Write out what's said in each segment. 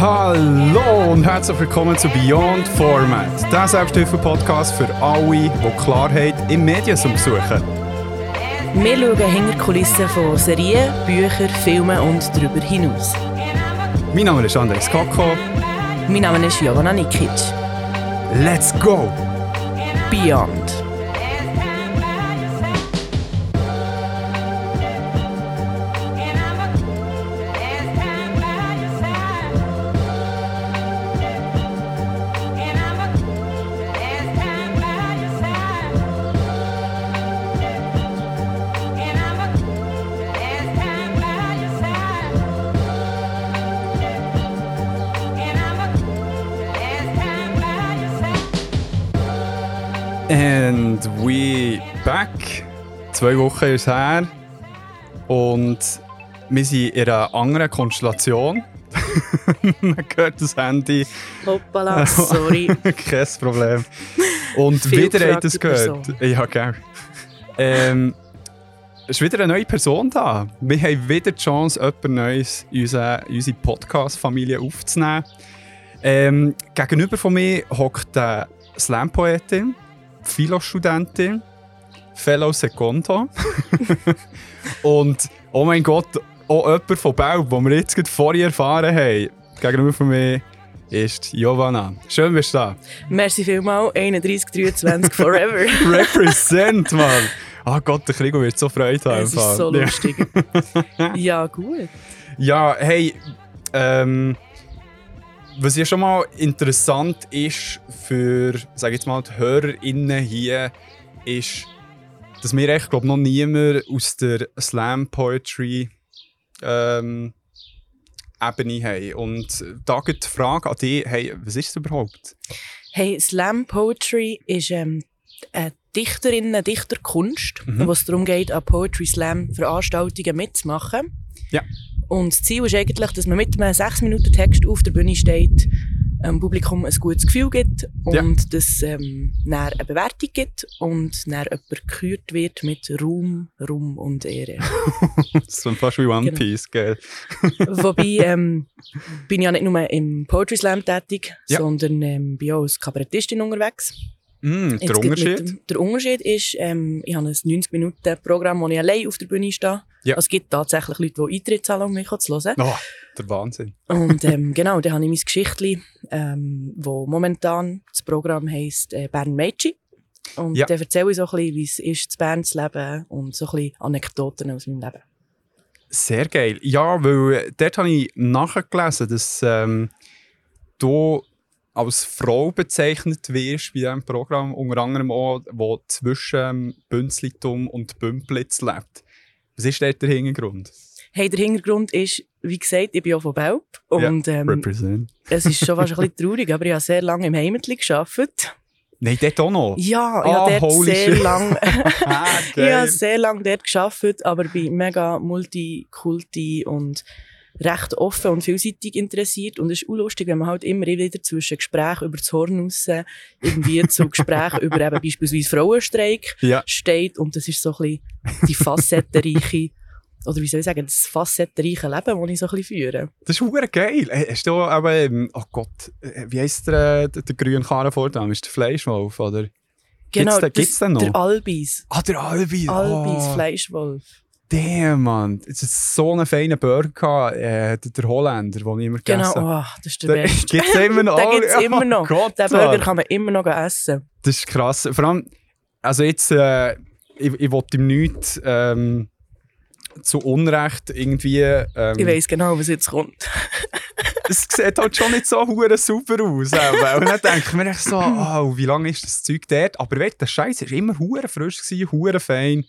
Hallo und herzlich willkommen zu Beyond Format, der Selbsthilfe-Podcast für alle, die Klarheit im Mediensum suchen. Wir schauen hinter die Kulissen von Serien, Büchern, Filmen und darüber hinaus. Mein Name ist Andres Koko. Mein Name ist Jovana Nikic. Let's go! Beyond. Zwei Wochen ist es her. Und wir sind in einer anderen Konstellation. Man hört das Handy. Hoppala, sorry. Kein Problem. Und Viel wieder habt ihr es gehört. Person. Ja, gell. Ähm, es ist wieder eine neue Person da. Wir haben wieder die Chance, jemand Neues in unsere, unsere Podcast-Familie aufzunehmen. Ähm, gegenüber von mir hockt eine Slam-Poetin, Philostudentin, Fellow Secondo und, oh mein Gott, auch jemand von Belb, den wir jetzt gerade vorher erfahren haben. Gegenüber von mir ist Giovanna. Schön, bist du da. Merci vielmals, 31, 23, forever. Represent, Mann! Ah Gott, der Krigo wird so Freude haben. Es Fall. ist so Ja. lustig. ja, gut. Ja, hey, ähm, was ja schon mal interessant ist für, sag jetzt mal, die HörerInnen hier, ist, dass wir echt, glaube noch niemand aus der Slam Poetry ähm, Ebene haben. Und da geht die Frage an dich, hey, was ist es überhaupt? Hey, Slam Poetry ist ähm, eine Dichterinnen, Dichterkunst, Mhm. wo es darum geht, an Poetry Slam Veranstaltungen mitzumachen. Ja. Und das Ziel ist eigentlich, dass man mit einem 6 Minuten Text auf der Bühne steht, dem Publikum ein gutes Gefühl gibt und Ja. dass ähm, dann eine Bewertung gibt und dann jemand gekürt wird mit Ruhm, Ruhm und Ehre. Das ist fast wie One Genau. Piece, gell? Wobei ähm, bin ich ja nicht nur im Poetry Slam tätig, Ja. sondern ähm, bin auch als Kabarettistin unterwegs. Mm, der Unterschied? dem- Der Unterschied ist, ähm, ich habe ein 90-Minuten-Programm, wo ich allein auf der Bühne stehe. Ja. Also es gibt tatsächlich Leute, die Eintritt zahlen, um mich zu hören. Oh, der Wahnsinn. Und ähm, genau, dann habe ich mein Geschichtli, ähm, wo momentan das Programm heisst äh, Bern Mädchen. Und Ja. dann erzähle ich so ein bisschen, wie es ist, zu Bern zu leben und so ein bisschen Anekdoten aus meinem Leben. Sehr geil. Ja, weil äh, dort habe ich nachgelesen, dass ähm, du als Frau bezeichnet wirst bei diesem Programm, unter anderem auch, wo zwischen ähm, Bünzlitum und Bümplitz lebt. Was ist dort der Hintergrund? Hey, der Hintergrund ist, wie gesagt, ich bin auch von Belp. Ja, Und ähm, Represent. es ist schon fast ein bisschen traurig, aber ich habe sehr lange im Heimatli gearbeitet. Nein, dort auch noch. Ja, ich Ah, habe dort holy sehr lange Ah, ich habe sehr lange dort gearbeitet, aber bin mega multikulti und recht offen und vielseitig interessiert. Und es ist auch lustig, wenn man halt immer wieder zwischen Gesprächen über das Horn raus irgendwie zu Gesprächen über eben beispielsweise Frauenstreik Ja. steht. Und das ist so ein bisschen die facettenreiche, oder wie soll ich sagen, das facettenreiche Leben, das ich so ein bisschen führe. Das ist hure geil. Äh, Hast du aber, ähm, oh Gott, äh, wie heisst der, der, der grüne Karren vor dem? Ist der Fleischwolf, oder? Genau, den- gibt's den noch? der Albis. Ah, der Albi. Albis, oh. Fleischwolf. Damn, Mann. Es ist so einen feinen Burger, äh, der, der Holländer, den ich immer Genau, gegessen habe. oh, das ist der Den Beste. gibt's immer noch. Den gibt's Oh, immer noch. Gott, Den Burger kann man immer noch essen. Das ist krass. Vor allem, also jetzt, äh, ich, ich will ihm nichts ähm, zu Unrecht irgendwie. Ähm, Ich weiss genau, was jetzt kommt. es sieht halt schon nicht so hure super aus. auch, Und dann denke ich mir echt so, oh, wie lange ist das Zeug dort? Aber weißt, der Scheiß war immer hure frisch, hure fein.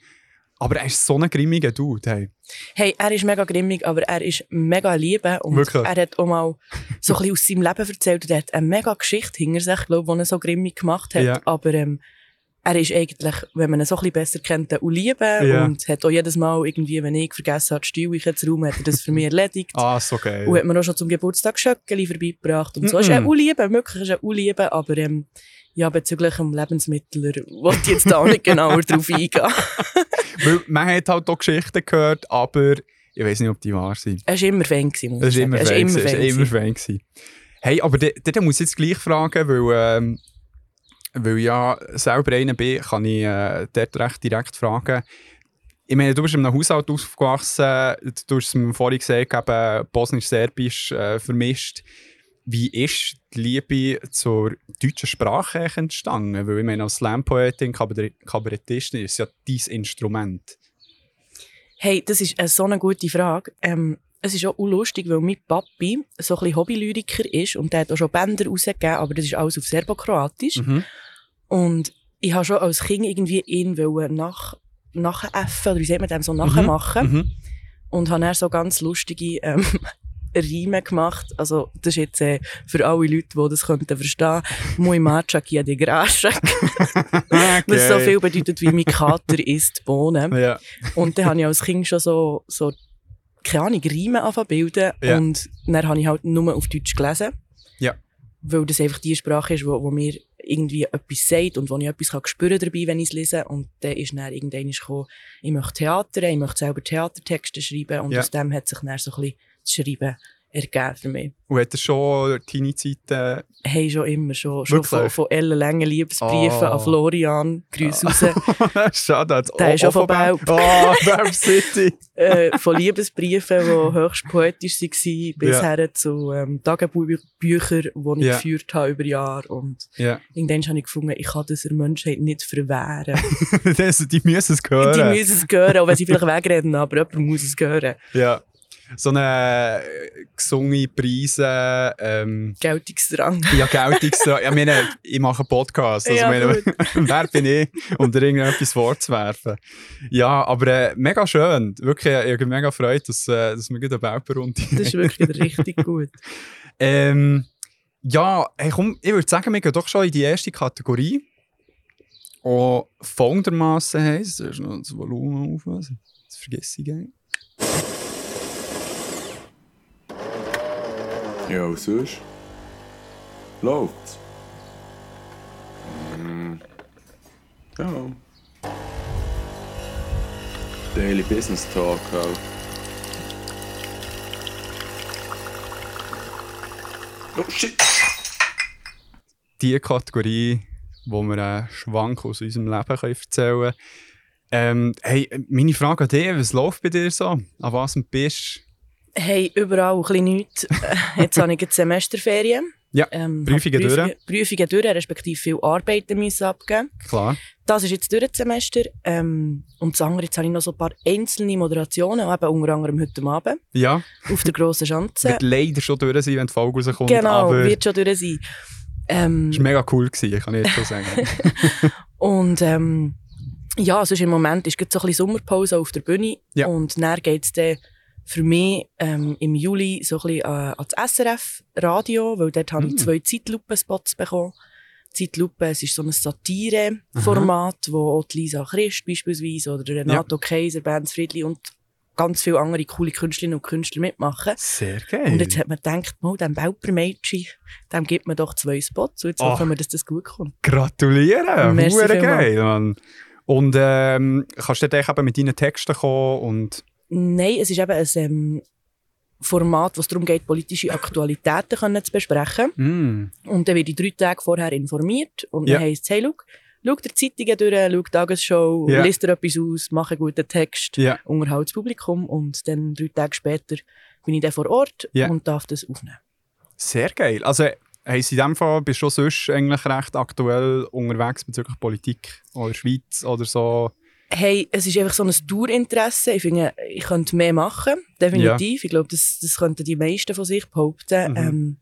Aber er ist so ein grimmiger Dude. Hey. Hey, er ist mega grimmig, aber er ist mega liebe. Und Wirklich? er hat auch mal so ein bisschen aus seinem Leben erzählt. Und er hat eine mega Geschichte hinter sich, glaube ich, die er so grimmig gemacht hat. Ja. Aber ähm, er ist eigentlich, wenn man ihn so ein bisschen besser kennt, auch liebe. Ja. Und hat auch jedes Mal irgendwie, wenn ich vergessen habe, die Stühle zu räumen, hat er das für mich erledigt. Ah, so geil. Und hat mir auch schon zum Geburtstag Schöckeli vorbeigebracht. Und so Mhm. ist er auch liebe, wirklich ist er auch liebe. Aber ähm, ja, bezüglich dem Lebensmittler wollte ich jetzt da auch nicht genauer drauf eingehen. Weil man hat halt auch Geschichten gehört, aber ich weiß nicht, ob die wahr sind. Er war immer Fan, gewesen, muss ich ist immer sagen. Fan. Er ist gewesen, immer Er ist immer Fan. Hey, aber dort dort muss ich jetzt gleich fragen, weil, ähm, weil ich ja selber einer bin, kann ich äh, dort recht direkt fragen. Ich meine, du bist in einem Haushalt aufgewachsen, du hast es mir vorhin gesagt, eben Bosnisch-Serbisch äh, vermischt. Wie ist die Liebe zur deutschen Sprache entstanden? Weil ich meine, als Slam-Poetin, Kabarett- Kabarettistin ist ja dein Instrument. Hey, das ist eine so eine gute Frage. Ähm, es ist auch lustig, weil mein Papi so ein bisschen Hobbylyriker ist und der hat auch schon Bänder rausgegeben, aber das ist alles auf Serbokroatisch. Mhm. Und ich habe schon als Kind irgendwie ihn wollen nach, nachäffen, oder wie sagt man dem, so nachmachen. Mhm. Und habe dann so ganz lustige ähm, Reime gemacht. Also, das ist jetzt äh, für alle Leute, die das könnten verstehen. Muy macha kia de grascha. Was so viel bedeutet wie mein Kater isst Bohnen. Ja. Und dann habe ich als Kind schon so, so keine Ahnung, Reime angefangen zu bilden. Ja. Und dann habe ich halt nur auf Deutsch gelesen. Weil das einfach die Sprache ist, wo, wo mir irgendwie etwas sagt und wo ich etwas kann spüren dabei, wenn ich es lese. Und dann ist dann irgendwann gekommen, ich möchte Theater, ich möchte selber Theatertexte schreiben. Und Ja. aus dem hat sich dann so ein bisschen das Schreiben ergeben für mich. Und hat er schon deine Zeit äh, Hey, schon immer, schon, schon von, von ellenlangen Liebesbriefen Oh. an Florian, Grüße raus. Schade. Der ist schon von Belp. Oh, Belp City. äh, von Liebesbriefen, die höchst poetisch waren, bis Ja. her zu ähm, Tagebüchern, die ich Ja. geführt habe über Jahre. Und Ja. irgendwann habe ich gefunden, ich kann das der Menschheit nicht verwehren. das, die müssen es hören. Die müssen es hören, auch wenn sie vielleicht wegreden, aber jemand muss es hören. Ja. So eine äh, gesungene Preise, ähm, Geltungsdrang. ja, Geltungsdrang. ich meine, ich mache einen Podcast. Also, Ja, meine, wer bin ich, um dir irgendetwas vorzuwerfen? Ja, aber äh, mega schön. Wirklich, ich habe mega Freude, dass, äh, dass wir eine Welpenrunde Das ist wirklich richtig gut. Ähm, ja, hey, komm, ich würde sagen, wir gehen doch schon in die erste Kategorie. Und folgendermaßen heisst, es ist noch das Volumen auf, das vergesse ich gleich. Ja, und sonst? Läuft's? Mm. Ja. Daily Business Talk halt. Oh shit! Die Kategorie, wo wir einen Schwank aus unserem Leben können erzählen können. Ähm, hey, meine Frage an dich, was läuft bei dir so? An was du bist? Hey, überall ein bisschen nichts. Äh, Jetzt habe ich jetzt Semesterferien. Ja, Ähm, Prüfungen durch. Prüfungen durch, respektive viel Arbeiten müssen abgeben. Klar. Das ist jetzt durch das Semester. Ähm, und das andere, jetzt habe ich noch so ein paar einzelne Moderationen, eben unter anderem heute Abend, Ja, auf der grossen Schanze. wird leider schon durch sein, wenn die Folge rauskommt. genau, wird schon durch sein. Ähm, es war mega cool, gewesen, kann ich jetzt schon sagen. und ähm, ja, sonst im Moment ist gerade so ein bisschen Sommerpause auf der Bühne. Ja. Und dann geht es dann für mich ähm, im Juli so ein bisschen äh, ans SRF-Radio, weil dort habe Mm. ich zwei Zeitlupen-Spots bekommen. Zeitlupe, es ist so ein Satire-Format, wo auch Lisa Christ beispielsweise oder der Renato Kaiser, Benz Friedli und ganz viele andere coole Künstlerinnen und Künstler mitmachen. Sehr geil. Und jetzt hat man gedacht, mal, dem Belper-Mädchen, dem gibt man doch zwei Spots. Und jetzt Ach. hoffen wir, dass das gut kommt. Gratulieren! Vielmals. geil, Mann. Und ähm, kannst du dann eben mit deinen Texten kommen und... Nein, es ist eben ein ähm, Format, wo es darum geht, politische Aktualitäten können zu besprechen. Mm, Und dann werde ich drei Tage vorher informiert. Und Ja. dann heisst es, hey, schau, schau dir Zeitungen durch, schau die Tagesshow, Ja. liest dir etwas aus, mach einen guten Text, ja, unterhalte das Publikum. Und dann drei Tage später bin ich dann vor Ort Ja. und darf das aufnehmen. sehr geil. Also, heisst in dem Fall, bist du schon sonst eigentlich recht aktuell unterwegs bezüglich Politik oder Schweiz oder so? Hey, es ist einfach so ein Dauerinteresse. Ich finde, ich könnte mehr machen. Definitiv. Ich glaube, das, das könnten die meisten von sich behaupten. Mhm. Ähm,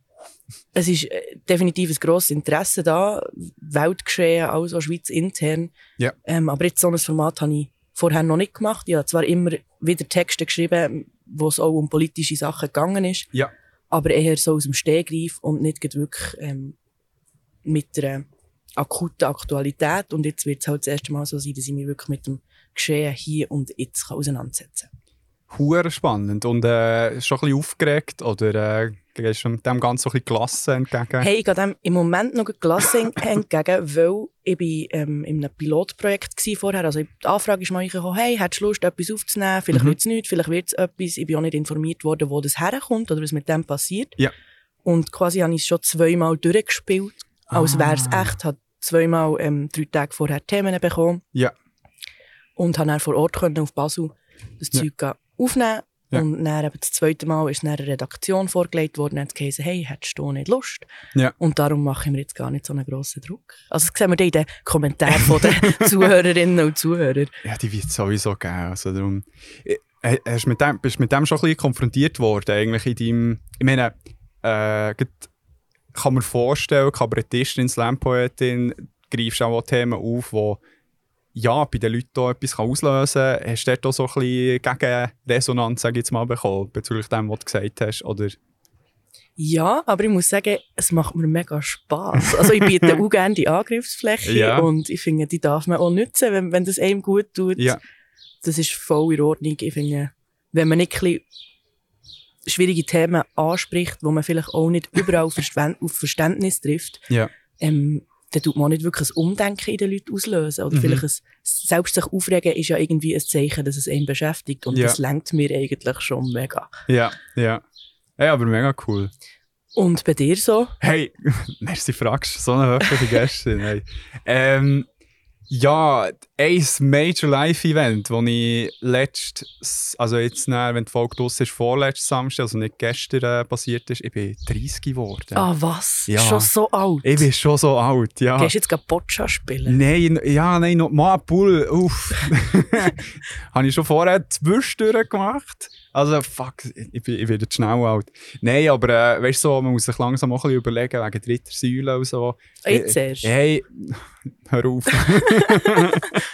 es ist äh, definitiv ein grosses Interesse da. Weltgeschehen, also Schweiz intern. Ja. Ähm, aber jetzt so ein Format habe ich vorher noch nicht gemacht. Ich habe zwar immer wieder Texte geschrieben, wo es auch um politische Sachen gegangen ist. Ja. Aber eher so aus dem Stehgreif und nicht wirklich ähm, mit einer akuten Aktualität. Und jetzt wird es halt das erste Mal so sein, dass ich mich wirklich mit dem Geschehen hier und jetzt kann auseinandersetzen hure spannend und äh, schon ein bisschen aufgeregt oder äh, gehst du dem Ganzen so ein bisschen Klasse entgegen? Hey, ich gehe dem im Moment noch Klasse entgegen, weil ich bin, ähm, in einem Pilotprojekt war vorher. Also die Anfrage ist mal gekommen, hey, hättest du Lust, etwas aufzunehmen? Vielleicht Mhm. wird es nicht, vielleicht wird es etwas. Ich bin auch nicht informiert worden, wo das herkommt oder was mit dem passiert. Ja. Und quasi habe ich es schon zweimal durchgespielt, als Ah. wäre es echt. Habe zweimal ähm, drei Tage vorher Themen bekommen. Ja. Und habe dann vor Ort können auf Basel das Ja. Zeug aufnehmen Ja. Und dann eben das zweite Mal ist einer Redaktion vorgelegt worden und hat geheißen, hey, hättest du nicht Lust? Ja. Und darum mache ich mir jetzt gar nicht so einen grossen Druck. Also das sehen wir dann in den Kommentaren von den Zuhörerinnen und Zuhörern. Ja, die wird es sowieso geben. Also darum, äh, hast du mit dem, bist du mit dem schon ein bisschen konfrontiert worden, eigentlich in deinem, ich meine, äh, kann man vorstellen, Kabarettistin, Slam-Poetin, greifst auch Themen auf, die ja, bei den Leuten auch etwas auslösen kann. Hast du dort auch so ein bisschen Gegenresonanz, sage ich jetzt mal, bekommen, bezüglich dem, was du gesagt hast? Oder? Ja, aber ich muss sagen, es macht mir mega Spass. Also ich biete auch gerne die Angriffsfläche Ja. und ich finde, die darf man auch nutzen, wenn, wenn das einem gut tut. Ja. Das ist voll in Ordnung. Ich finde, wenn man nicht ein bisschen schwierige Themen anspricht, wo man vielleicht auch nicht überall auf Verständnis trifft, Ja. ähm, dann tut man auch nicht wirklich ein Umdenken in den Leuten auslösen. Oder Mhm. vielleicht ein, selbst sich aufregen ist ja irgendwie ein Zeichen, dass es einen beschäftigt. Und Ja. das lenkt mir eigentlich schon mega. Ja, ja. Ja, aber mega cool. Und bei dir so? Hey, merci, fragst so eine höfliche Gästin. Hey. Ähm, ja, ein Major Live-Event, das ich letzt, also jetzt, dann, wenn die Folge draus ist, vorletztes Samstag, also nicht gestern äh, passiert ist, ich bin 30 geworden. Ah, was? Ja. Schon so alt? Ich bin schon so alt, ja. Gehst du jetzt gerade Boccia spielen? Nein, ja, nein, noch mal Bull, uff. Habe ich schon vorher zwischendurch gemacht. Also, fuck, ich bin, ich jetzt schnell alt. Nein, aber äh, weißt du, so, man muss sich langsam auch ein bisschen überlegen, wegen dritter Säule und so. Jetzt Äh, erst? Hey, hör auf.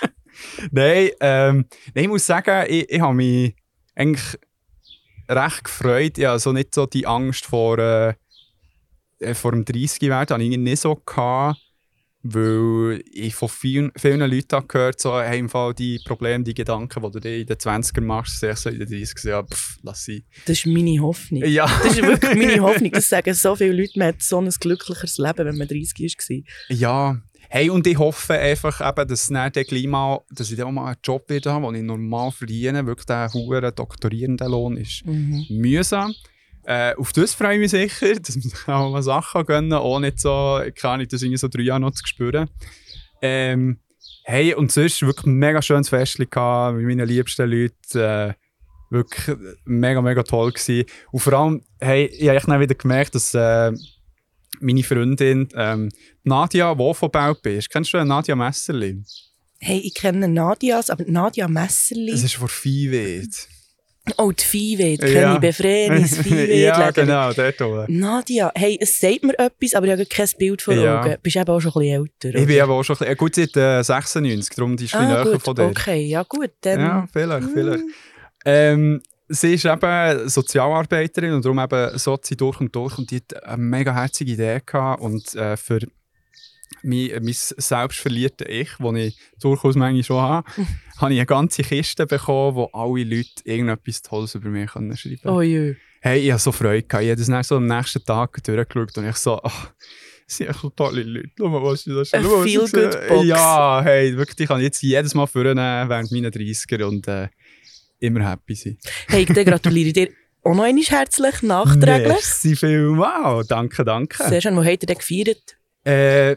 nein, ähm, nein, ich muss sagen, ich, ich habe mich eigentlich recht gefreut. Ich hatte so nicht so die Angst vor, äh, äh, vor dem 30 werden, habe ich nicht so gehabt, weil ich von vielen, vielen Leuten habe gehört so, hey, im Fall die Probleme, die Gedanken, die du dir in den 20er machst, ich so in den 30er, ja, pff, lass sie. Das ist meine Hoffnung. Ja. Das ist wirklich meine Hoffnung. Das sagen so viele Leute, man hat so ein glücklicheres Leben, wenn man 30 war. Ja, hey, und ich hoffe einfach, eben, dass, dann der Klima, dass ich dann auch mal einen Job wieder habe, den ich normal verdiene. Wirklich der hohe doktorierende Lohn ist Mhm. mühsam. Äh, auf das freue ich mich sicher, dass man sich auch mal Sachen gönnen ohne nicht so, kann ich das irgendwie so drei Jahre noch zu spüren. Ähm, hey, und sonst wirklich ein mega schönes Fest mit meinen liebsten Leuten. Äh, wirklich mega, mega toll gewesen. Und vor allem, hey, ich habe dann wieder gemerkt, dass äh, meine Freundin ähm, Nadia, Belp ist, kennst du Nadia Messerli? Hey, ich kenne Nadias, aber Nadia Messerli. Das ist von Viehwed. Oh, die Viehweh, die Ja. kenne ich. Befreinis, Viehweh. ja, genau, dort oben. Nadia, hey, es sagt mir etwas, aber ich habe kein Bild vor Ja. Augen. Bist eben auch schon ein bisschen älter. Ich bin oder? aber auch schon ein bisschen, gut seit äh, 96, darum die ist ein bisschen ah, näher von dir. okay, ja gut, dann... Ja, vielleicht, vielleicht. Mm. Ähm, sie ist eben Sozialarbeiterin und darum eben Sozi durch und durch und die hat eine mega herzige Idee gehabt und äh, für mein, mein selbstverlierte Ich, das ich durchaus manchmal schon habe, habe ich eine ganze Kiste bekommen, wo alle Leute irgendetwas Tolles über mich können schreiben können. Oh jö. Hey, ich hatte so Freude. Gehabt. Ich habe das dann so am nächsten Tag durchgeschaut und ich so, ach, das sind echt so tolle Leute. Schau mal, was ich da. Feel-Good-Box. Ja, hey, wirklich, ich kann jetzt jedes Mal vornehmen während meiner 30er und äh, immer happy sein. Hey, dann gratuliere dir auch noch einmal herzlich nachträglich. Merci vielmals. Danke, danke. Sehr schön, wo habt ihr denn gefeiert? Äh,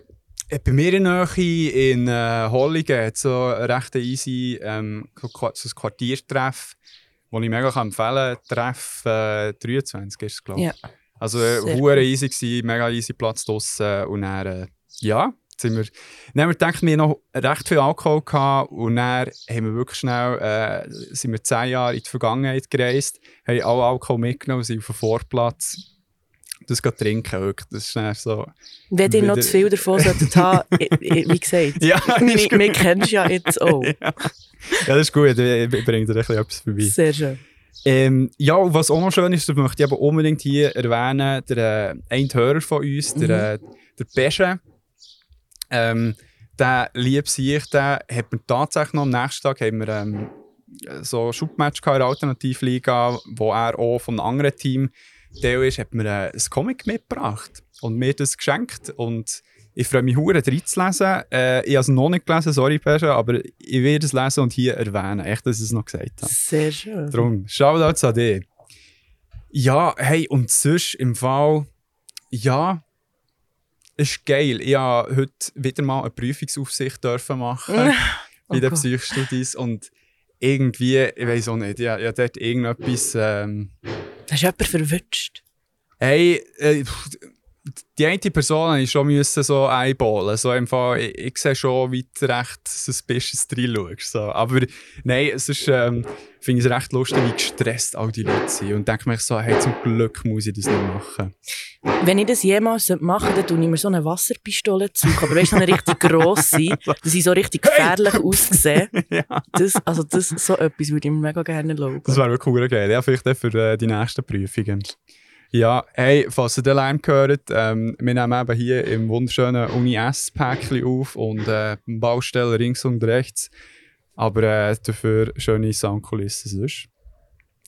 bei mir in Nähe in äh, Holligen hat so ein recht easy ähm, so ein Quartiertreff, das ich mega kann empfehlen kann. Treff äh, 23 ist es, glaube ich. Ja. Also, äh, Sehr cool. easy gewesen, mega easy Platz draussen und dann, äh, ja, sind wir, dann haben wir gedacht, wir noch recht viel Alkohol gehabt und dann haben wir wirklich schnell, äh, sind wir zehn Jahre in die Vergangenheit gereist, haben alle Alkohol mitgenommen, sind auf den Vorplatz, das geht trinken, wirklich, das ist dann so, Wenn ihr noch zu viel davon solltet haben, wie gesagt, ja, wir kennen es ja jetzt auch. ja. ja, das ist gut, ich bringe dir etwas vorbei. Sehr schön. Ähm, ja, was auch noch schön ist, das möchte ich aber unbedingt hier erwähnen, der äh, ein Hörer von uns, der, äh, der Pesche, ähm, der lieb sich, der hat mir tatsächlich noch am nächsten Tag haben wir, ähm, so Schubmatch gehabt in der Alternativliga, wo er auch von einem anderen Team Teil ist, hat mir äh, ein Comic mitgebracht und mir das geschenkt. Und ich freue mich, hure reinzulesen. Äh, ich habe es noch nicht gelesen, sorry, Pesha, aber ich werde es lesen und hier erwähnen. Echt, dass ich es noch gesagt habe. Sehr schön. Darum, Shoutouts an dich. Ja, hey, und sonst im Fall, ja, ist geil. Ich habe heute wieder mal eine Prüfungsaufsicht dürfen machen bei den Oh. Psychstudies und irgendwie, ich weiß auch nicht, ich, ich habe dort irgendetwas, ähm, Hast du jemanden verwünscht? hey, äh, die eine Person musste ich schon müssen so einballen. So Fall, ich, ich sehe schon, wie du recht suspicious drin schaust. So. Aber nein, es ist, ähm, finde ich es recht lustig, wie gestresst all die Leute sind. Und denke mir so, hey, zum Glück muss ich das nicht machen. Wenn ich das jemals machen sollte, dann tue ich mir so eine Wasserpistole zu. Aber weißt du, so eine richtig grosse, dass ich so richtig gefährlich aussehe. ja. Das, also das, so etwas würde ich mir mega gerne erlauben. Das wäre wirklich cool geil. Ja, vielleicht für äh, die nächsten Prüfungen. Ja, hey, falls ihr den Lärm gehört, ähm, wir nehmen eben hier im wunderschönen Uni-S-Päckchen auf und äh, Baustellen links und rechts. Aber äh, dafür schöne Soundkulissen sonst.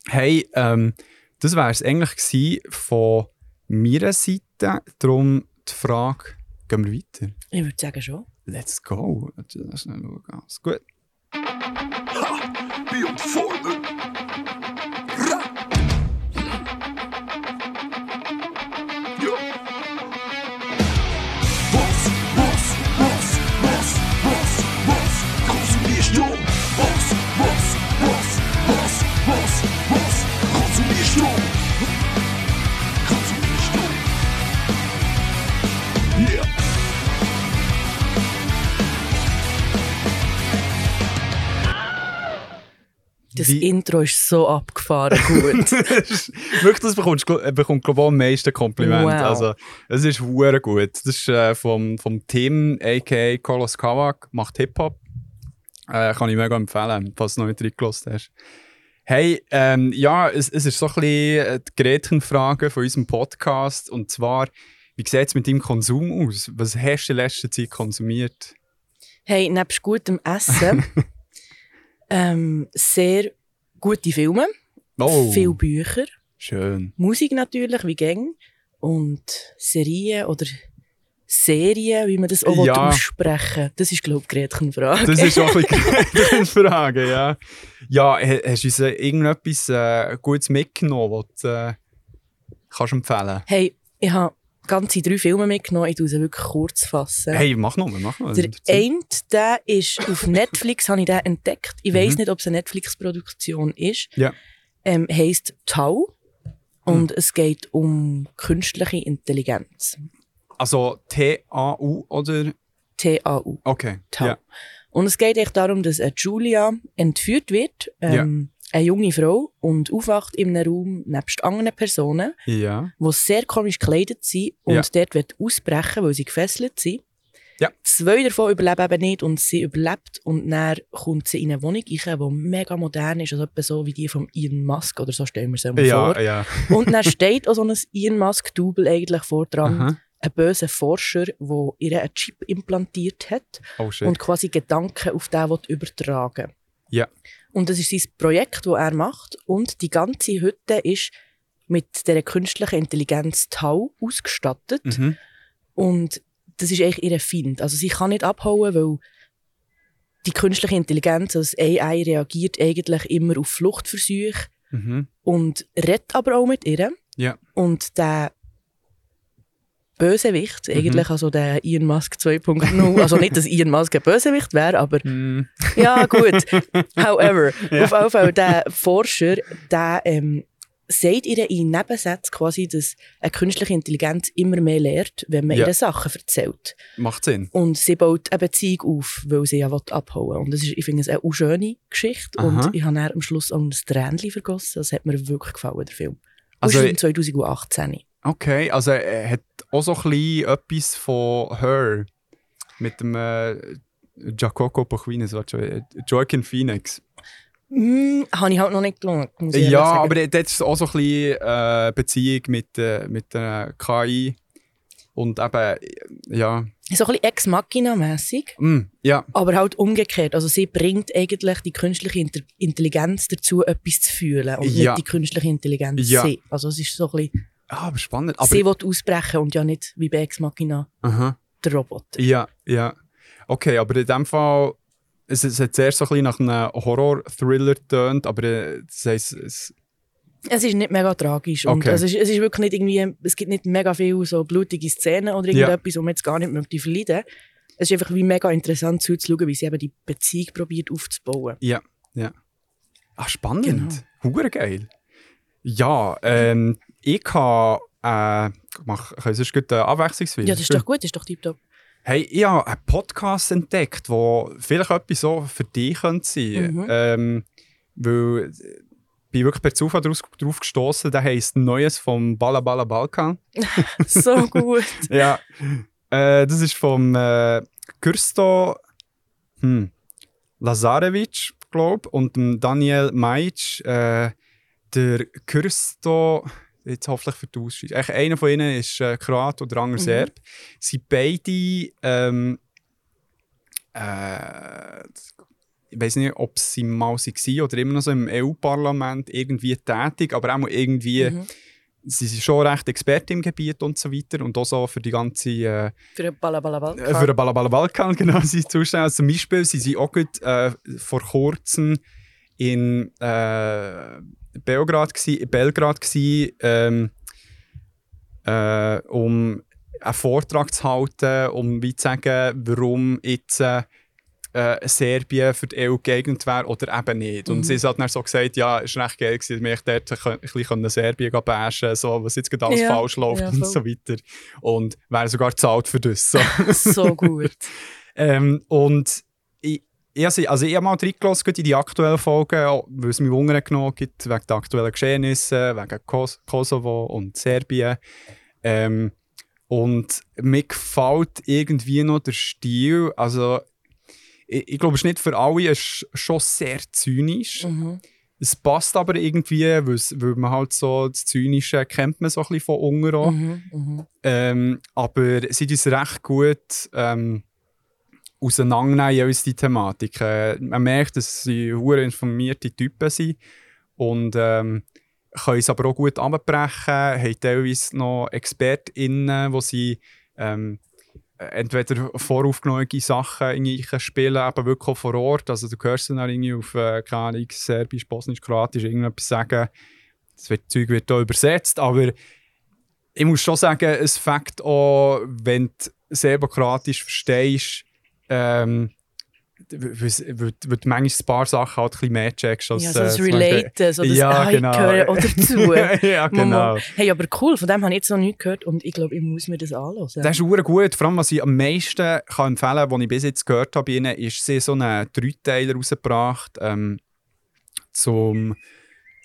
Hey, ähm, das wäre es eigentlich von meiner Seite. Darum die Frage, gehen wir weiter? Ich würde sagen schon. Let's go. Lass schnell schauen. Alles gut. Wie und Formel. Das Wie- Intro ist so abgefahren gut. Wirklich, das bekommst, bekommt glaube ich am meisten Kompliment. Wow. Also, es ist hure gut. Das ist äh, vom, vom Tim, a.k.a. Carlos Kawak, macht Hip-Hop. Äh, kann ich mega empfehlen, falls du noch nicht reingelassen hast. Hey, ähm, ja, es, es ist so ein bisschen äh, die Gretchenfrage von unserem Podcast. Und zwar, wie sieht es mit deinem Konsum aus? Was hast du in letzter Zeit konsumiert? Hey, nebst gutem Essen, ähm, sehr gute Filme, Oh, viele Bücher, schön. Musik natürlich, wie gäng, und Serien oder Serien, wie man das auch Ja. aussprechen Das ist, glaube ich, Gretchenfrage. Das ist auch ein eine Frage, ja. Ja, ha- hast du uns äh, irgendetwas äh, Gutes mitgenommen, was du äh, kannst empfehlen Hey, ich habe ganze drei Filme mitgenommen, ich tue sie wirklich kurz fassen. Hey, mach noch mal, mach noch mal. Der eine, der ist auf Netflix, habe ich den entdeckt. Ich weiß Mhm. nicht, ob es eine Netflix-Produktion ist. Ja. Ähm, heisst Tau. Und es geht um künstliche Intelligenz. Also T-A-U oder? T-A-U. Okay. Tau. Ja. Und es geht echt darum, dass Julia entführt wird. Ähm, Eine junge Frau und aufwacht in einem Raum nebst anderen Personen, Ja. die sehr komisch gekleidet sind und Ja. dort wird ausbrechen, weil sie gefesselt sind. Ja. Zwei davon überleben eben nicht und sie überlebt und dann kommt sie in eine Wohnung rein, die mega modern ist, also etwa so wie die von Elon Musk oder so stellen wir es mal Ja, vor. ja. Und dann steht auch so ein Elon Musk-Double eigentlich vor dran, Aha. ein böser Forscher, der ihr einen Chip implantiert hat Oh und quasi Gedanken auf den will übertragen Ja. Und das ist sein Projekt, das er macht. Und die ganze Hütte ist mit der künstlichen Intelligenz Tau ausgestattet. Mhm. Und das ist eigentlich ihr Find. Also sie kann nicht abhauen, weil die künstliche Intelligenz, also das AI, reagiert eigentlich immer auf Fluchtversuche Mhm. und redet aber auch mit ihr. Ja. Und der Bösewicht, Mhm. eigentlich also der Elon Musk 2.0, also nicht, dass Elon Musk ein Bösewicht wäre, aber Mhm. ja, gut. However, Ja. auf jeden Fall, der Forscher, der ähm, sagt ihr in Nebensätzen quasi, dass eine künstliche Intelligenz immer mehr lernt, wenn man Ja. ihr Sachen erzählt. Macht Sinn. Und sie baut eine Beziehung auf, weil sie ja abhauen will. Und das ist, ich finde es eine schöne Geschichte. Aha. Und ich habe am Schluss auch ein Tränchen vergossen. Das hat mir wirklich gefallen, der Film. Also, Also, 2018. okay, also er hat auch so ein bisschen etwas von Her mit dem äh, was schon, äh, Joaquin Phoenix. Hm, habe ich halt noch nicht ich Ja, aber dort ist auch so ein bisschen äh, Beziehung mit, äh, mit der KI und eben, ja, So ein bisschen Ex-Machina-mässig. mm, ja, Aber halt umgekehrt. Also sie bringt eigentlich die künstliche Inter Intelligenz dazu, etwas zu fühlen und Ja. nicht die künstliche Intelligenz Ja. sie. Also es ist so ein bisschen, ah, aber spannend. Aber, sie will ausbrechen und ja nicht wie bei Ex Machina aha. der Roboter. Ja, ja. Okay, aber in dem Fall, es, es hat zuerst so ein bisschen nach einem Horror-Thriller getönt, aber äh, das heisst, es, Es ist nicht mega tragisch und Okay. es, ist, es ist wirklich nicht irgendwie, es gibt nicht mega viele so blutige Szenen oder Ja. irgendetwas, wo man jetzt gar nicht möchte verleiden. Es ist einfach wie mega interessant zuzuschauen, wie sie eben die Beziehung probiert aufzubauen. ja, ja. Ah, spannend. Genau. Hure geil. Ja, ähm, ich kann, äh, mach, ich sonst gut äh, abwechslungsweise? Ja, das ist doch gut, das ist doch tiptop. Hey, ich habe einen Podcast entdeckt, der vielleicht etwas so für dich könnte sein Mhm. ähm, Weil ich bin wirklich per Zufall drauf, drauf gestoßen. Der heisst Neues vom Balla Balla Balkan. So gut. ja. Äh, das ist vom äh, Kürsto hm, Lazarevic, glaube und dem Daniel Majic. Äh, der Kürsto, jetzt hoffentlich für die. Eigentlich Einer von ihnen ist äh, Kroat und der andere Mhm. Serb. Sie beide. Ähm, äh, ich weiß nicht, ob sie mal waren oder immer noch so im EU-Parlament irgendwie tätig, aber auch irgendwie Mhm. sie sind schon recht Experte im Gebiet und so weiter und auch so für die ganze äh, Für den Balabalabal. äh, für den Balabala Balkan genau sie zuständig. Also zum Beispiel sind sie auch gut, äh, vor kurzem in äh, Belgrad gsi, Belgrad gsi, ähm, äh, um einen Vortrag zu halten, um wie zu sagen, warum jetzt äh, Serbien für die EU geeignet wäre oder eben nicht. Und Mhm. sie hat dann so gesagt, ja, es war recht geil, gewesen, dass wir dort ein bisschen Serbien bashen so, was jetzt gerade alles Ja, falsch läuft ja, und so weiter. Und wäre sogar gezahlt für das. So. so gut. ähm, und ich, also ich habe mal reingelassen in die aktuellen Folgen, weil es mich Wunder genommen gibt, wegen der aktuellen Geschehnisse, wegen Kos Kosovo und Serbien. Ähm, und mir gefällt irgendwie noch der Stil. Also, ich, ich glaube, es ist nicht für alle, es ist schon sehr zynisch. Mhm. Es passt aber irgendwie, weil, man halt so das Zynische kennt man so ein bisschen von unten. Mhm. Mhm. Ähm, aber sie es recht gut ähm, auseinandernehmen, die Thematik. Äh, man merkt, dass sie hure informierte Typen sind und ähm, können es aber auch gut abbrechen, haben teilweise noch ExpertInnen, wo sie ähm, entweder voraufgenommene Sachen spielen, aber wirklich auch vor Ort. Also du hörst dann irgendwie auf, äh, Serbisch, Bosnisch, Kroatisch irgendetwas sagen. Das wird, Zeug wird da übersetzt, aber ich muss schon sagen, es fängt auch, wenn du Serbokratisch verstehst, ähm, du manchmal ein paar Sachen halt ein bisschen mehr checkst. Als, Ja, so das äh, zum Beispiel- Relaten, so das Ja, ah, genau. gehöre auch dazu. ja, genau. Hey, aber cool, von dem habe ich jetzt noch nichts gehört und ich glaube, ich muss mir das anhören. Das ist sehr gut. Vor allem, was ich am meisten kann empfehlen kann, was ich bis jetzt gehört habe, bei ihnen, ist, sie so einen Dreiteiler rausgebracht ähm, zum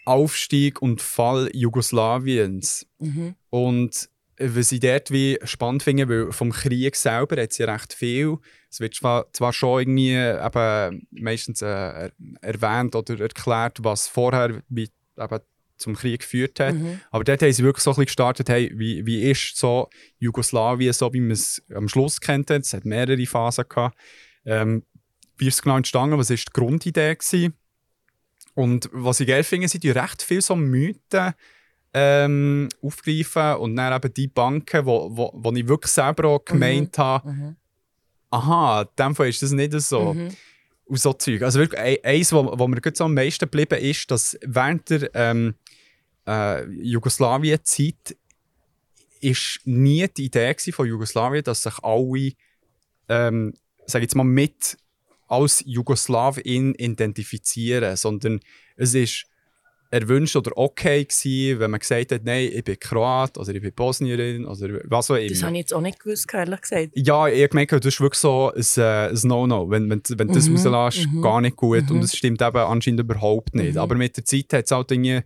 Aufstieg und Fall Jugoslawiens. Mhm. Und äh, was ich dort wie spannend finde, weil vom Krieg selber hat sie recht viel. Es wird zwar, zwar schon irgendwie eben meistens äh, er- erwähnt oder erklärt, was vorher wie, eben zum Krieg geführt hat. Mhm. Aber dort haben sie wirklich so ein bisschen gestartet, hey, wie, wie ist so Jugoslawien, so wie man es am Schluss kennt. Es hat mehrere Phasen gehabt. Ähm, wie ist es genau entstanden? Was war die Grundidee? Gewesen? Und was ich geil finde, sind die recht viel so Mythen ähm, aufgreifen und dann eben die Banken, wo, wo, wo ich wirklich selber auch gemeint habe, Mhm. Aha, in dem Fall ist das nicht so. Mhm. Und so Zeug. Also wirklich, ein- eins, wo mir gerade so am meisten geblieben ist, dass während der ähm, äh, Jugoslawien-Zeit ist nie die Idee von Jugoslawien, dass sich alle, ähm, sag ich jetzt mal, mit als Jugoslawin identifizieren, sondern es ist erwünscht oder okay gewesen, wenn man gesagt hat, nein, ich bin Kroat oder ich bin Bosnierin oder was auch immer. Das habe ich jetzt auch nicht gewusst, ehrlich gesagt. Ja, ich habe gemerkt, das ist wirklich so ein, äh, ein No-No. Wenn, wenn, wenn du das Mhm, rauslässt, mhm. gar nicht gut. Mhm. Und das stimmt eben anscheinend überhaupt nicht. Mhm. Aber mit der Zeit hat es halt irgendwie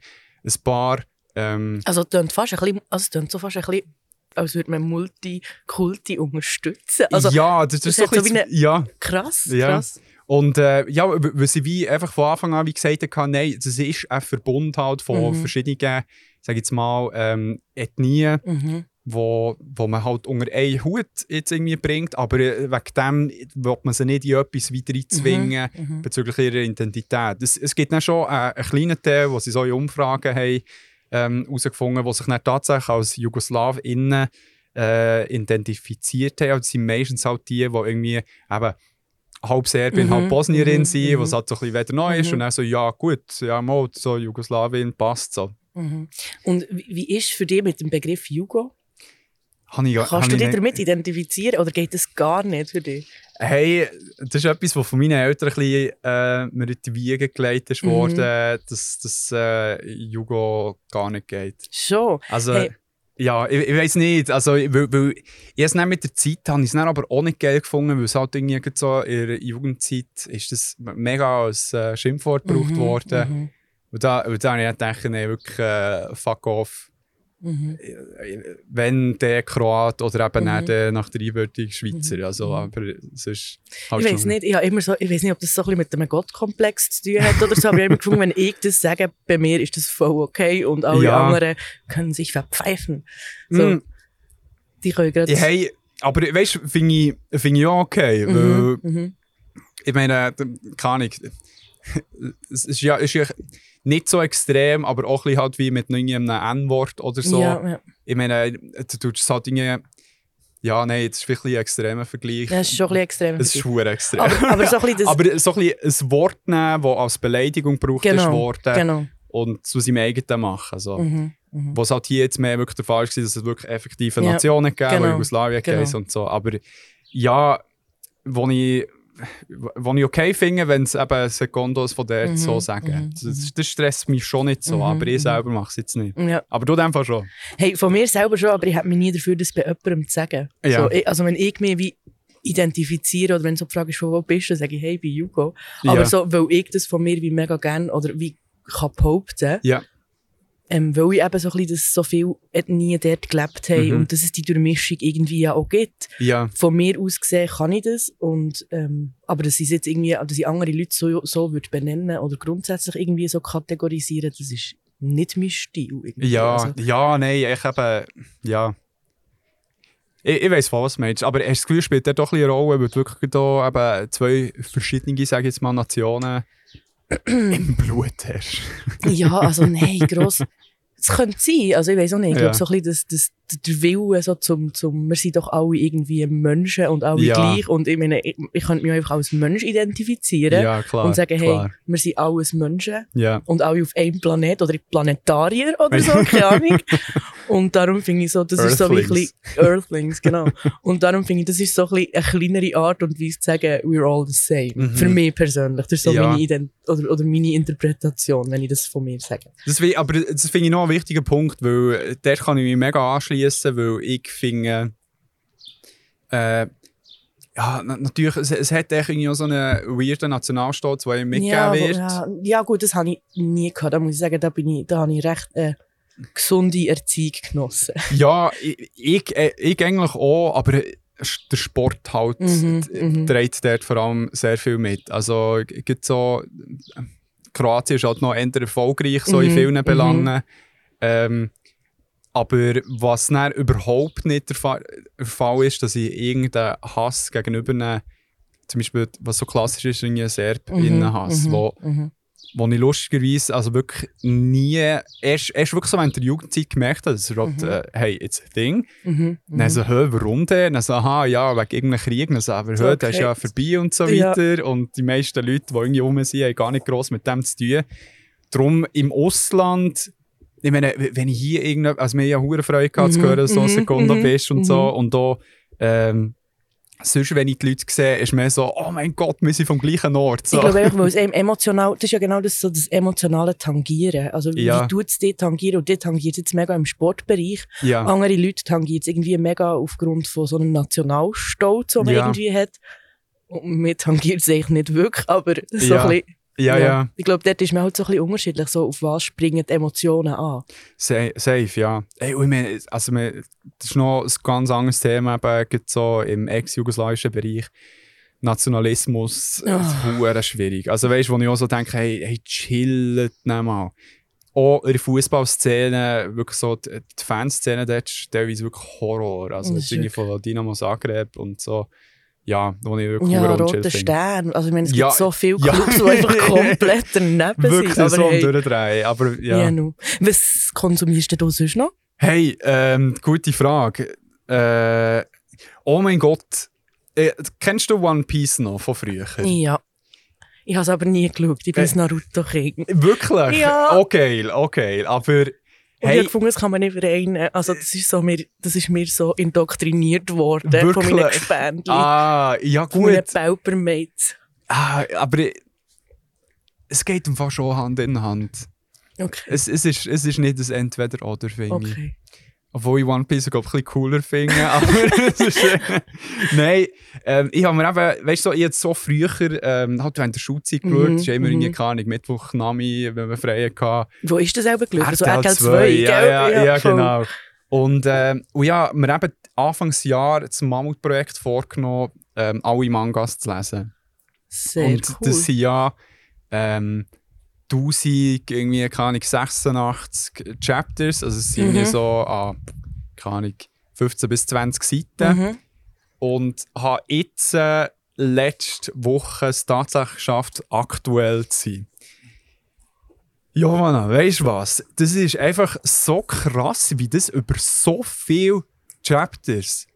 ein paar. Ähm, Also es klingt fast ein bisschen, also es so fast ein bisschen, als würde man Multikulti unterstützen. Also ja, das, das ist so so wie eine- ja. krass, Ja. Und äh, ja, weil sie wie einfach von Anfang an wie gesagt haben, nein, das ist ein Verbund halt von Mhm. verschiedenen, sag ich jetzt mal, ähm, Ethnien, Mhm. wo, wo man halt unter einen Hut jetzt irgendwie bringt, aber äh, wegen dem will man sie nicht in etwas weiter zwingen Mhm. bezüglich ihrer Identität. Es, es gibt dann schon äh, einen kleinen Teil, wo sie so in Umfragen haben ähm, herausgefunden haben, die sich dann tatsächlich als JugoslawInnen äh, identifiziert haben. Das sind meistens halt die, die irgendwie eben halb Serbin, Mhm, halb Bosnierin mhm, mhm. was halt so ein bisschen wieder neu ist. Mhm. Und dann so, ja gut, ja mal, so Jugoslawien passt so. Mhm. Und wie, ist für dich mit dem Begriff Jugo? Ich, Kannst du ich dich damit identifizieren oder geht das gar nicht für dich? Hey, das ist etwas, was von meinen Eltern ein bisschen, äh, mir in die Wiege gelegt ist Mhm. worden, dass das äh, Jugo gar nicht geht. Schon. Also, Hey. Ja, ich, ich weiß nicht. Also, weil, weil ich es nicht mit der Zeit habe ich es aber auch nicht geil gefunden, weil es halt irgendwie so in der Jugendzeit ist das mega als äh, Schimpfwort gebraucht Mhm, worden. mhm, Und da, und da habe ich gedacht, nee, wirklich äh, fuck off. Mhm. Wenn der Kroat oder eben Mhm. der nach der Einwürdigung Schweizer. Mhm. Also, Mhm. aber sonst. halt Ich weiß schon- nicht, ich, immer so, ich weiß nicht, ob das so ein bisschen mit einem Gottkomplex zu tun hat oder so, aber ich habe immer gefunden, wenn ich das sage, bei mir ist das voll okay und alle Ja. anderen können sich verpfeifen. So, Mm, Die können gerade... ja, hey, aber weißt du, finde ich, find ich auch okay. Weil, mhm, mhm. ich meine, äh, keine Ahnung, es ist ja, ist ja nicht so extrem, aber auch ein bisschen halt wie mit einem N-Wort oder so. Ja, ja. Ich meine, du tust es halt irgendwie, ja, nein, das ist vielleicht ein extremer Vergleich. ja, das ist schon ein extrem. Es ist schwer extrem. aber, aber so ein bisschen das... aber so ein, bisschen ein Wort nehmen, das als Beleidigung gebraucht ist genau, worden genau. und zu seinem eigenen machen. Also, Mhm, mhm. Was halt hier jetzt mehr wirklich der Fall war, dass es wirklich effektive Ja, Nationen gab, genau, Jugoslawien genau. und so. Aber ja, wo ich, wo ich okay finde, wenn es eben Sekundos von dort Mhm, so sagen. mhm, das, das stresst mich schon nicht so, Mhm, aber ich mhm. selber mache es jetzt nicht. Ja. Aber du in dem Fall schon. Hey, von mir selber schon, aber ich habe mich nie dafür, das bei jemandem zu sagen. Ja. So, ich, also wenn ich mich wie identifiziere oder wenn so die Frage ist, von wo bist du, sage ich, hey, bin Jugo. Aber Ja. so, weil ich das von mir wie mega gerne oder wie kann behaupten, Ja. Ähm, weil ich eben so ein bisschen, dass so viel nie dort gelebt haben Mhm. und dass es die Durchmischung irgendwie ja auch gibt. Ja, Von mir aus gesehen kann ich das und, ähm, aber dass ich jetzt irgendwie, dass ich andere Leute so, so würde benennen oder grundsätzlich irgendwie so kategorisieren, das ist nicht mein Stil. Irgendwie. ja, Also, ja, nein, ich eben, ja. Ich, ich weiss, was du meinst, aber hast du das Gefühl, spielt der doch ein bisschen eine Rolle, weil du wirklich da eben zwei verschiedene, sage ich jetzt mal, Nationen im Blut hast. Ja, also nein, gross. Es könnte sein, also ich weiß auch nicht. Ich Ja. glaube so ein bisschen, dass, dass der Wille so zum, zum, wir sind doch alle irgendwie Menschen und alle Ja. gleich und ich meine, ich, ich könnte mich einfach als Mensch identifizieren Ja, klar. und sagen, hey, klar. wir sind alles Menschen Ja. und alle auf einem Planet oder Planetarier oder so, keine Ahnung. Und darum finde ich so, das ist so ein bisschen, Earthlings, genau. Und darum finde ich, das ist so ein eine kleinere Art und Weise zu sagen, we're all the same. Mhm. Für mich persönlich. Das ist so meine Ident oder, oder meine Interpretation, wenn ich das von mir sage. Das, aber das finde ich noch ein wichtiger Punkt, weil äh, dort kann ich mich mega anschließen, weil ich finde, äh, ja, na, natürlich, es, es hat irgendwie auch so einen weirden Nationalstolz, der ihm mitgegeben Ja, wird. ja, ja, gut, das habe ich nie gehabt. Da muss ich sagen, da, bin ich, da habe ich recht äh, gesunde Erziehung genossen. Ja, ich, ich, äh, ich eigentlich auch, aber der Sport halt Mhm, d- mhm. trägt dort vor allem sehr viel mit. Also, g- gibt so, Kroatien ist halt noch eher erfolgreich, so in Mhm, vielen mhm. Belangen. Ähm, aber was dann überhaupt nicht der Fall, der Fall ist, dass ich irgendeinen Hass gegenüber einem, zum Beispiel, was so klassisch ist, einen Serbinnen-Hass, mhm, wo, mhm. wo ich lustigerweise also wirklich nie, erst, erst wirklich so während der Jugendzeit gemerkt habe, dass es Mhm. äh, hey, it's a thing. Mhm. Dann so, hä, warum denn? Dann so, aha, ja, wegen irgendeinem Krieg. Dann so, aber hä, der ist Okay. ja vorbei und so Ja. weiter. Und die meisten Leute, die irgendwie rum sind, haben gar nicht gross mit dem zu tun. Darum im Ausland, ich meine, wenn ich hier irgendwie, also mir ja hure Freude gehabt zu Mhm, hören, dass du mhm, Sekunde mhm, bist und mhm. so. Und da, ähm, sonst, wenn ich die Leute sehe, ist mir so, oh mein Gott, wir sind vom gleichen Ort. So. Ich glaube einfach, weil es eben emotional, das ist ja genau das, so das emotionale Tangieren. Also, Ja. wie tut es dich tangieren? Und die tangiert jetzt mega im Sportbereich. ja. Andere Leute tangiert es irgendwie mega aufgrund von so einem Nationalstolz, den man Ja. irgendwie hat. Und mir tangiert es eigentlich nicht wirklich, aber so ein bisschen, ja, ja, Ich glaube, dort ist man halt so ein bisschen unterschiedlich, so auf was springen Emotionen an. Sa- Safe, ja. Ey, ich meine, also, das ist noch ein ganz anderes Thema, eben, so im ex-jugoslawischen Bereich. Nationalismus, Ah. das ist hure schwierig. Also weißt du, wo ich auch so denke, hey, hey chillt nicht mal. auch in der Fußballszene, wirklich so, die, die Fanszene dort ist teilweise wirklich Horror. Also, Das irgendwie von Dynamo Zagreb und so. Ja, wo ich wirklich Ja, roter. Stern. Also, ich meine, es Ja, gibt so viele ja. Clubs, die einfach komplett daneben Wirklich sind. so am hey, Durchdrehen. Aber ja. ja. no. Was konsumierst du sonst noch? Hey, ähm, gute Frage. Äh, oh mein Gott. Äh, kennst du One Piece noch von früher? Ja. Ich habe es aber nie geschaut. Ich bin Äh, ein Naruto-Kind. Wirklich? Ja. Okay, okay. Aber Und ich hey, habe gefunden, das kann man nicht vereinen. Also, das ist, so mir, das ist mir so indoktriniert worden von Wirklich? meinen Gefändchen. ah, ja von meinen gut. Paupermates. Ah, aber ich- es geht Fall schon Hand in Hand. Okay. Es, es, ist, es ist nicht das Entweder-Oder, finde ich. Obwohl ich One Piece glaub, ein bisschen cooler finde. Aber ist, äh, Nein, ähm, ich habe mir eben, weißt du, so, ich hab so früher ähm, halt während der Schulzeit Mhm, geschaut. Es ist immer mhm. irgendwie, keine Ahnung, Mittwoch, Nami, wenn wir frei hatten. Wo ist das selber geschaut? Also RTL RTL 2, 2, ja, ja, ja, voll. genau. Und, ähm, und ja, wir haben Anfangsjahr das Mammutprojekt vorgenommen, ähm, alle Mangas zu lesen. Sehr und cool. das sind ja ähm, 1000, irgendwie, keine Ahnung, 86 Chapters, also es sind Mhm. irgendwie so an, keine Ahnung, 15 bis 20 Seiten. Mhm. Und habe jetzt äh, letzte Woche es tatsächlich geschafft, aktuell zu sein. Johanna, weißt du was? Das ist einfach so krass, wie das über so viele Chapters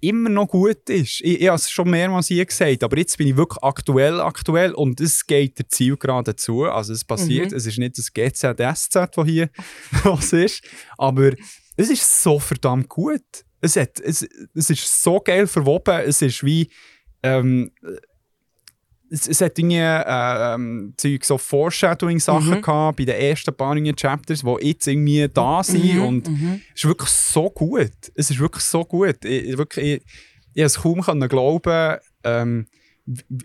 immer noch gut ist. Ich, ich habe es schon mehrmals hier gesagt, aber jetzt bin ich wirklich aktuell, aktuell und es geht der Zielgerade zu. Also es passiert, es ist nicht das GZSZ, das hier was ist, aber es ist so verdammt gut. Es, hat, es, es ist so geil verwoben, es ist wie ähm, es, es hat irgendwie äh, ähm, Zeug, so Foreshadowing-Sachen Mhm. gehabt bei den ersten paar Chapters, die jetzt irgendwie da sind Mhm, und mhm. es ist wirklich so gut. Es ist wirklich so gut. Ich, ich, wirklich, ich, ich es kaum können glauben, ähm,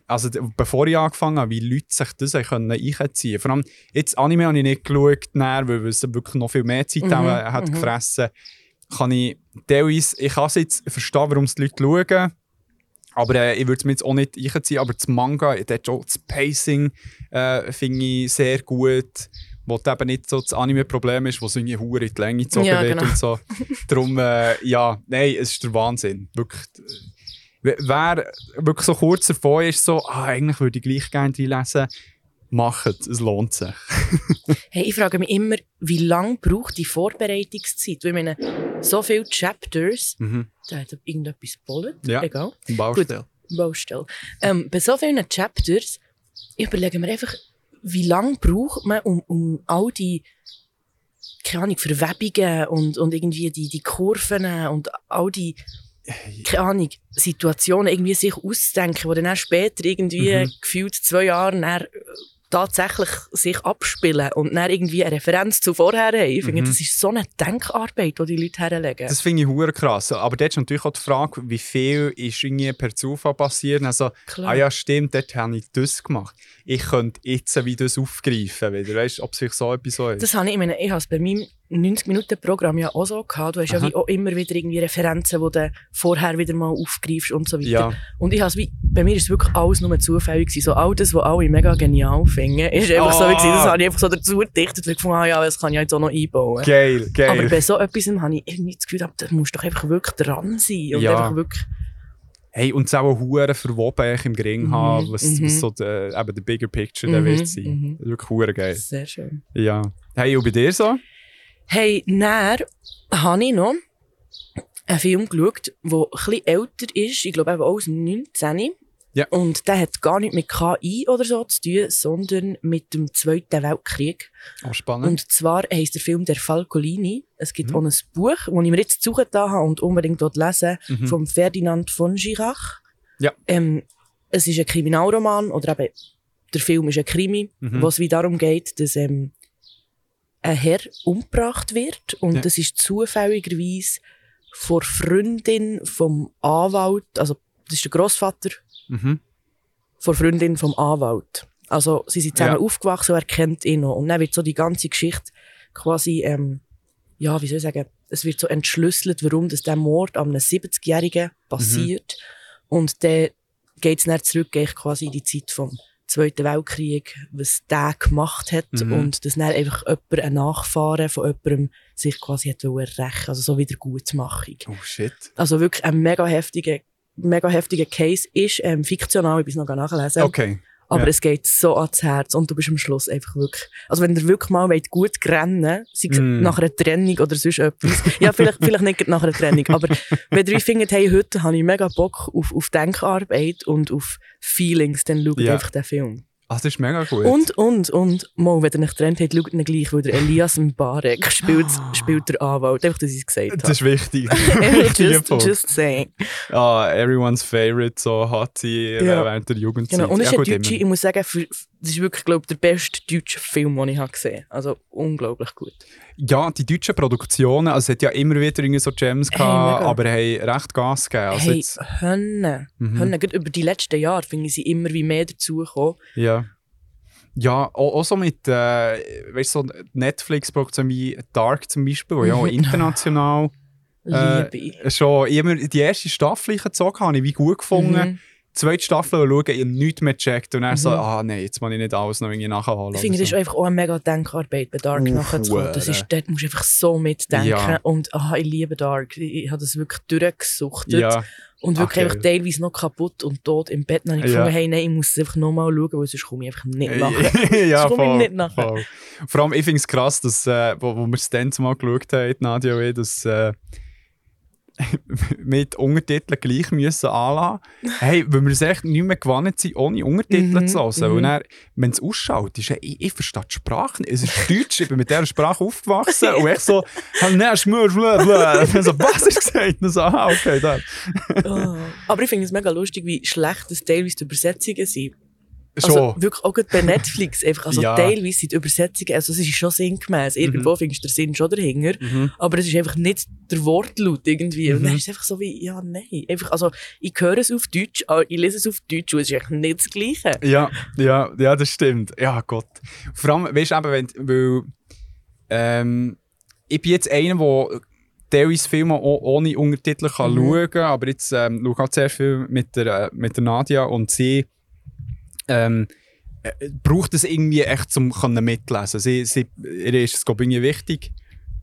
also bevor ich angefangen habe, wie Leute sich das können einziehen Vor allem, jetzt Anime habe ich nicht geschaut, näher, weil es wirklich noch viel mehr Zeit Mhm, haben- hat mhm. gefressen. Kann ich teilweise, ich kann es jetzt verstehen, warum es die Leute schauen. Aber äh, ich würde es mir jetzt auch nicht einziehen. Aber das Manga, dort auch das Pacing äh, finde ich sehr gut. Wo eben nicht so das Anime-Problem ist, wo es irgendwie hure in die Länge gezogen Ja, wird genau. und so. Darum, äh, ja, nein, es ist der Wahnsinn. Wirklich. äh, Wer wirklich so kurz davor ist, so, ah, eigentlich würde ich gleich gerne reinlesen, macht es, lohnt sich. Hey, ich frage mich immer, wie lange braucht die Vorbereitungszeit? Weil meine, so viele Chapters, Mhm. da hat irgendetwas gebollt, Ja. egal, Ein Baustelle. Baustelle. Ähm, bei so vielen Chapters überlegen wir einfach, wie lange braucht man, um, um all die keine Ahnung, Verwebungen und, und irgendwie die, die Kurven und all die keine Ahnung, Situationen irgendwie sich auszudenken, die dann später irgendwie Mhm. gefühlt zwei Jahre dann tatsächlich sich abspielen und dann irgendwie eine Referenz zu vorher haben. Ich finde, Mhm. das ist so eine Denkarbeit, die die Leute herlegen. Das finde ich hure krass. Aber dort ist natürlich auch die Frage, wie viel ist irgendwie per Zufall passiert. Also, Klar. ah ja, stimmt, dort habe ich das gemacht. Ich könnte jetzt wie das aufgreifen wieder. Weißt du, ob es vielleicht so etwas so ist? Das habe ich, ich meine, ich habe es bei meinem 90-Minuten-Programm ja auch so gehabt. Du hast ja Aha. wie auch immer wieder irgendwie Referenzen, die du vorher wieder mal aufgreifst und so weiter. Ja. Und ich habe es wie, bei mir ist es wirklich alles nur zufällig gewesen. So all das, was alle mega genial finden, ist einfach so Ah. gewesen. Das habe ich einfach so dazu gedichtet, weil ich gefunden habe, ja, das kann ich jetzt auch noch einbauen. Geil, geil. Aber bei so etwas habe ich irgendwie das Gefühl, da musst du doch einfach wirklich dran sein. Und Ja. einfach wirklich, Hey, und es auch hure verwoben eigentlich im Gring Mhm, haben, was, mhm. was so der, eben der Bigger Picture der Mhm, wird sein. mhm. Wirklich hure geil. sehr schön. Ja. Hey, und bei dir so? Hey, näher habe ich noch einen Film geschaut, der bisschen älter ist. Ich glaube eben auch aus dem 19. Ja. Und der hat gar nicht mit KI oder so zu tun, sondern mit dem Zweiten Weltkrieg. Oh, spannend. Und zwar heisst der Film «Der Falcolini». Es gibt Mhm. auch ein Buch, das ich mir jetzt zugetan habe und unbedingt dort lesen, Mhm. von Ferdinand von Girach. Ja. Ähm, es ist ein Kriminalroman, oder eben der Film ist ein Krimi, Mhm. wo es wie darum geht, dass ähm, ein Herr umgebracht wird und Ja. das ist zufälligerweise vor Freundin vom Anwalt, also das ist der Großvater Mhm. vor Freundin vom Anwalt. Also sie sind zusammen Ja. aufgewachsen und er kennt ihn noch. Und dann wird so die ganze Geschichte quasi, ähm, ja, wie soll ich sagen, es wird so entschlüsselt, warum das der Mord an einem 70-Jährigen passiert. Und dann geht es dann zurück quasi in die Zeit vom Zweiten Weltkrieg, was der gemacht hat Mhm. und dass dann einfach jemand, ein Nachfahren von jemandem sich quasi hat rächen, also so wieder Gutmachung. Oh shit. Also wirklich ein mega heftiger, mega heftiger Case ist ähm, fiktional, ich bin es noch nachlesen. Okay. Aber Ja. es geht so ans Herz und du bist am Schluss einfach wirklich, also wenn ihr wirklich mal wollt, gut rennen, sei es Mm. nach einer Trennung oder sonst etwas, ja, vielleicht, vielleicht nicht nach einer Trennung, aber wenn ihr euch findet, hey, heute habe ich mega Bock auf, auf Denkarbeit und auf Feelings, dann schaut Ja. einfach den Film. Ah, das ist mega gut. Und, und, und, mal, wenn ihr nicht getrennt habt, schaut ihn gleich, weil der Elias Mbarek spielt, spielt der Anwalt, einfach, dass ich es gesagt das ist wichtig. habe. Just, just saying. Ah, everyone's favorite, so hat sie Ja. während der Jugendzeit. Genau. Und es ja, ist gut, immer. ich muss sagen, für, das ist wirklich, glaube ich, der beste deutsche Film, den ich habe gesehen habe. Also unglaublich gut. Ja, die deutschen Produktionen, also es hat ja immer wieder irgendwie so Gems Hey, gehabt, aber haben recht Gas gegeben. Also hey, jetzt, Hönne. Mhm. Hönne. Über die letzten Jahre finde ich sie immer wie mehr dazugekommen. ja. Ja, auch, auch so mit, äh, weißt so Netflix-Produktionen wie Dark zum Beispiel, wo ja auch international Äh, Liebe ich. schon immer die erste Staffel gezogen habe, ich wie gut gefunden. Mhm. Zweite Staffel schauen, ich habe nichts mehr gecheckt und so, Mhm. ah nein, jetzt muss ich nicht alles noch irgendwie nachholen. Ich finde, das ist oder einfach auch eine mega Denkarbeit, bei Dark Uff, nachzukommen. Das ist, dort musst du einfach so mitdenken. Ja. Und ah, ich liebe Dark. Ich, ich habe das wirklich so. durchgesuchtet. Ja, Und wirklich Ach, einfach teilweise noch kaputt und tot im Bett. Dann habe ich Ja. gefunden, hey, nein, ich muss es einfach nochmal schauen, weil sonst komme ich einfach nicht nachher. ja, Sonst komme ich voll, nicht nachher. voll. Vor allem, ich finde es krass, dass, äh, wo, wo wir es dann zumal geschaut haben, Nadia und ich, dass äh, mit Untertiteln gleich müssen anlassen. Hey, weil wir es echt nicht mehr gewohnt sind, ohne Untertitel Mhm, zu hören. mhm. Und dann, wenn es ausschaut, ist, ich, ich verstehe die Sprache nicht. Es ist Deutsch, ich bin mit dieser Sprache aufgewachsen und ich so, «Halt, nein, schmur, bla, bla. Und dann so, was ist gesagt? Und so, ah, okay, da. Ah. Aber ich finde es mega lustig, wie schlecht das teilweise die Übersetzungen sind. Schon. Also wirklich auch bei Netflix. Einfach, also Ja. teilweise sind die Übersetzungen, also es ist schon sinngemäß. Irgendwo findest du den Sinn schon dahinter. Mhm. Aber es ist einfach nicht der Wortlaut irgendwie. Und Mhm. dann ist es einfach so wie, ja, nein. Einfach, also, ich höre es auf Deutsch, aber ich lese es auf Deutsch und es ist eigentlich nicht das Gleiche. Ja, ja, ja, das stimmt. Ja, Gott. Vor allem, weißt du, eben, wenn, weil, ähm, ich bin jetzt einer, der teilweise Filme auch ohne Untertitel kann Mhm. schauen kann, aber jetzt ähm, schaue ich halt sehr viel mit der, äh, mit der Nadia und sie ähm, äh, braucht es irgendwie echt können mitlesen. Sie, sie, ihr ist es, glaube ich, wichtig.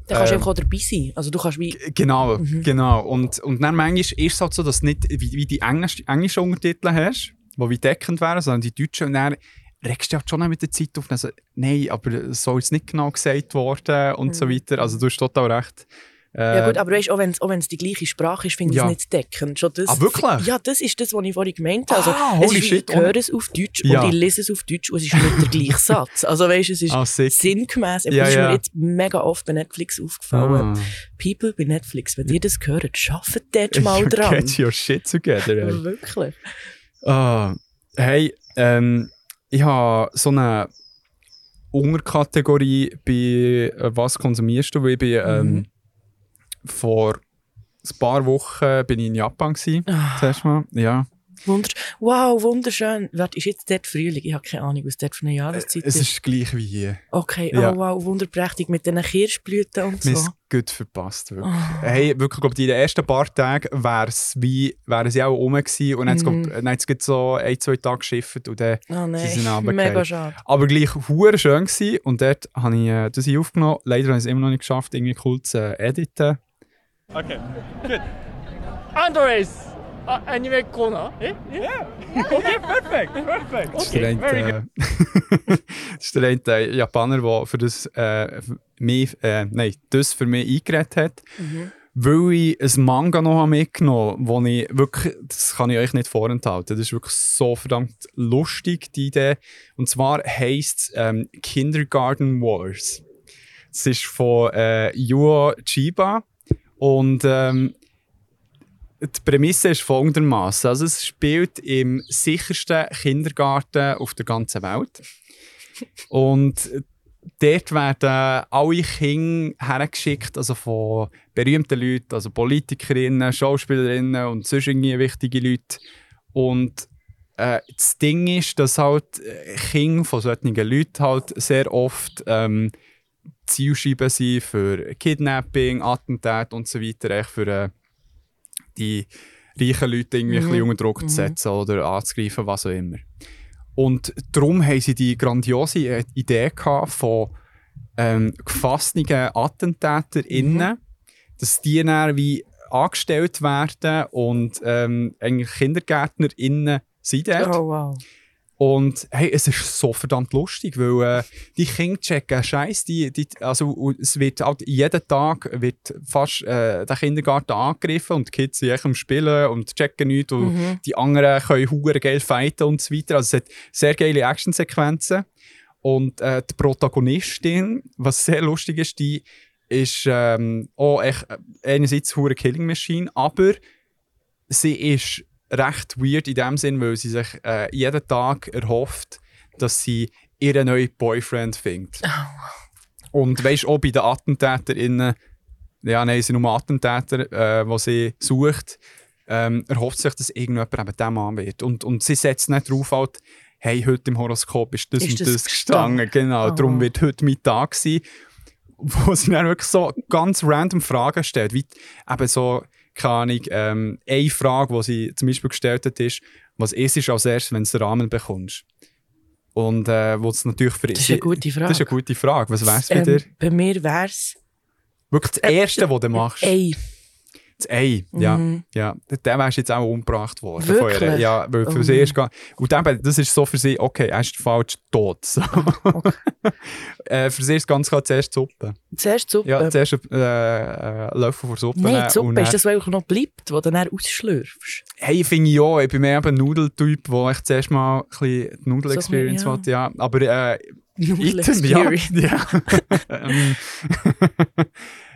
Dann kannst du Ähm, einfach auch dabei sein. Also du kannst wie, Genau, Mhm. genau. Und, und dann manchmal ist es halt so, dass du nicht wie, wie die Englisch, englischen Untertitel hast, die wie deckend wären, sondern die deutschen. Und dann regst du halt schon mit der Zeit auf. Also, nein, aber so ist nicht genau gesagt worden und so Mhm. weiter. Also du hast total recht. Äh, ja gut, aber weißt, auch wenn es die gleiche Sprache ist, finde ich Ja. es nicht deckend. Schon das, Ah, wirklich? Ja, das ist das, was ich vorhin gemeint habe. Also, Ah, es holy ist, shit, ich höre es auf Deutsch Ja. und ich lese es auf Deutsch und es ist nicht der gleiche Satz. Also weißt, es ist sick. sinngemäß. Ja, das ist mir jetzt mega oft bei Netflix aufgefallen. Ah. People bei Netflix, wenn ihr das hört, schafft dort mal You dran. Get your shit together. Ey. Wirklich. Ah, hey, ähm, ich habe so eine Unterkategorie bei äh, «Was konsumierst du?» weil ich bin, ähm, Mhm. Vor ein paar Wochen bin ich in Japan gewesen, Ah, zuerst mal. Ja. wundersch wow, wunderschön. Warte, ist jetzt dort Frühling? Ich habe keine Ahnung, was dort für eine Jahreszeit Es ist. ist gleich wie hier. Okay, Ja. oh wow, wunderprächtig mit diesen Kirschblüten und so. haben es gut verpasst. Wirklich. Ah. Hey, wirklich, glaub, in den ersten paar Tagen wären sie auch rum gewesen und dann dann hat's gerade so ein, zwei Tage geschifft und dann Oh Sie sind runtergefallen. mega schade. Aber gleich hure schön gewesen. und dort habe ich äh, das aufgenommen. Leider habe ich es immer noch nicht geschafft, irgendwie cool zu äh, editen. Okay, good. Andres, uh, anime corner. Eh? Yeah. okay, perfect, perfect. Das ist der Okay, very good. das ist der eine Japaner, der für das, äh, mich, äh, nein, das für mich eingeredet hat. Mhm. Weil ich ein Manga noch mitgenommen habe, wo ich wirklich, das kann ich euch nicht vorenthalten, das ist wirklich so verdammt lustig, die Idee. Und zwar heisst es ähm, Kindergarten Wars. Es ist von äh, Yuo Chiba und ähm, die Prämisse ist folgendermaßen: Also, es spielt im sichersten Kindergarten auf der ganzen Welt. Und dort werden alle Kinder hergeschickt, also von berühmten Leuten, also Politikerinnen, Schauspielerinnen und sonst irgendwie wichtige Leute. Und äh, das Ding ist, dass halt äh, Kinder von solchen Leuten halt sehr oft ähm, Zielscheiben sind für Kidnapping, Attentat und so weiter, echt für äh, die reichen Leute irgendwie ein Mhm. bisschen unter Druck zu Mhm. setzen oder anzugreifen, was auch immer. Und darum haben sie die grandiose äh, Idee gehabt von ähm, gefassten AttentäterInnen, dass die dann wie angestellt werden und ähm, eigentlich KindergärtnerInnen sind dort. Oh, wow. Und hey, es ist so verdammt lustig, weil äh, die Kinder checken Scheiß, die, die, also es wird halt jeden Tag wird fast äh, der Kindergarten angegriffen und die Kids sind echt am Spielen und checken nichts und die anderen können hure geil fighten und so weiter. Also es hat sehr geile Actionsequenzen und äh, die Protagonistin, was sehr lustig ist, die ist ähm, auch echt äh, einerseits hure Killing Machine, aber sie ist recht weird in dem Sinn, weil sie sich äh, jeden Tag erhofft, dass sie ihren neuen Boyfriend findet. Und weißt auch bei den AttentäterInnen, ja, nein, sie sind nur Attentäter, äh, die sie sucht, ähm, erhofft sich, dass irgendjemand eben der Mann wird. Und, und sie setzt nicht darauf, halt, hey, heute im Horoskop ist das Ist und das das gestanden. Genau, Oh. darum wird heute mein Tag sein. Wo sie dann wirklich so ganz random Fragen stellt, wie eben so, keine Ahnung, ähm, eine Frage, die sie zum Beispiel gestellt hat, ist, was ist es als erstes, wenn du den Rahmen bekommst? Und äh, wo es natürlich für Das ist eine gute Frage. Das ist eine gute Frage. Was wär's bei Ähm, dir? bei mir wär's Wirklich das Erste, was du machst? Ei. Das Ei, ja. Mhm. ja. Der wärst jetzt auch umgebracht worden. Wirklich? Ja, weil für Oh. sie ist. Und eben, das ist so für sie, okay, er ist falsch tot. So. äh, für sie ist ganz klar zuerst Suppe. Zuerst Suppe. Ja, zuerst ein äh, äh, Löffel von Suppe. Nein, die Suppe ist dann- das, was noch bleibt, was du dann ausschlürfst. Hey, finde ich auch. Ich bin mehr ein Nudeltyp, wo ich zuerst mal ein bisschen die Nudel-Experience So, ja. will. Ja. Aber äh, Nudel Item, ja. Experience. ja. ähm,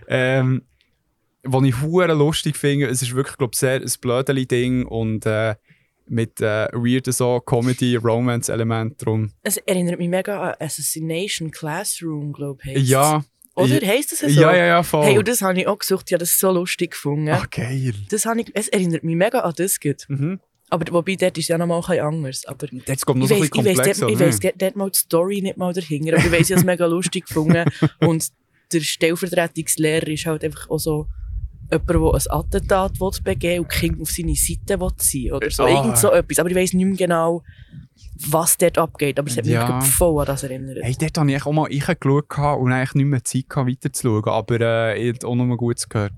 ähm, was ich hure lustig finde, es ist wirklich, glaube ich, sehr ein blödeli-Ding und äh, mit äh, weirden so Comedy-Romance-Element drum. Es erinnert mich mega an Assassination Classroom, glaube ich. Ja. Oder? Ja, Heisst das so? ja, ja, ja, voll. Hey, und das habe ich auch gesucht. Ja, das ist so lustig gefunden. Ach, geil. Das habe ich, es erinnert mich mega an das. Mhm. Aber wobei, dort ist ja noch mal ein bisschen anders. Aber Jetzt kommt noch ich so ein weiss, bisschen ich weiss, komplexer. ich oder? weiss dort, dort mal die Story nicht mal dahinter. Aber ich weiss, ich habe es mega lustig gefunden. Und der Stellvertretungslehrer ist halt einfach auch so jemand, der ein Attentat will begehen und die Kinder auf seine Seite will Oder so. Ah. Irgend so etwas. Aber ich weiss nicht mehr genau, was dort abgeht. Aber es hat mich Ja. voll an das erinnert. Hey, dort habe ich auch mal reingeschaut und eigentlich nicht mehr Zeit gehabt, weiterzuschauen. Aber äh, ich habe auch nur Gutes gehört.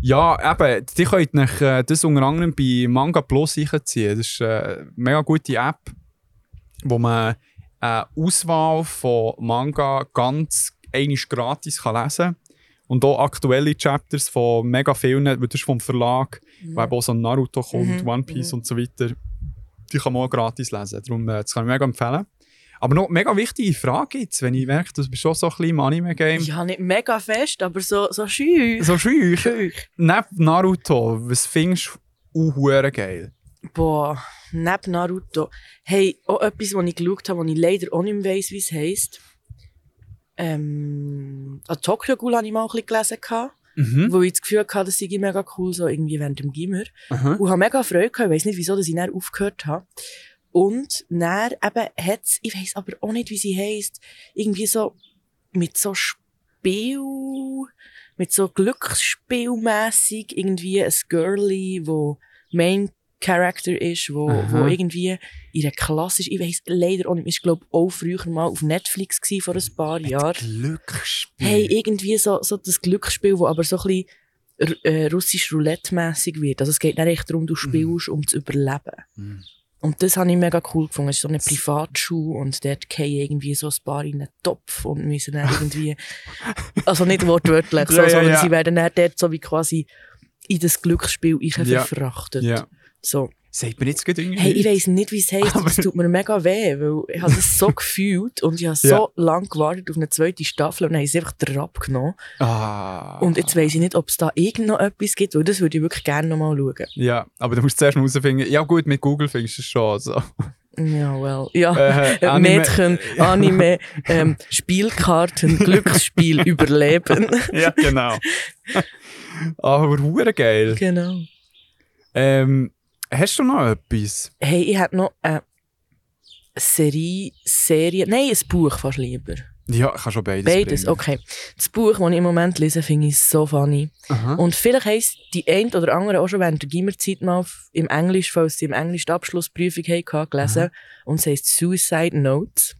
Ja, eben, die könnt euch äh, das unter anderem bei Manga Plus reinziehen. Das ist äh, eine mega gute App, wo man eine Auswahl von Manga ganz einisch gratis kann lesen kann. Und auch aktuelle Chapters von mega vielen, weil das ist vom Verlag, Mhm. eben auch so Naruto kommt, Mhm, One Piece mhm. und so weiter. Die kann man auch gratis lesen. Darum, äh, das kann ich mega empfehlen. Aber noch eine mega wichtige Frage jetzt, wenn ich merke, du bist schon so ein bisschen im Anime-Game. Ja, nicht mega fest, aber so, so schüch. So schüch. Schüch. Neben Naruto, was findest du auch geil? Boah, neben Naruto. Hey, auch etwas, was ich geschaut habe, was ich leider auch nicht mehr weiss, wie es heisst. Ähm, an Tokyo Ghoul habe ich mal ein bisschen gelesen, gehabt, Mhm. wo ich das Gefühl hatte, das sei mega cool, so irgendwie während dem Gimmer. Aha. Und habe mega Freude gehabt, ich weiss nicht, wieso dass ich dann aufgehört habe. Und dann eben hat's, ich weiss aber auch nicht, wie sie heisst, irgendwie so mit so Spiel, mit so Glücksspielmässig irgendwie ein Girlie, wo Main Character ist, wo, Aha. wo irgendwie ihre klassisch, ich weiss leider auch nicht, ist glaube auch früher mal auf Netflix gewesen, vor ein paar Jahren. Glücksspiel. Hey, irgendwie so, so das Glücksspiel, wo aber so ein bisschen äh, russisch Roulette-mässig wird. Also es geht nicht echt darum, du spielst, um zu überleben. Mhm. Und das habe ich mega cool gefunden. Es ist so eine Privatschule und dort fallen irgendwie so ein paar in einen Topf und müssen dann irgendwie, also nicht wortwörtlich, so, Ja, ja, sondern ja. sie werden dann dort so wie quasi in das Glücksspiel. Ja. verfrachtet. Ja. So. Sagt mir jetzt irgendwie Hey, ich weiss nicht, wie es heisst. Aber- Es tut mir mega weh, weil ich habe das so gefühlt und ich habe so Ja. lange gewartet auf eine zweite Staffel und dann haben sie einfach den Rab genommen. Ah. Und jetzt weiss ich nicht, ob es da irgend noch etwas gibt, weil das würde ich wirklich gerne noch mal schauen. Ja, aber du musst zuerst mal herausfinden. Ja gut, mit Google findest du es schon. So. Ja, well. Ja. Äh, Äh, Anime- Mädchen, Anime, ähm, Spielkarten, Glücksspiel überleben. ja, genau. aber hure geil. genau. Ähm, hast du noch etwas? Hey, ich hätte noch eine Serie, Serie, nein, ein Buch fast lieber. Ja, ich kann schon beides Beides, bringen. okay. Das Buch, das ich im Moment lese, finde ich so funny. Aha. Und vielleicht heisst die ein oder andere auch schon während der Gimmerzeit mal im Englisch, falls sie im Englisch die Abschlussprüfung haben, gelesen. Und es heisst Suicide Notes.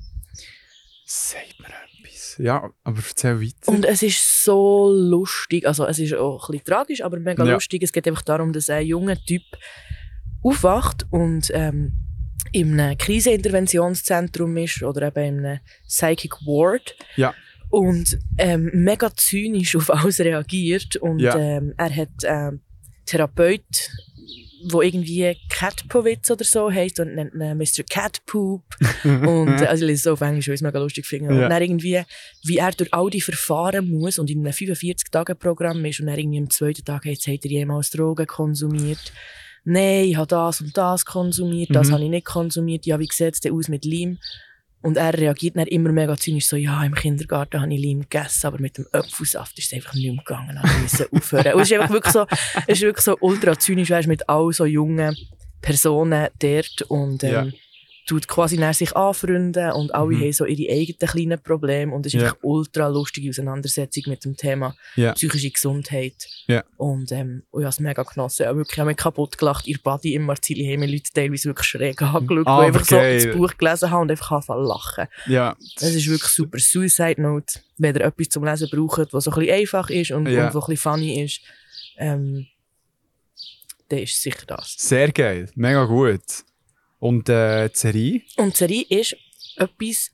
Sagt mir etwas. Ja, aber erzähl weiter. Und es ist so lustig. Also, es ist auch ein bisschen tragisch, aber mega Ja. lustig. Es geht einfach darum, dass ein junger Typ aufwacht und ähm, in einem Kriseninterventionszentrum ist oder eben in einem Psychic Ward. Ja. Und ähm, mega zynisch auf alles reagiert. Und Ja. ähm, er hat ähm, Therapeut, wo irgendwie Catpovitz oder so heisst und nennt ihn Mr. Catpoop. und also ich lese es auf Englisch, weil ich es mega lustig finde. Ja. Und dann irgendwie, wie er durch all die Verfahren muss und in einem 45-Tage-Programm ist und dann irgendwie am zweiten Tag heisst, hat er jemals Drogen konsumiert. Nein, ich habe das und das konsumiert, das Mhm. habe ich nicht konsumiert. Ja, wie sieht es denn aus mit Leim? Und er reagiert dann immer mega zynisch so, ja, im Kindergarten habe ich Leim gegessen, aber mit dem Apfelsaft ist es einfach nicht mehr gegangen. Also ich musste aufhören. Und es ist einfach wirklich so, es ist wirklich so ultra zynisch, weißt, mit all so jungen Personen dort und ähm, Ja. Tut quasi nach sich anfreunden und alle Mhm. haben so ihre eigenen kleinen Probleme und es ist Ja. einfach ultra lustige Auseinandersetzung mit dem Thema Ja. psychische Gesundheit. Ja. Und ähm, und ich habe es mega genossen. Ich habe wirklich ich habe mich kaputt gelacht. Ihr Body im Marzili haben mich Leute teilweise wirklich schräg angeschaut, Ah, die einfach so geil. das Buch gelesen haben und einfach anfangen lachen. ja. Es ist wirklich super. Suicide Note, wenn ihr etwas zum Lesen braucht, was so ein bisschen einfach ist und, Ja. und was ein bisschen funny ist, ähm, dann ist es sicher das. Sehr geil. Mega gut. Und äh, die Serie? Und die Serie ist etwas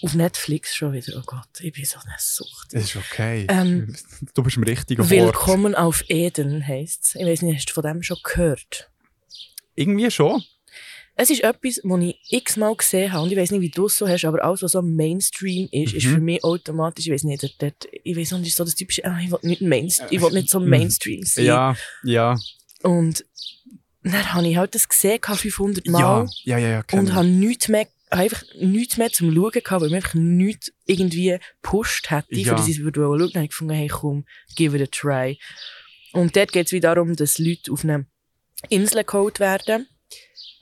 auf Netflix schon wieder. Oh Gott, ich bin so eine Sucht. Ist okay. Ähm, du bist im richtigen Ort. Willkommen auf Eden heisst es. Ich weiß nicht, hast du von dem schon gehört? Irgendwie schon. Es ist etwas, das ich x-mal gesehen habe. Und ich weiß nicht, wie du es so hast, aber alles, was so Mainstream ist, ist Mhm. für mich automatisch, ich weiß nicht, dort, dort, ich weiß nicht, ist so das typische, ah, ich will nicht, Mainstream, ich will nicht so Mainstream sein. Mhm. Ja, ja. Und dann habe ich halt das gesehen, gehabt, 500 Mal. Ja, ja, ja, ja. und habe nichts mehr, habe einfach nichts mehr zum Schauen gehabt, weil mir einfach nichts irgendwie gepusht hätte, Ja. für das ich es würde schauen. Dann habe ich gefunden, hey, komm, give it a try. Und dort geht es wieder darum, dass Leute auf eine Insel geholt werden,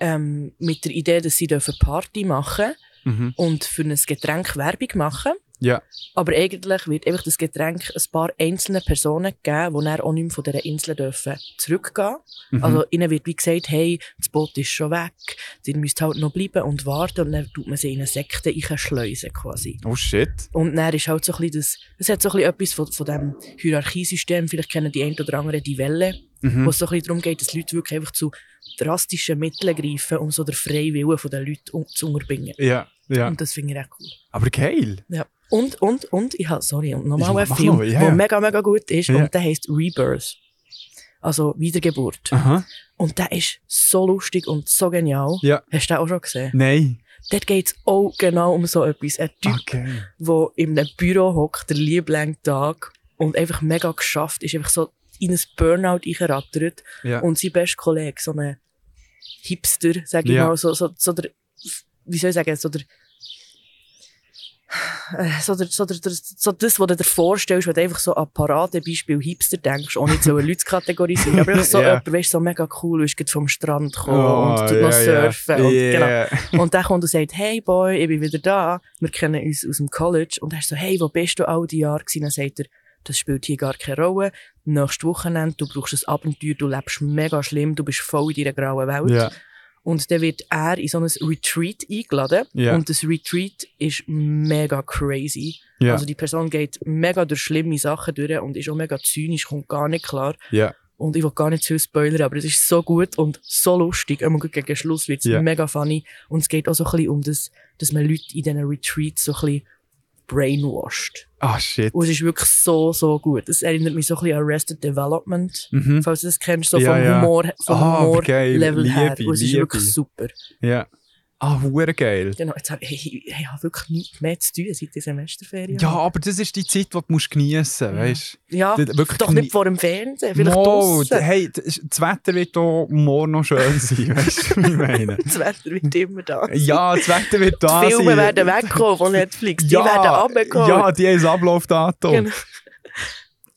ähm, mit der Idee, dass sie Party machen Mhm. und für ein Getränk Werbung machen. Ja. Aber eigentlich wird einfach das Getränk ein paar einzelnen Personen geben, die dann auch nicht mehr von dieser Insel dürfen zurückgehen Mhm. Also ihnen wird wie gesagt, hey, das Boot ist schon weg, ihr müsst halt noch bleiben und warten und dann tut man sie in eine Sekte schleusen quasi. oh shit. Und dann ist halt so ein bisschen das, es hat so ein bisschen etwas von, von dem Hierarchiesystem, vielleicht kennen die ein oder anderen die Welle, Mhm. wo es so ein bisschen darum geht, dass Leute wirklich einfach zu drastischen Mitteln greifen, um so den freien Willen der Leute zu unterbringen. Ja, ja. Und das finde ich auch cool. Aber geil. Ja. Und, und, und, ich habe, sorry, und nochmal Ja, ein mach Film, der ja. mega, mega gut ist Ja. und der heisst Rebirth. Also Wiedergeburt. Aha. Und der ist so lustig und so genial. Ja. Hast du den auch schon gesehen? Nein. Dort geht es auch genau um so etwas. Ein Typ, Okay. der in einem Büro hockt, der lieblang Tag und einfach mega geschafft ist, einfach so in ein Burnout eingerattert. Ja. Und sein bester Kollege, so ein Hipster, sag ich mal, so, so, so der, wie soll ich sagen, so der, so, der, so, der, der, so das, was du dir vorstellst, wenn du einfach so an Paradebeispiel Hipster denkst, ohne so Leute zu kategorisieren. Aber einfach so Ja. jemand, weißt, so mega cool, ist gerade vom Strand gekommen Oh, und tut noch ja, ja. surfen. Und, genau. Yeah. und dann kommt und sagt, hey Boy, ich bin wieder da. Wir kennen uns aus dem College. Und er ist so, hey, wo bist du all die Jahre gewesen? Dann sagt er, das spielt hier gar keine Rolle. Nächstes Wochenende, du brauchst ein Abenteuer, du lebst mega schlimm, du bist voll in deiner grauen Welt. Und dann wird er in so ein Retreat eingeladen. Ja. Und das Retreat ist mega crazy. Ja. Also die Person geht mega durch schlimme Sachen durch und ist auch mega zynisch, kommt gar nicht klar. Ja. Und ich will gar nicht zu viel spoilern, aber es ist so gut und so lustig. Immer gegen Schluss wird es Ja. mega funny. Und es geht auch so ein bisschen um das, dass man Leute in diesen Retreats so ein bisschen brainwashed. Ah, shit. Und es ist wirklich so, so gut. Es erinnert mich so ein bisschen an Arrested Development. Mhm. Falls du das kennst, so Ja, vom ja. Humor, vom Ah, aber geil. Humor-Level her. Und es ist Liebe. wirklich super. Ja. Ah, hure geil. Genau, jetzt habe ich, ich, ich habe wirklich nichts mehr zu tun seit der Semesterferien. Ja, aber das ist die Zeit, die du musst geniessen musst, weißt ja du? Wirklich doch nicht vor dem Fernsehen, vielleicht Mo, draussen. hey, das das Wetter wird auch morgen noch schön sein, weißt du, was ich meine? Das Wetter wird immer da sein. Ja, das Wetter wird da Die Filme sein. werden wegkommen von Netflix, die ja, werden runtergeholt. Ja, die haben ein Ablaufdatum. Genau.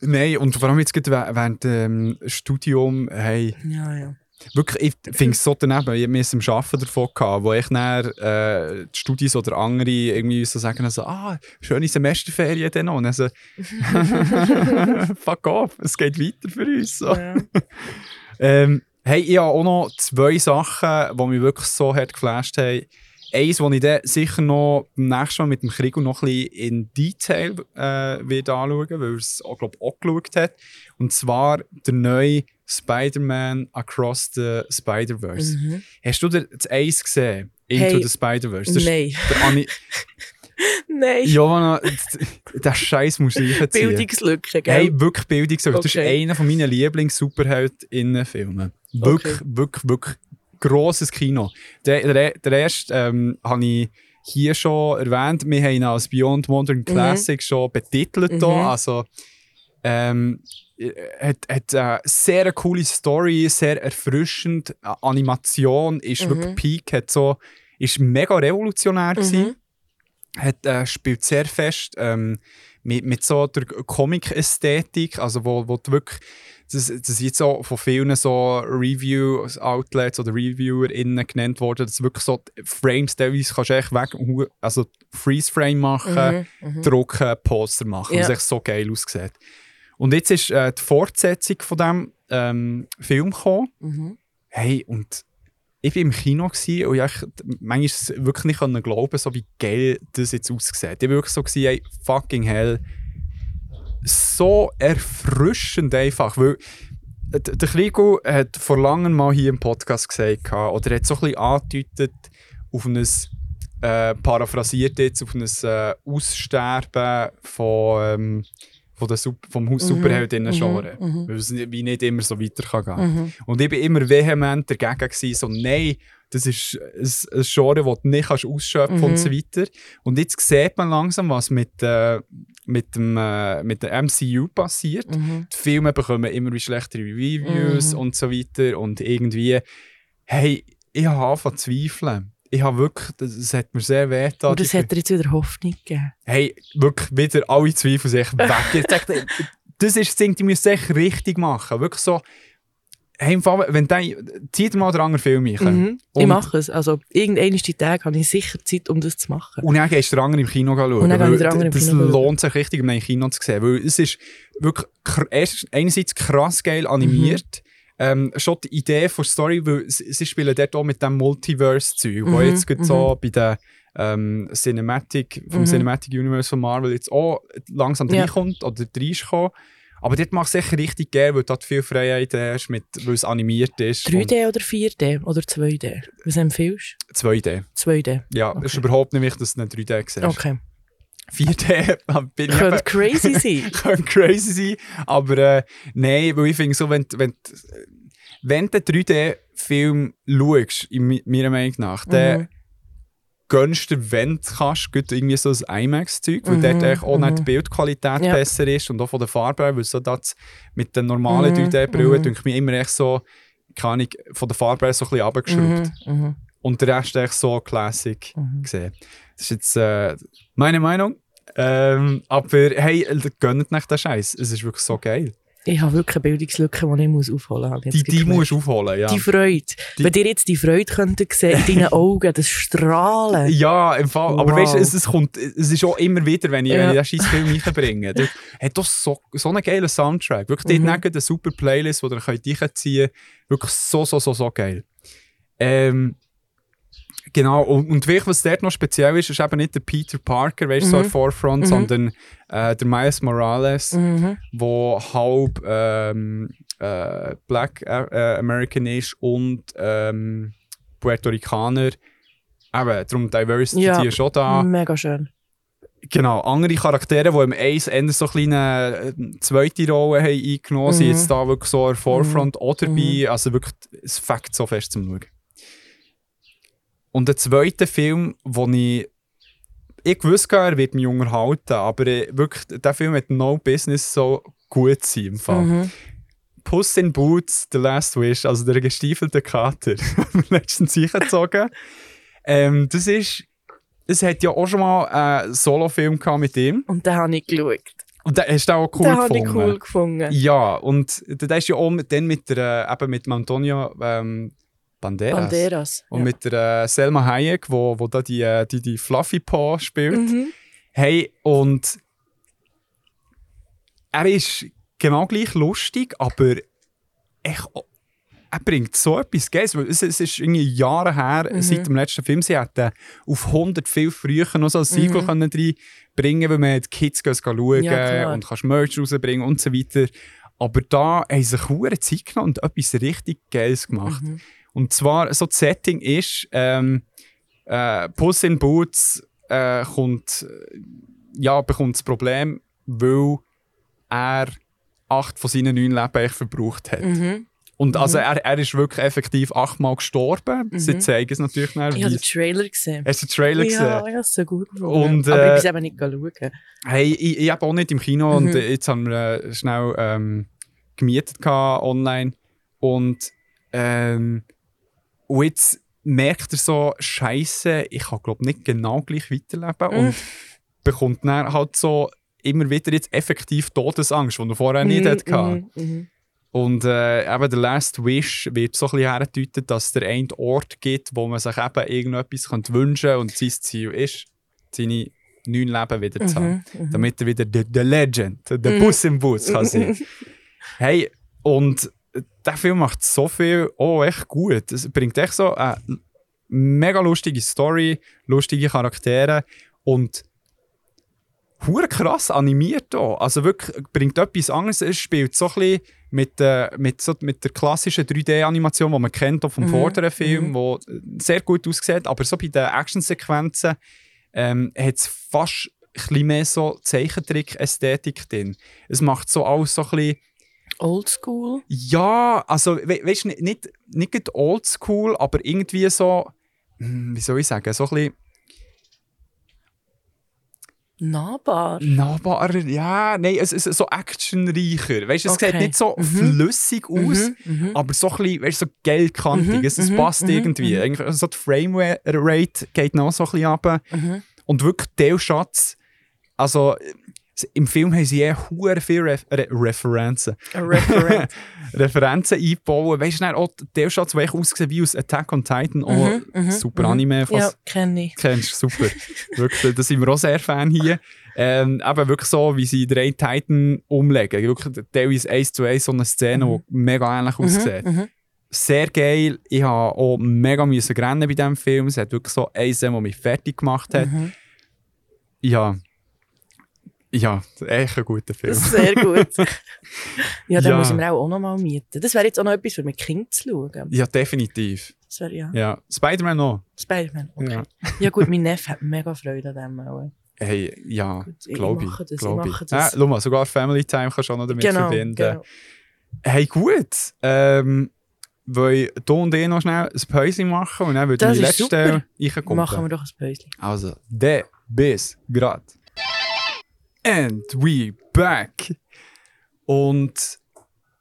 Nein, und vor allem jetzt gerade während dem Studium, hey, Ja, ja. Wirklich, ich finde es so daneben, ich habe mir im Arbeiten davon gehabt, wo ich dann äh, die Studis oder andere irgendwie so sagen, so, ah, schöne Semesterferien dann noch. Und dann so, fuck off, es geht weiter für uns. So. Ja. Ähm, hey, ich habe auch noch zwei Sachen, die mich wirklich so hart geflasht haben. Eins, das ich dann sicher noch beim nächsten Mal mit dem Krieg noch ein bisschen in Detail äh, wird anschauen, weil er es auch, glaub, auch geschaut hat. Und zwar der neue Spider-Man Across the Spider-Verse. Mhm. Hast du das Eis gesehen? Into Hey, the Spider-Verse? Nein. Nein. Johanna, der Scheiß muss ich reinziehen. Bildungslücke, gell? Hey, wirklich Bildungslücke. Das ist Okay. einer von meinen Lieblings-Superheldinnen-Filmen. Wirklich, Okay. wirklich, wirklich grosses Kino. Der, der, der erste ähm, habe ich hier schon erwähnt. Wir haben ihn als Beyond Modern Classic schon betitelt. Mhm. Also, ähm, äh, hat, hat eine sehr coole Story, sehr erfrischend. Äh, Animation ist Mhm. wirklich peak, hat so, ist mega revolutionär gewesen Mhm. hat, äh, spielt sehr fest ähm, mit, mit so der Comic-Ästhetik, also wo, wo du wirklich, das, das ist jetzt so von vielen so Review-Outlets oder ReviewerInnen genannt worden, dass wirklich so die Frames teilweise kannst du echt weg, also Freeze-Frame machen, Mhm. Mhm. drucken, Poster machen, Ja. was echt so geil aussieht. Und jetzt ist äh, die Fortsetzung von diesem ähm, Film gekommen. Mhm. Hey, und ich war im Kino und ich manchmal wirklich nicht glauben, so wie geil das jetzt aussieht. Ich war wirklich so, hey, fucking hell. So erfrischend einfach, weil der Krigo hat vor langem mal hier im Podcast gesagt, oder hat so ein bisschen angedeutet auf ein, äh, paraphrasiert jetzt, auf ein äh, Aussterben von, ähm, von der Sup vom Haus Superheldinnen-Genre. Mhm, mhm. Weil es nicht- wie nicht immer so weiter kann gehen Mhm. und ich war immer vehement dagegen, gewesen, so nein, das ist ein, ein Genre, das du nicht kannst ausschöpfen Mhm. und so weiter. Und jetzt sieht man langsam, was mit, äh, mit, dem, äh, mit der MCU passiert. Mhm. Die Filme bekommen immer wie schlechtere Reviews Mhm. und so weiter. Und irgendwie, hey, ich habe angefangen zu zweifeln. Ich habe wirklich, das, hat mir sehr weh getan. Und das hat dir jetzt wieder Hoffnung gegeben. Hey, wirklich wieder alle Zweifel sich weg. Dachte ich, das ist das Ding, die müssen echt richtig machen. Wirklich so, hey, im Fall, wenn der, zieht mal den anderen Film rein. Mhm. Ich mache es. Also, irgendeinen die Tage habe ich sicher Zeit, um das zu machen. Und dann gehst du den anderen im Kino schauen. Und dann ich im das Kino lohnt sich richtig, um den im Kino zu sehen. Weil es ist wirklich einerseits krass geil animiert. Ähm, schon die Idee von Story, weil sie, sie spielen dort auch mit dem Multiverse-Zeug, wo Mhm, jetzt gerade so bei der ähm, Cinematic, vom Mhm. Cinematic Universe von Marvel jetzt auch langsam Ja. reinkommt oder reinkommt. Aber dort macht es sicher richtig geil, weil du dort viel Freiheit hast, mit, weil es animiert ist. 3D oder 4D oder 2D? Was empfiehlst Und 2D. du? 2D. Ja, es ist Okay. überhaupt nicht wichtig, dass du nicht 3D siehst. Okay. 4D bin ich Könnte crazy sein. könnte crazy sein, aber äh, nein, weil ich finde so, wenn, wenn, wenn du einen 3D-Film schaust, in meiner Meinung nach, dann Mhm. gönnst du, wenn du kannst, irgendwie so ein IMAX-Zeug, weil Mhm, dort eigentlich auch nicht mhm. die Bildqualität Ja. besser ist und auch von der Farbe her, weil so das mit den normalen Mhm, 3D-Brillen, mhm. denke ich mir immer echt so, keine Ahnung, von der Farbe her so ein bisschen runtergeschraubt. Mhm. Mhm. Und der Rest echt so Classic Mhm. gesehen. Das ist jetzt äh, meine Meinung. Ähm, aber hey, gönnt nicht den Scheiß. Es ist wirklich so geil. Ich habe wirklich eine Bildungslücke, die ich muss aufholen muss. Die, die musst du aufholen, ja. Die Freude. Die- Wenn ihr jetzt die Freude könntet sehen in deinen Augen, das Strahlen. Ja, im Fall. Aber Wow. weißt du, es, es, kommt, es ist auch immer wieder, wenn ich, Ja. wenn ich den scheiß Film reinbringe. Der hat doch so, so einen geilen Soundtrack. Wirklich, Mhm. dort eine super Playlist, die ihr könnt reinziehen könnt. Wirklich so, so, so, so geil. Ähm, genau, und, und wirklich, was dort noch speziell ist, ist eben nicht der Peter Parker, weißt du, so Mhm. im Forefront, Mhm. sondern äh, der Miles Morales. Mhm. wo halb ähm, äh, Black äh, äh, American ist und ähm, Puerto Ricaner. Eben, darum Diversity Ja. ist schon da. Mega schön. Genau, andere Charaktere, die im Eis eher so kleine äh, zweite Rolle haben eingenommen, sind Mhm. jetzt da wirklich so der Forefront auch dabei. Mhm. Also wirklich, es fängt so fest zum Schauen. Und der zweite Film, wo ich ich wusste, er wird mich unterhalten, aber äh, wirklich, der Film hat no business so gut sein im Fall. Mhm. Puss in Boots, The Last Wish, also der gestiefelte Kater, letztens eingezogen. Ähm, das ist, es hat ja auch schon mal einen Solo-Film mit ihm. Und den habe ich geschaut. Und den hast du auch cool Den habe ich gefunden. cool gefunden. Ja, und der ist ja auch mit, dann mit, der, äh, eben mit Antonio ähm, Banderas. Banderas. Und ja. mit der äh, Selma Hayek, wo, wo da die, äh, die, die Fluffy Paw spielt. Mhm. Hey, und er ist genau gleich lustig, aber echt, er bringt so etwas Geiles. Es, es ist irgendwie Jahre her, Mhm. seit dem letzten Film. Sie hätten auf 100 viel früher noch so ein Sequel können reinbringen weil man die Kids schauen Mhm. Ja, und kannst Merch rausbringen und so weiter. Aber da haben sie sich Zeit genommen und etwas richtig Geiles gemacht. Mhm. Und zwar, so das Setting ist, ähm, äh, Puss in Boots äh, kommt, äh, ja, bekommt das Problem, weil er acht von seinen neun Leben verbraucht hat. Mhm. Und also er, er ist wirklich effektiv achtmal gestorben. Sie Mhm. zeigen es natürlich nicht. Ich habe den Trailer gesehen. Hast du den Trailer gesehen? Ja, ich habe es so gut gefunden. Und, Aber äh, ich bin eben nicht schauen. Hey, ich, ich habe auch nicht im Kino und Mhm. äh, jetzt haben wir äh, schnell ähm, gemietet online und ähm, und jetzt merkt er so, Scheiße, ich kann glaube nicht genau gleich weiterleben und bekommt dann halt so immer wieder jetzt effektiv Todesangst, die er vorher nicht hatte. Mhm, mhm. Und äh, eben der Last Wish wird so ein bisschen herdeutet, dass es der einen Ort gibt, wo man sich eben irgendetwas könnte wünschen könnte und sein Ziel ist, seine neun Leben wieder zu haben. Mhm, mhm. Damit er wieder der Legend, der Bus im Bus kann sein. hey, und der Film macht so viel auch echt gut. Es bringt echt so eine mega lustige Story, lustige Charaktere und hure krass animiert auch. Also wirklich bringt etwas anderes. Es spielt so ein bisschen mit, äh, mit, so, mit der klassischen 3D-Animation, die man kennt auch vom Mhm, vorderen Film, mhm. wo sehr gut aussieht. Aber so bei den Actionsequenzen ähm, hat es fast ein bisschen mehr so Zeichentrick-Ästhetik drin. Es macht so alles so ein bisschen Oldschool. ja, also we weißt du, nicht, nicht, nicht oldschool, aber irgendwie so, hm, wie soll ich sagen, so ein bisschen Nahbar. nahbarer, ja, nein, es ist so actionreicher. Weißt du, es Okay. sieht nicht so Mhm. flüssig aus, Mhm, mhm. aber so ein bisschen, weißt du, so geldkantig. Mhm, es, es mhm, passt mhm, irgendwie. mhm. Eigentlich, so die Framerate geht noch so ein bisschen runter. Mhm. Und wirklich Teilschatz, also s- im Film haben sie eh hure viele Re Referenzen. Referenzen einbauen. Weißt du, auch der Schatz, der aussieht wie aus Attack on Titan. Mhm, mhm, super mhm. Anime. ja, kenne ich. kennst du, super. wirklich, da sind wir auch sehr Fan hier. Ähm, eben wirklich so, wie sie drei Titan umlegen. Wirklich teilweise eins zu eins so eine Szene, die mega ähnlich aussieht. Mhm. Sehr geil. Ich habe auch mega müssen rennen bei diesem Film. Es hat wirklich so eine Szene, die mich fertig gemacht hat. Mhm. Ja. Ja, echt ein guter Film. Sehr gut. ja, dann Ja. müssen wir auch, auch noch mal mieten. Das wäre jetzt auch noch etwas für mit Kindern zu schauen. Ja, definitiv. Das wäre ja. Ja. Spider-Man noch. Spider-Man. Okay. Ja. Ja. gut, mein Neffe hat mega Freude an dem auch. Hey, ja, ich glaube ich. das, ich glaub ich. schau mal, sogar Family Time kannst du auch noch damit Genau, verbinden. genau. Hey, gut. Ähm, wollen du und ich noch schnell ein Päuschen machen und dann würde ich die letzte reinkommen. Machen wir doch ein Päuschen. Also, der bis grad. And we back. Und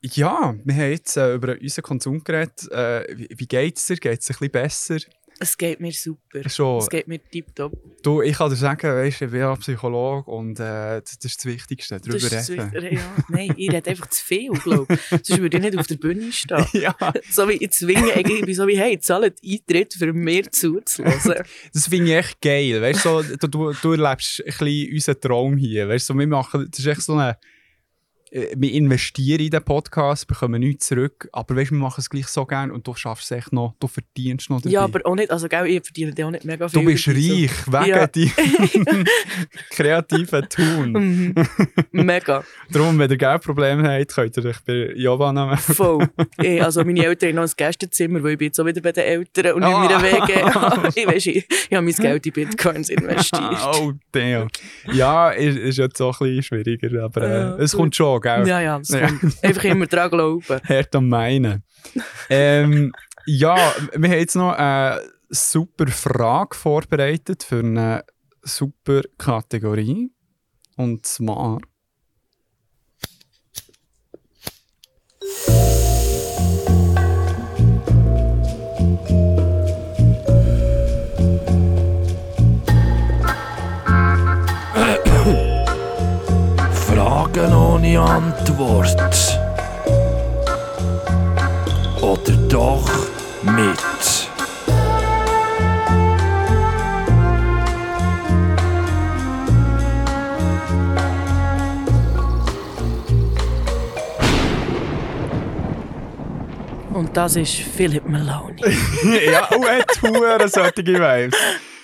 ja, wir haben jetzt äh, über unseren Konsum geredet. Äh, wie, wie geht's dir? Geht's dir ein bisschen besser? Es geht mir super. Schon. Es geht mir tiptop. Du, ich kann dir sagen, weißt, ich bin ja Psychologe und äh, das, das ist das Wichtigste, darüber Das reden. das ja. Nein, ich rede einfach zu viel, glaube ich. Sonst würde ich nicht auf der Bühne stehen. ja, So wie ich zwinge eigentlich, ich bin so wie, hey, zahlt Eintritt, für mehr zuzuhören. das finde ich echt geil. Weißt, so, du, du, du erlebst ein bisschen unseren Traum hier. Weißt, so, wir machen, das ist echt so eine. Äh, Wir investieren in den Podcast, bekommen nichts zurück, aber weißt, wir machen es gleich so gern und du schaffst es echt noch, du verdienst noch dabei. ja, aber auch nicht, also gell, ich verdiene auch nicht mega viel. du bist dabei, so. reich, wegen Ja. deinem kreativen Tun. Mhm. Mega. Darum, wenn ihr Geldprobleme habt, könnt ihr euch bei Giovanna melden. Voll. Eh, also meine Eltern haben noch ein Gästezimmer, weil ich bin jetzt auch wieder bei den Eltern und nicht Ah. mehr WG. ich weiss, ich, ich habe mein Geld in Bitcoins investiert. oh, damn. Ja, ist, ist jetzt auch ein bisschen schwieriger, aber äh, Ja, es gut. kommt schon, gell? Ja, ja, Ja. Einfach immer dran glauben. Hart am meinen. ähm, ja, wir haben jetzt noch eine super Frage vorbereitet für eine super Kategorie. Und zwar. Ohne Antwort. Oder doch mit. Und das ist Philip Maloney. ja, oh, er hat solche Vibes.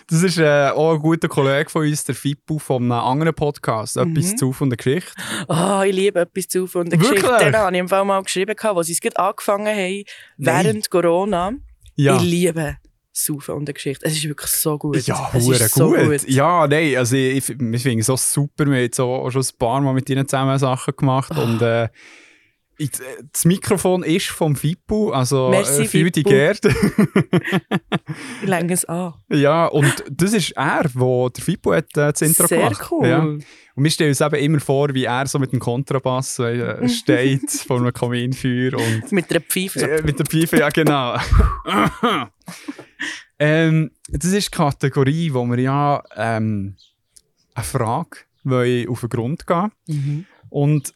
Das ist äh, auch ein guter Kollege von uns, der Fippo, von einem anderen Podcast, «Etwas zu von der Geschichte». Ah, ich liebe etwas zu von der Wirklich? Geschichte. Den habe ich im Fall mal geschrieben, wo sie es gerade angefangen haben, während Corona. Ja. Ich liebe Saufen und der Geschichte. Es ist wirklich so gut. Ja, es ist so gut. Ja, nein, also ich, ich, wir finden es so super. Wir haben so auch schon ein paar Mal mit ihnen zusammen Sachen gemacht Ah. und äh, ich, das Mikrofon ist vom Fippo, also Merci, äh, viel die Fippo. Gerd. Ich lege es an. ja, und das ist er, wo der Fippo hat äh, das Intro Sehr gemacht. cool. Ja. Und wir stellen uns eben immer vor, wie er so mit dem Kontrabass äh, steht vor einem Kaminfeuer und Mit einer Pfeife. So. Äh, mit der Pfeife, ja genau. ähm, das ist die Kategorie, wo wir ja ähm, eine Frage auf den Grund gehen Mhm. Und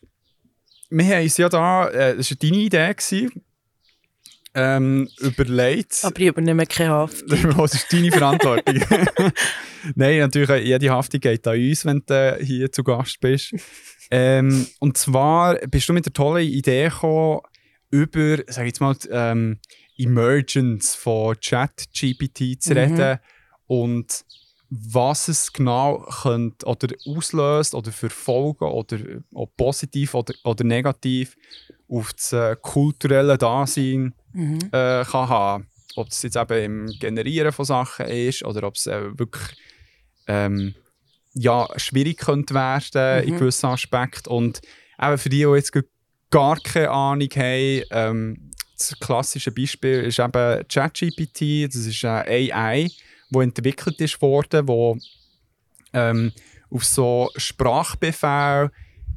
wir haben uns ja da, äh, das war deine Idee, gewesen, ähm, überlegt. Aber ich übernehme keine Haft. Was ist deine Verantwortung? Nein, natürlich, äh, jede Haftung geht an uns, wenn du äh, hier zu Gast bist. ähm, und zwar bist du mit der tollen Idee gekommen, über, sag jetzt mal, die, ähm, Emergence von Chat-GPT zu Mhm. reden und was es genau könnte oder auslöst oder für Folgen oder ob positiv oder, oder negativ auf das äh, kulturelle Dasein Mhm. äh, kann haben. Ob es jetzt eben im Generieren von Sachen ist oder ob es äh, wirklich ähm, ja, schwierig könnte werden in Mhm. gewissen Aspekten. Und eben für die, die jetzt gar keine Ahnung haben, ähm, das klassische Beispiel ist eben ChatGPT. Das ist eine AI, die entwickelt ist worden, wo ähm, auf so Sprachbefehl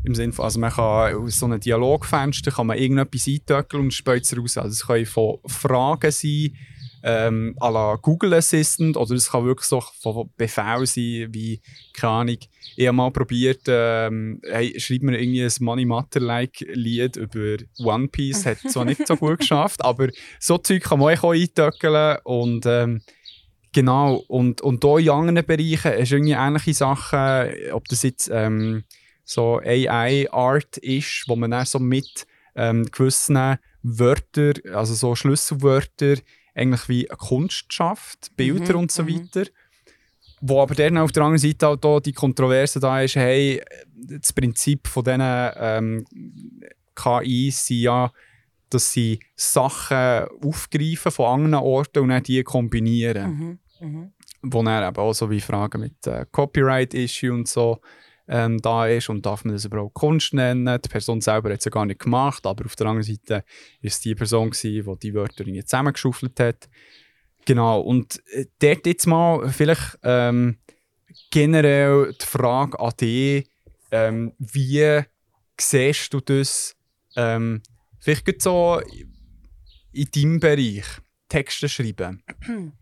im Sinne von, also man kann aus so einem Dialogfenster kann man irgendetwas eintöckeln und spült es raus. Also es können von Fragen sein, ähm, à la Google Assistant, oder es kann wirklich so von Befehlen sein, wie, keine Ahnung, ich habe mal probiert, ähm, hey, schreib mir irgendwie ein Money Matter-like Lied über One Piece, hat zwar nicht so gut geschafft, aber so Zeug kann man auch eintöckeln und ähm, Genau, und, und hier in anderen Bereichen ist irgendwie ähnliche Sachen, ob das jetzt ähm, so AI-Art ist, wo man dann so mit ähm, gewissen Wörtern, also so Schlüsselwörter, eigentlich wie Kunst schafft, Bilder Mhm, und so mhm. weiter. Wo aber dann auf der anderen Seite auch da die Kontroverse da ist, hey, das Prinzip von diesen ähm, KIs sind ja, dass sie Sachen aufgreifen von anderen Orten und dann die kombinieren Mhm. Mhm. wo dann eben auch so wie Fragen mit äh, Copyright-Issue und so ähm, da ist und darf man das überhaupt Kunst nennen. Die Person selber hat es ja gar nicht gemacht, aber auf der anderen Seite war es die Person, gewesen, die die Wörter irgendwie zusammengeschaufelt hat. Genau, und äh, dort jetzt mal vielleicht ähm, generell die Frage an dich, ähm, wie siehst du das ähm, vielleicht so in deinem Bereich, Texte schreiben?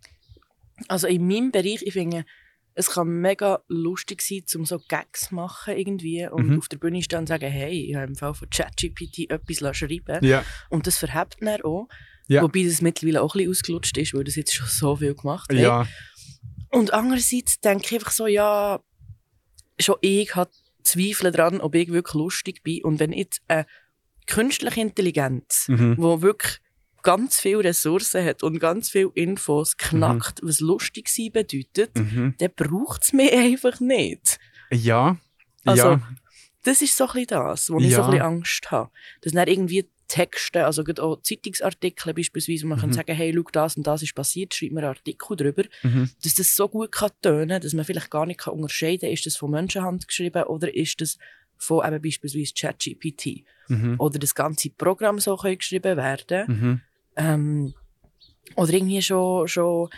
Also in meinem Bereich, ich finde, es kann mega lustig sein, um so Gags zu machen irgendwie und Mhm. auf der Bühne stehen und sagen, hey, ich habe im Fall von ChatGPT etwas schreiben Ja. Und das verhebt dann auch. Ja. Wobei das mittlerweile auch ein bisschen ausgelutscht ist, weil das jetzt schon so viel gemacht hat. Ja. Und andererseits denke ich einfach so, ja, schon ich habe Zweifel daran, ob ich wirklich lustig bin. Und wenn jetzt eine künstliche Intelligenz, Mhm. die wirklich ganz viele Ressourcen hat und ganz viele Infos knackt, was lustig sein bedeutet, Mhm. dann braucht es mich einfach nicht. Ja. Also, ja. Das ist so ein bisschen das, wo ich Ja. so ein bisschen Angst habe. Dass dann irgendwie Texte, also auch Zeitungsartikel beispielsweise, wo man Mhm. kann sagen, hey, schau, das und das ist passiert, schreib mir einen Artikel drüber, Mhm. dass das so gut kann tönen, dass man vielleicht gar nicht kann unterscheiden kann, ist das von Menschenhand geschrieben oder ist das von eben beispielsweise ChatGPT. Mhm. Oder das ganze Programm so kann geschrieben werden. Ähm, oder irgendwie schon, schon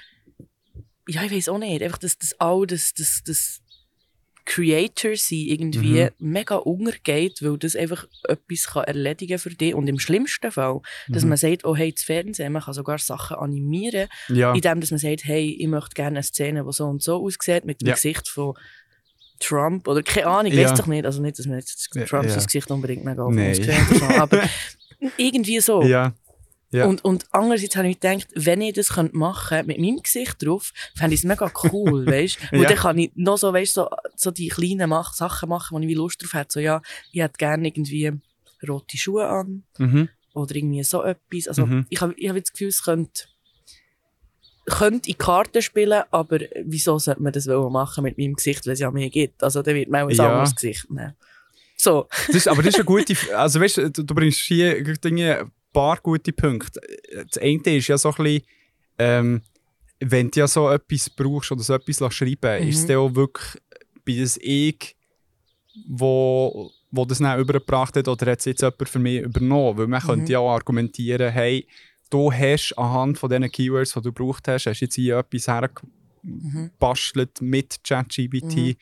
ja, ich weiß auch nicht, einfach, dass das all das, das, das Creator sein irgendwie Mhm. mega untergeht, weil das einfach etwas kann erledigen für dich. Und im schlimmsten Fall, dass Mhm. man sagt, oh hey, das Fernsehen, man kann sogar Sachen animieren, Ja. indem dass man sagt, hey, ich möchte gerne eine Szene, die so und so aussieht, mit dem Ja. Gesicht von Trump oder keine Ahnung, ich Ja. weiß doch nicht. Also nicht, dass man jetzt Ja, Trump ja. Gesicht unbedingt mega Nee. so, aber irgendwie so. Ja. Ja. Und, und andererseits habe ich gedacht, wenn ich das könnte machen mit meinem Gesicht drauf, fände ich es mega cool, weißt du? Und Ja. dann kann ich noch so, weißt so, so die kleinen Mach Sachen machen, wo ich Lust drauf hätte. So, ja, ich hätte gerne irgendwie rote Schuhe an Mhm. oder irgendwie so etwas. Also, Mhm. ich habe ich hab jetzt das Gefühl, es könnte, könnte in Karten spielen, aber wieso sollte man das machen mit meinem Gesicht, wenn es ja mehr gibt? Also, dann wird man auch ein Ja. anderes Gesicht nehmen. So. Das ist, aber das ist eine gute, also weißt du, du, bringst hier Dinge, paar gute Punkte. Das eine ist ja so ein bisschen, ähm, wenn du ja so etwas brauchst oder so etwas schreiben Mhm. ist es dann auch wirklich bei das Ich, wo, wo das dann übergebracht hat, oder hat es jetzt jemand für mich übernommen? Weil man Mhm. könnte ja auch argumentieren, hey, du hast anhand von diesen Keywords, die du gebraucht hast, hast jetzt hier etwas hergebastelt mit ChatGPT, Mhm.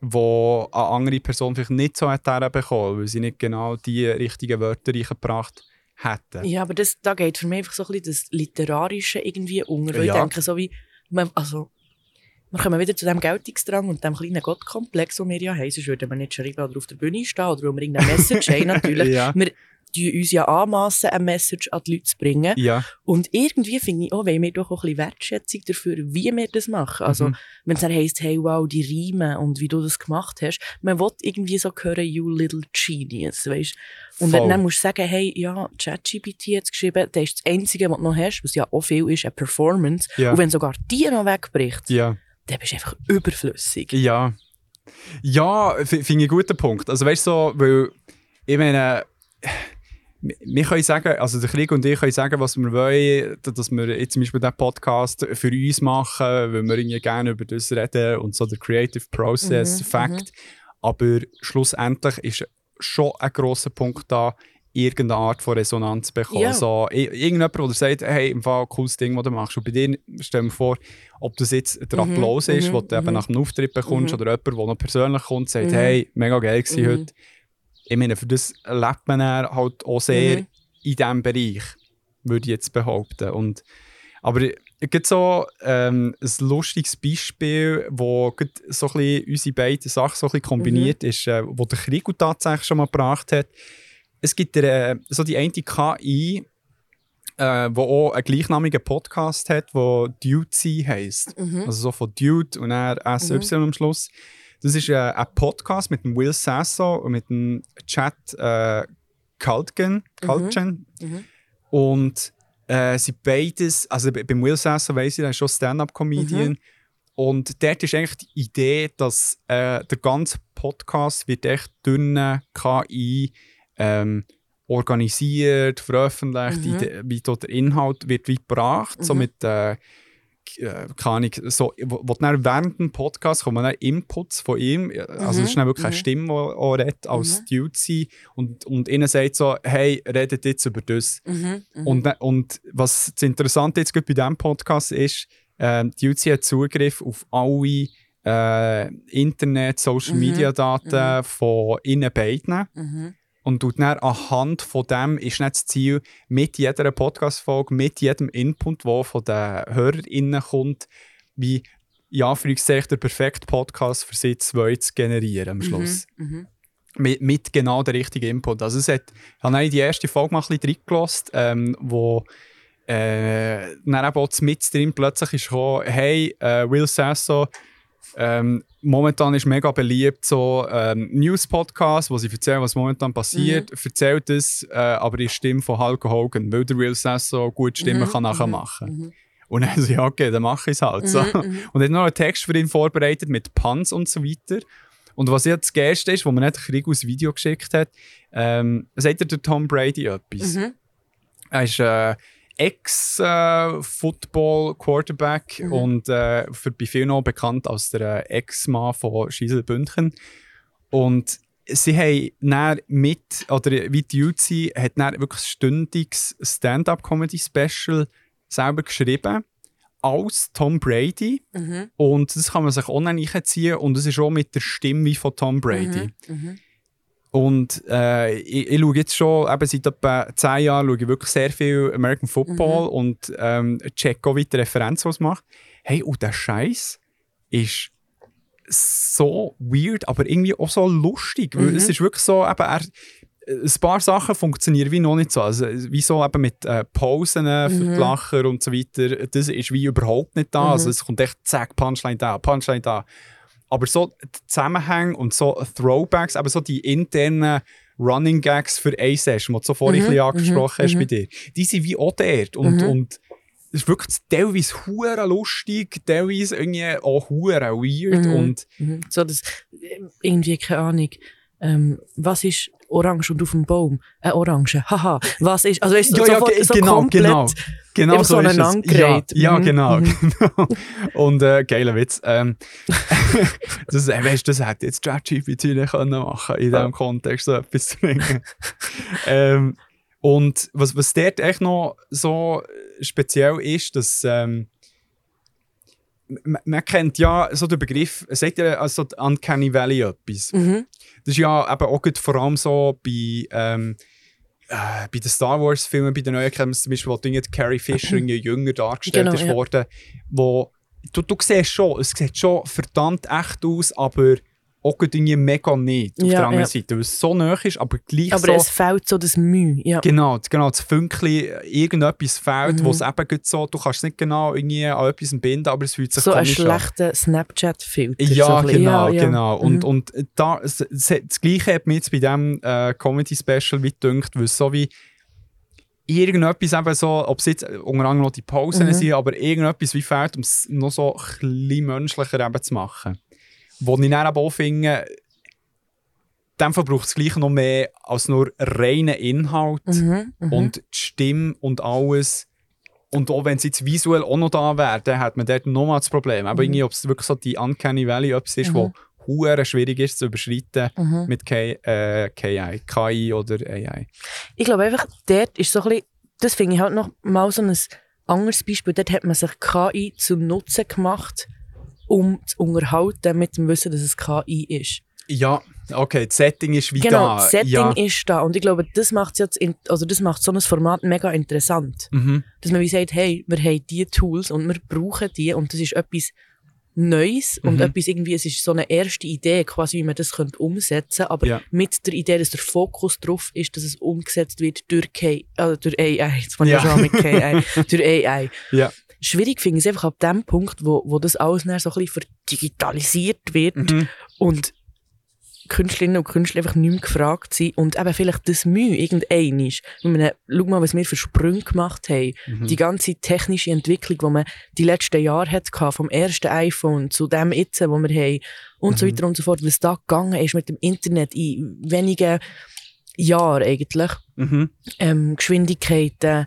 wo eine andere Person vielleicht nicht so hat herbekommen, weil sie nicht genau die richtigen Wörter reingebracht hätten. Ja, aber das, da geht für mich einfach so ein bisschen das Literarische irgendwie unter. Weil Ja. Ich denke, so wie, man, also, wir kommen wieder zu dem Geltungsdrang und dem kleinen Gottkomplex, den wir ja haben. Sonst würden wir nicht schreiben oder auf der Bühne stehen oder weil wir irgendeine Message haben, natürlich. Ja. Wir tun uns ja anmassen, eine Message an die Leute zu bringen. Ja, Und irgendwie finde ich auch, wollen wir doch auch ein bisschen Wertschätzung dafür, wie wir das machen. Also, Mhm. wenn es dann heisst, hey, wow, die Reime und wie du das gemacht hast, man will irgendwie so hören, you little genius, weißt Und Voll. wenn dann musst du sagen, hey, ja, ChatGPT hat geschrieben, das ist das Einzige, was du noch hast, was ja auch viel ist, eine Performance. Ja. Und wenn sogar die noch wegbricht, ja. dann bist du einfach überflüssig. Ja. Ja, finde ich einen guten Punkt. Also weißt du, so, weil ich meine, wir- können sagen, also der Krieg und ich können sagen, was wir wollen, dass wir jetzt zum Beispiel diesen Podcast für uns machen, weil wir irgendwie gerne über das reden und so der Creative Process, Mhm, Fact. Aber schlussendlich ist schon ein grosser Punkt da, irgendeine Art von Resonanz zu bekommen. Ja. So, irgendjemand, der sagt, hey, im Fall, cooles Ding, was du machst. Und bei dir, stell dir vor, ob das jetzt der Mhm, Applaus ist, mhm, den du eben mhm. nach dem Auftritt bekommst, Mhm. oder jemand, der noch persönlich kommt, sagt, Mhm. hey, mega geil gewesen Mhm. heute. Ich meine, für das lebt man halt auch sehr Mhm. in diesem Bereich, würde ich jetzt behaupten. Und, aber es gibt so ähm, ein lustiges Beispiel, wo so ein bisschen unsere beiden Sachen so ein bisschen kombiniert ist, äh, wo der Krieg tatsächlich schon mal gebracht hat. Es gibt äh, so die eine KI, äh, wo auch einen gleichnamigen Podcast hat, wo Dude heisst. Mhm. Also so von Dude und dann SY am Schluss. Das ist äh, ein Podcast mit dem Will Sasso und mit dem Chat äh, Kaltgen. Kaltgen. Mhm. Und äh, sie beides, also bei- beim Will Sasso weiss ich, er ist schon Stand-Up-Comedian. Und dort ist eigentlich die Idee, dass äh, der ganze Podcast wird echt dünne KI ähm, organisiert, veröffentlicht, Mhm. Ide- wie dort der Inhalt wird wie gebracht, so Mhm. mit äh, keine Ahnung, so, wo, wo dann während dem Podcast kommen dann Inputs von ihm, also Mhm, es ist dann wirklich eine mhm. Stimme, die auch redet, als Mhm. Dude sein und, und ihnen sagt so, hey, redet jetzt über das. Mhm. Mhm. Und, und was das Interessante jetzt bei diesem Podcast ist, die UC hat Zugriff auf alle äh, Internet-, Mhm. Social-Media-Daten von ihnen beiden. Mhm. Und tut dann anhand von dem ist dann das Ziel, mit jeder Podcast-Folge, mit jedem Input, der von den HörerInnen kommt, wie ja, für der perfekte Podcast für sie zwei zu generieren am Schluss Mhm. mit, mit genau der richtigen Input. Also es hat, ich habe die erste Folge mal ein bisschen reingelassen, ähm, wo äh, dann eben auch mit drin plötzlich ist gekommen, hey, äh, Will Sasso, ähm, momentan ist mega beliebt so ähm, News-Podcast, wo sie erzählen, was momentan passiert, erzählt es, äh, aber in Stimme von Hulk Hogan, weil der Will Sasso gut Stimmen Mhm, kann nachher mhm, machen. mhm. Und dann so, ja, okay, dann mache ich es halt. So. Mhm, mhm. Und er hat noch einen Text für ihn vorbereitet mit Puns und so weiter. Und was jetzt das Geilste ist, wo mir nicht Krieg aus Video geschickt hat, ähm, sagt er der Tom Brady etwas. Mhm. Er ist äh, Ex-Football-Quarterback Mhm. und äh, für bei vielen auch bekannt als der äh, Ex-Mann von Schiesel Bündchen. Und sie haben dann mit, oder wie die UC, hat dann wirklich ein stündiges Stand-Up-Comedy-Special selber geschrieben als Tom Brady. Mhm. Und das kann man sich online einziehen und es ist auch mit der Stimme wie von Tom Brady. Mhm. Mhm. Und äh, ich, ich schaue jetzt schon, eben seit etwa 10 Jahren, schaue ich wirklich sehr viel American Football Mhm. und ähm, check auch, wie die Referenz was macht. Hey, und der Scheiß ist so weird, aber irgendwie auch so lustig. Weil Mhm. es ist wirklich so, eben, er, ein paar Sachen funktionieren wie noch nicht so. Also, wie so eben mit äh, Pausen für Mhm. die Lacher und so weiter. Das ist wie überhaupt nicht da. Mhm. Also, es kommt echt zack, Punchline da, Punchline da. Aber so Zusammenhänge und so Throwbacks, aber so die internen Running Gags für eine Session, die du so vorhin Mhm, ein bisschen angesprochen mhm, hast mhm. bei dir, die sind wie auch dort. Und, Mhm. und es ist wirklich teilweise hure lustig, teilweise irgendwie auch hure weird. Mhm. Und Mhm. So, das, irgendwie, keine Ahnung. Ähm, was ist orange und auf dem Baum? Eine Orange. Haha. Was ist, also weißt Ja, ja, sofort ge- so genau, komplett. genau. Genau Eben so, so ist es. Ja, ja Mhm, genau. mhm. genau. Und äh, geiler Witz. Ähm, das, äh, weißt, das hätte jetzt ChatGPT nicht können machen in diesem Kontext so etwas zu bringen. ähm, und was, was dort echt noch so speziell ist, dass ähm, man, man kennt ja so den Begriff, sagt ihr also Uncanny Valley etwas? Mhm. Das ist ja eben auch gut vor allem so bei, ähm, äh, bei den Star Wars-Filmen, bei den neuen es zum Beispiel, wo Carrie Fisher jünger dargestellt Genau, ist ja. worden, wo du, du siehst schon, es sieht schon verdammt echt aus, aber irgendwie mega nicht auf Ja, der anderen ja. Seite, weil es so nah ist, aber gleich Aber so... es fehlt so das Mühe. Ja. Genau, genau, das Fünkchen, irgendetwas fehlt, Mhm. wo es eben so, du kannst es nicht genau irgendwie an etwas binden, aber es fühlt sich So ein komisch an. schlechter Snapchat-Filter. so Ja, ein bisschen. genau, Ja, genau. Und, Mhm. und da, es- das Gleiche hat mir jetzt bei diesem äh, Comedy-Special wie gedacht, weil es so wie irgendetwas eben so, ob es jetzt unter anderem noch die Pausen Mhm. sind, aber irgendetwas wie fehlt, um es noch so ein bisschen menschlicher eben zu machen. Wo ich dann aber auch finde, in dem Fall braucht es gleich noch mehr als nur reinen Inhalt Mhm, mhm. und die Stimme und alles. Und auch wenn es jetzt visuell auch noch da wäre, dann hat man dort nochmal das Problem. Aber Mhm. irgendwie, ob es wirklich so die Uncanny Valley etwas ist, Mhm. wo hure schwierig ist zu überschreiten Mhm. mit K, äh, KI, KI oder AI. Ich glaube einfach, dort ist so ein bisschen, das finde ich halt noch mal so ein anderes Beispiel. Dort hat man sich KI zum Nutzen gemacht, um zu unterhalten mit dem Wissen, dass es KI ist. Ja, okay, das Setting ist wie Genau, da. das Setting ja. ist da. Und ich glaube, das macht jetzt, in, also das macht so ein Format mega interessant. Mhm. Dass man wie sagt, hey, wir haben diese Tools und wir brauchen die und das ist etwas Neues und Mhm. etwas irgendwie, es ist so eine erste Idee, quasi, wie man das könnte umsetzen aber Ja. mit der Idee, dass der Fokus drauf ist, dass es umgesetzt wird durch, K, äh, durch AI, jetzt fange ich Ja. schon mit KI, durch AI. Ja. Schwierig finde ich es einfach ab dem Punkt, wo, wo das alles dann so ein bisschen verdigitalisiert wird Mhm. und Künstlerinnen und Künstler einfach nicht mehr gefragt sind und eben vielleicht das Mühe irgendein ist. Schau mal, was wir für Sprünge gemacht haben. Mhm. Die ganze technische Entwicklung, die man die letzten Jahre hatte, vom ersten iPhone zu dem jetzt, wo wir haben und so Mhm. weiter und so fort, was da gegangen ist mit dem Internet in wenigen Jahren eigentlich. Mhm. Ähm, Geschwindigkeiten,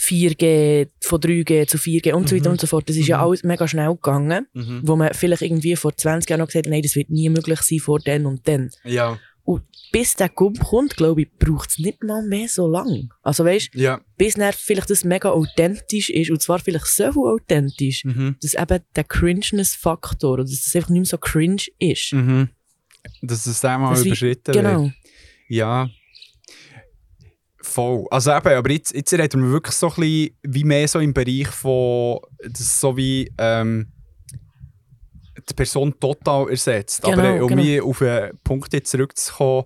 4G, von 3G zu 4G und so weiter Mhm. und so fort. Das ist ja Mhm. alles mega schnell gegangen, Mhm. wo man vielleicht irgendwie vor 20 Jahren noch gesagt hat, nein, das wird nie möglich sein vor dann und dann. Ja. Und bis der Gump kommt, glaube ich, braucht es nicht mal mehr so lang. Also weißt Ja. bis dann vielleicht das mega authentisch ist, und zwar vielleicht so authentisch, Mhm. dass eben der Cringeness-Faktor, oder dass das einfach nicht mehr so cringe ist. Mhm. Dass es einmal Das überschritten wird. Genau. Ja. Voll. Also eben, aber jetzt, jetzt reden wir wirklich so ein bisschen wie mehr so im Bereich von, so wie ähm, die Person total ersetzt. Genau, aber um genau. auf einen Punkt jetzt zurückzukommen,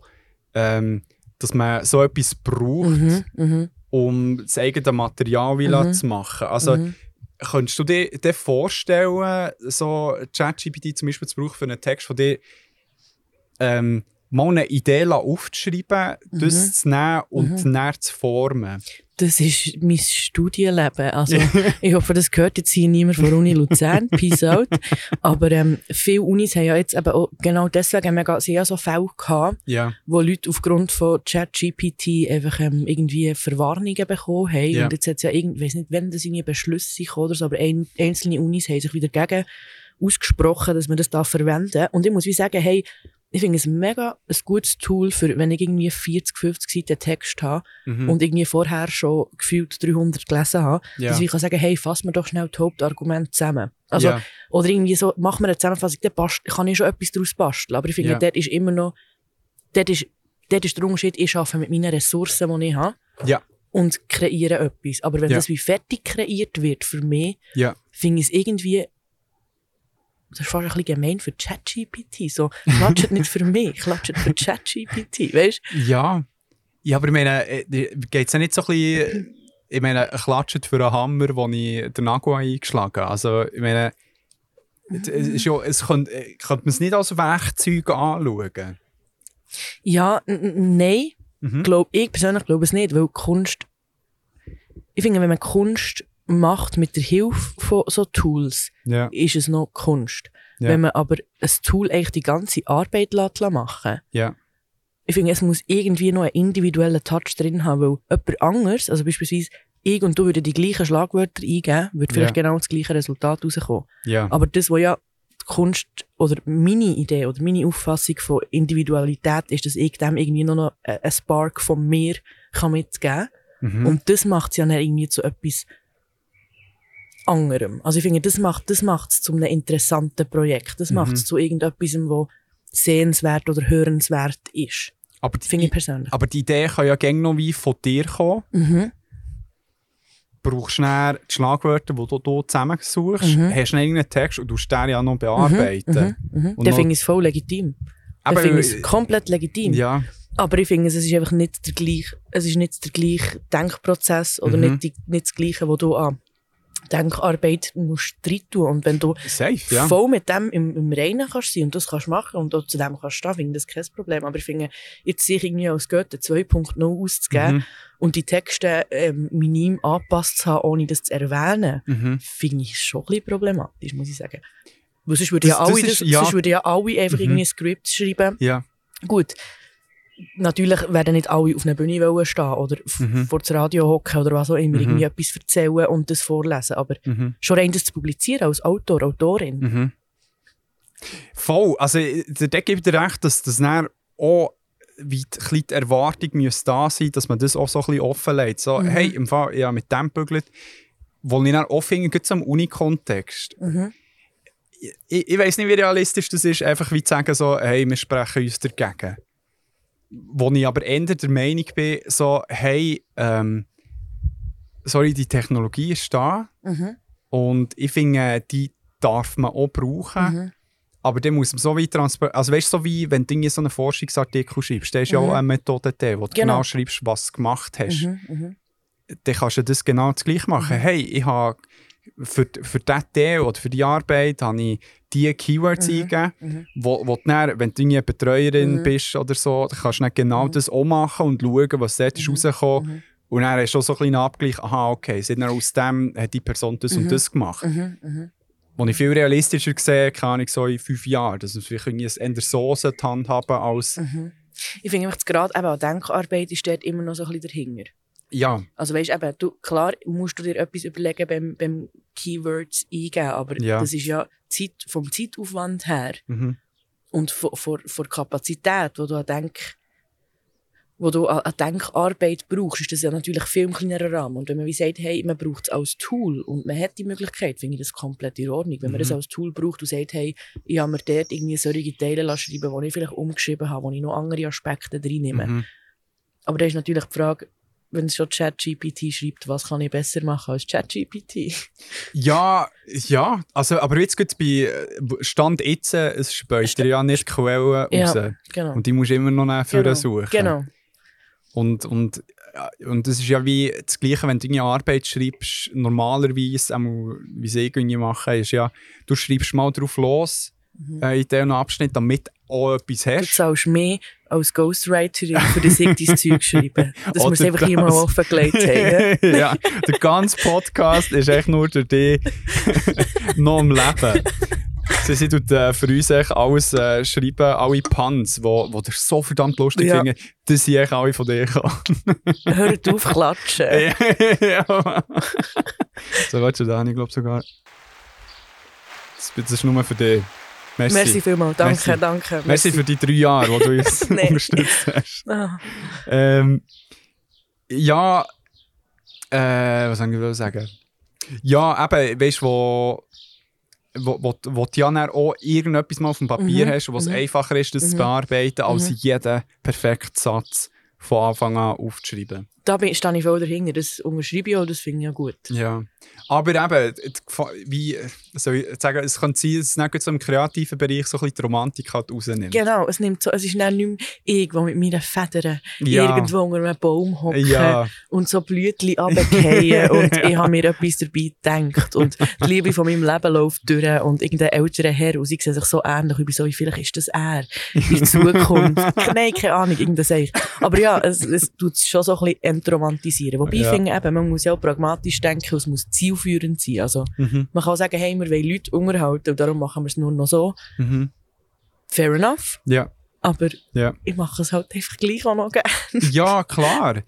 ähm, dass man so etwas braucht, Mhm, mhm, um das eigene Material wieder Mhm. zu machen. Also mhm. könntest du dir, dir vorstellen, so ChatGPT zum Beispiel zu brauchen für einen Text von dir, ähm, mal eine Idee aufzuschreiben, das zu nehmen und Mhm. dann zu formen? Das ist mein Studienleben. Also, ich hoffe, das gehört jetzt hier niemand von Uni Luzern. Peace out. Aber ähm, viele Unis haben ja jetzt eben auch genau deswegen haben ja so Fälle gehabt, Ja. wo Leute aufgrund von ChatGPT einfach ähm, irgendwie Verwarnungen bekommen haben. Ja. Und jetzt hat es ja irgendwie, ich weiß nicht, wenn das irgendwie Beschlüsse sind oder so, aber ein, einzelne Unis haben sich wieder gegen ausgesprochen, dass man das da verwenden. Und ich muss wie sagen, hey, ich finde es mega ein gutes Tool für, wenn ich irgendwie 40, 50 Seiten Text habe Mhm. und irgendwie vorher schon gefühlt 300 gelesen habe, ja. dass ich kann sagen, hey, fass mir doch schnell die Hauptargumente zusammen. Also, ja. oder irgendwie so, mach mir eine Zusammenfassung, dann bast- kann ich schon etwas daraus basteln. Aber ich finde, Ja. dort ist immer noch, dort ist, dort ist der Unterschied, ich arbeite mit meinen Ressourcen, die ich habe Ja. und kreiere etwas. Aber wenn das wie fertig kreiert wird für mich, finde ich es irgendwie das ist fast ein bisschen gemein für ChatGPT. So, klatscht nicht für mich, klatscht für ChatGPT, weißt Ja. Ja, aber ich meine, geht es ja nicht so ein bisschen, ich meine, klatscht für einen Hammer, wo ich den Nagel eingeschlagen habe. Also, ich meine, es ist ja, es könnte, könnte man es nicht als Werkzeug anschauen. Ja, nein. Mhm. Glaub, ich persönlich glaube es nicht, weil Kunst, ich finde, wenn man Kunst macht mit der Hilfe von so Tools, Ja. ist es noch Kunst. Ja. Wenn man aber ein Tool eigentlich die ganze Arbeit lässt machen Ja. ich finde, es muss irgendwie noch einen individuellen Touch drin haben, weil jemand anderes, also beispielsweise ich und du würden die gleichen Schlagwörter eingeben, würde vielleicht genau das gleiche Resultat rauskommen. Aber das, was ja die Kunst oder meine Idee oder meine Auffassung von Individualität ist, dass ich dem irgendwie noch einen einen Spark von mir kann mitgeben kann. Mhm. Und das macht es ja dann irgendwie zu etwas anderem. Also ich finde, das macht das macht's zu einem interessanten Projekt. Das Mhm. macht es zu irgendetwas, wo sehenswert oder hörenswert ist. aber, die, Finde ich persönlich. aber die Idee kann ja gerne noch wie von dir kommen. Mhm. brauchst schnell die Schlagwörter, die du hier zusammensuchst, Mhm. hast du einen Text und du den ja noch bearbeiten. Mhm. Mhm. Und Dann finde ich es voll legitim. Aber, Dann finde ich äh, es komplett legitim. Ja, Aber ich finde, es ist einfach nicht der gleiche, es ist nicht der gleiche Denkprozess oder Mhm. nicht, die, nicht das Gleiche, wo du an Denkarbeit musst rein tun. Und wenn du safe, ja. voll mit dem im, im Reinen kannst sein und das kannst machen und auch zu dem kannst stehen, finde ich das kein Problem. Aber ich finde, jetzt sich irgendwie als Goethe 2.0 auszugeben Mhm. und die Texte ähm, minim angepasst zu haben, ohne das zu erwähnen, Mhm. finde ich schon ein bisschen problematisch, muss ich sagen. Weil sonst würden ja alle, ist- das, ja. sonst ja alle einfach Mhm. irgendwie ein Skript schreiben. Ja, Gut, natürlich werden nicht alle auf einer Bühne wollen stehen oder Mhm. vor das Radio hocken oder was auch immer, Mhm. irgendwie etwas erzählen und das vorlesen. Aber mhm. schon rein das zu publizieren als Autor, Autorin. Mhm. Voll. Also, äh, gebe ich dir recht, dass das dann auch wie die, Erwartung müsste da sein, dass man das auch so ein bisschen offenlegt. So, Mhm. hey, im Fall, ja, mit dem bügelt, wo ich dann gerade so im Uni-Kontext. Mhm. Ich, ich weiß nicht, wie realistisch das ist, einfach wie zu sagen, so, hey, wir sprechen uns dagegen. Wo ich aber eher der Meinung bin, so, hey, ähm, sorry, die Technologie ist da Mhm. und ich finde, die darf man auch brauchen. Mhm. Aber dann muss man so wie transportieren. Also weißt du, so wie wenn du irgendwie so einen Forschungsartikel schreibst, da ist ja Mhm. auch eine Methode, da, wo du Genau. genau schreibst, was du gemacht hast. Mhm. Mhm. Dann kannst du das genau das gleiche machen. Hey, ich habe für, für diesen Teil oder für die Arbeit habe ich diese Keywords Mhm. eingegeben, Mhm. wo, wo du dann, wenn du eine Betreuerin Mhm. bist oder so, dann kannst du dann genau Mhm. das auch machen und schauen, was dort Mhm. rausgekommen. Mhm. Und dann hast du so ein bisschen Abgleich, aha, okay, sind dann aus dem hat die Person das Mhm. und das gemacht. Mhm. Mhm. Wo ich viel realistischer sehe, kann Ahnung, so in fünf Jahren, dass man vielleicht irgendwie eher so handhaben als, Mhm. Ich finde einfach, gerade eben an Denkarbeit ist dort immer noch so ein bisschen dahinter. Ja, Also weißt eben, du, klar musst du dir etwas überlegen beim, beim Keywords eingeben, aber Ja. das ist ja Zeit, vom Zeitaufwand her mhm. und von, der Kapazität, wo du an Denk, wo du an, Denkarbeit brauchst, ist das ja natürlich viel im kleineren Rahmen. Und wenn man wie sagt, hey, man braucht es als Tool und man hat die Möglichkeit, finde ich das komplett in Ordnung. Wenn man Mhm. das als Tool braucht und sagt, hey, ich habe mir dort irgendwie solche Teile schreiben, die ich vielleicht umgeschrieben habe, wo ich noch andere Aspekte drin nehme. Mhm. Aber da ist natürlich die Frage, wenn es schon ChatGPT schreibt, was kann ich besser machen als ChatGPT? ja, ja, also, aber jetzt geht bei äh, Stand jetzt, äh, es speichert ja nicht Quellen Ja, raus. Genau. Und die musst du immer noch nachher genau. suchen. Genau. Und, und, äh, und das ist ja wie das Gleiche, wenn du eine Arbeit schreibst, normalerweise, wie sie irgendwie machen, ist ja, du schreibst mal drauf los, äh, in diesem Abschnitt, damit du auch etwas Du hast. zahlst mehr als Ghostwriterin für das ich dein Zeug schreiben. Das Oder muss einfach hier mal das. offengelegt haben. ja, der ganze Podcast ist echt nur durch dich noch am Leben. Sie, sie tut äh, für uns echt alles äh, schreiben, alle Puns, die wo, so verdammt lustig Ja. finden, das sind echt alle von dir gekommen. Hört auf, klatschen. ja. so, warte, da habe ich glaube sogar. Das, das ist nur für dich. Merci. Merci vielmals. Danke, Merci. danke. Merci für die drei Jahre, die du uns unterstützt hast. Ah, Ähm, ja, äh, was soll ich sagen? Ja, eben, weißt du, wo, wo, wo, wo du ja auch irgendetwas mal auf dem Papier Mhm, hast, wo es mhm. einfacher ist, das zu Mhm. bearbeiten, als Mhm. jeden perfekten Satz von Anfang an aufzuschreiben. Da bin, stehe ich voll dahinter. Das unterschreibe ich auch, das finde ich ja gut. Ja. Aber eben, wie soll ich sagen, es kann sein, dass es nicht so im kreativen Bereich so ein bisschen die Romantik halt rausnimmt. Genau, es, nimmt so, es ist dann nicht mehr ich, der mit meinen Federn Ja. irgendwo unter einem Baum hocke Ja. und so Blütchen runterfallen und ich habe mir etwas dabei gedacht und die Liebe von meinem Leben läuft durch und irgendein älterer Herr und sie sehen sich so ähnlich, ich bin so, vielleicht ist das er in Zukunft. Nein, keine Ahnung, irgendein Seich. Aber ja, es, es tut es schon so ein bisschen entromantisieren. Wobei Ja. ich finde eben, man muss ja auch pragmatisch denken, es muss zielführend sein. Also Mhm. man kann sagen, hey, wir wollen Leute unterhalten und darum machen wir es nur noch so. Mhm. Fair enough. Ja. Aber Ja. ich mache es halt einfach gleich auch noch gerne. Ja, klar.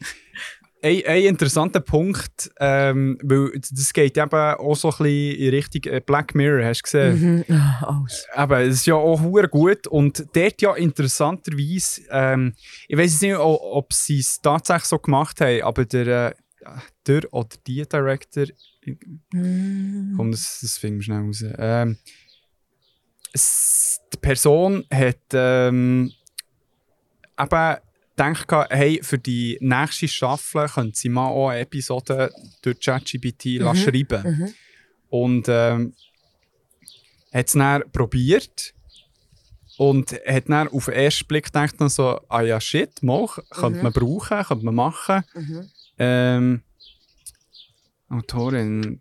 Ein, ein interessanter Punkt, ähm, weil das geht eben auch so ein bisschen in Richtung äh, Black Mirror, hast du gesehen? Mhm. Ah, alles. Eben, es ist ja auch hure gut und dort ja interessanterweise, ähm, ich weiß nicht, ob sie es tatsächlich so gemacht haben, aber der, äh, der oder die Director, Mm. komm, das, das finden wir schnell raus. Ähm, es, die Person hat ähm, eben gedacht, hey, für die nächste Staffel könnte sie mal auch eine Episode durch ChatGPT Mhm. schreiben. Mhm. Und ähm, hat es dann probiert und hat dann auf den ersten Blick gedacht, so, ah ja, shit, mal, könnte Mhm. man brauchen, könnte man machen. Mhm. Ähm, Autorin.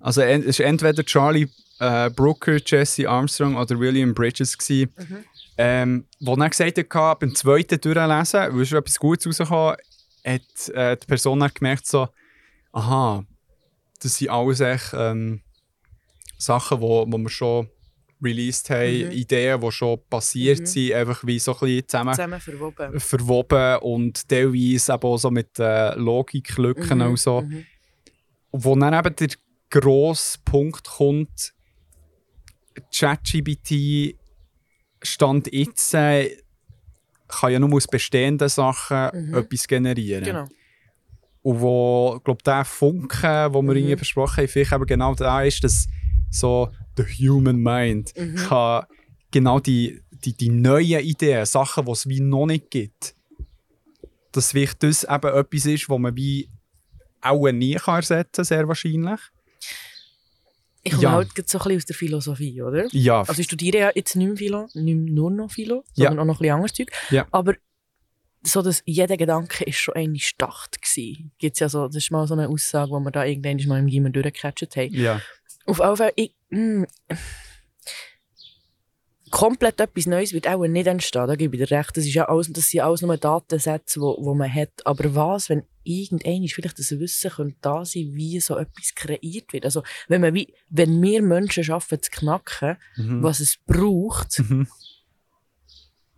Also es war entweder Charlie äh, Brooker, Jesse Armstrong oder William Bridges. Gewesen, Mhm. ähm, wo dann gesagt hat, beim zweiten Durchlesen, weil schon etwas Gutes rausgekommen hat äh, die Person dann gemerkt, so, aha, das sind alles echt ähm, Sachen, wo, wo wir schon released haben, Mhm. Ideen, die schon passiert Mhm. sind, einfach wie so ein bisschen zusammen Zusammen verwoben. verwoben und teilweise eben auch so mit äh, Logiklücken Mhm, und so. mhm. Wo dann eben der grosse Punkt kommt, ChatGPT Stand jetzt äh, kann ja nur aus bestehenden Sachen Mhm. etwas generieren. Genau. Und wo, glaube der Funken, den wir Mhm. irgendwie besprochen haben, vielleicht eben genau da ist, dass so the human mind Mhm. kann genau die, die, die neuen Ideen, Sachen, die es wie noch nicht gibt, dass vielleicht das eben etwas ist, was man wie auch nie kann ersetzen kann, sehr wahrscheinlich. Ich komme Ja. halt so ein bisschen aus der Philosophie, oder? Ja, Also ich studiere ja jetzt nicht mehr Philo, nicht mehr nur noch Philo, sondern Ja. auch noch ein bisschen anderes Zeug. Ja. Aber so, dass jeder Gedanke ist schon eigentlich Start gewesen. Gibt's ja so, das ist mal so eine Aussage, die wir da irgendwann mal im Gimmer durchgecatcht haben. ja. Auf jeden Fall, ich, mm, komplett etwas Neues wird auch nicht entstehen, da gebe ich dir recht. Das, ist ja alles, das sind alles nur Datensätze, die wo, wo man hat. Aber was, wenn irgendein vielleicht das Wissen könnte da sein, wie so etwas kreiert wird? Also, wenn, man wie, wenn wir Menschen schaffen, zu knacken, Mhm. was es braucht, Mhm.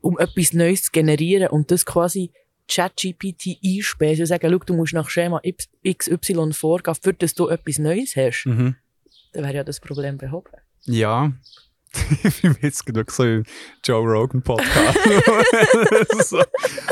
um etwas Neues zu generieren und das quasi ChatGPT einspeisen und sagen, schau, du musst nach Schema XY vorgehen, für das du etwas Neues hast, Mhm. Dann wäre ja das Problem behoben. Ja. ich bin jetzt genug so im Joe Rogan Podcast. so,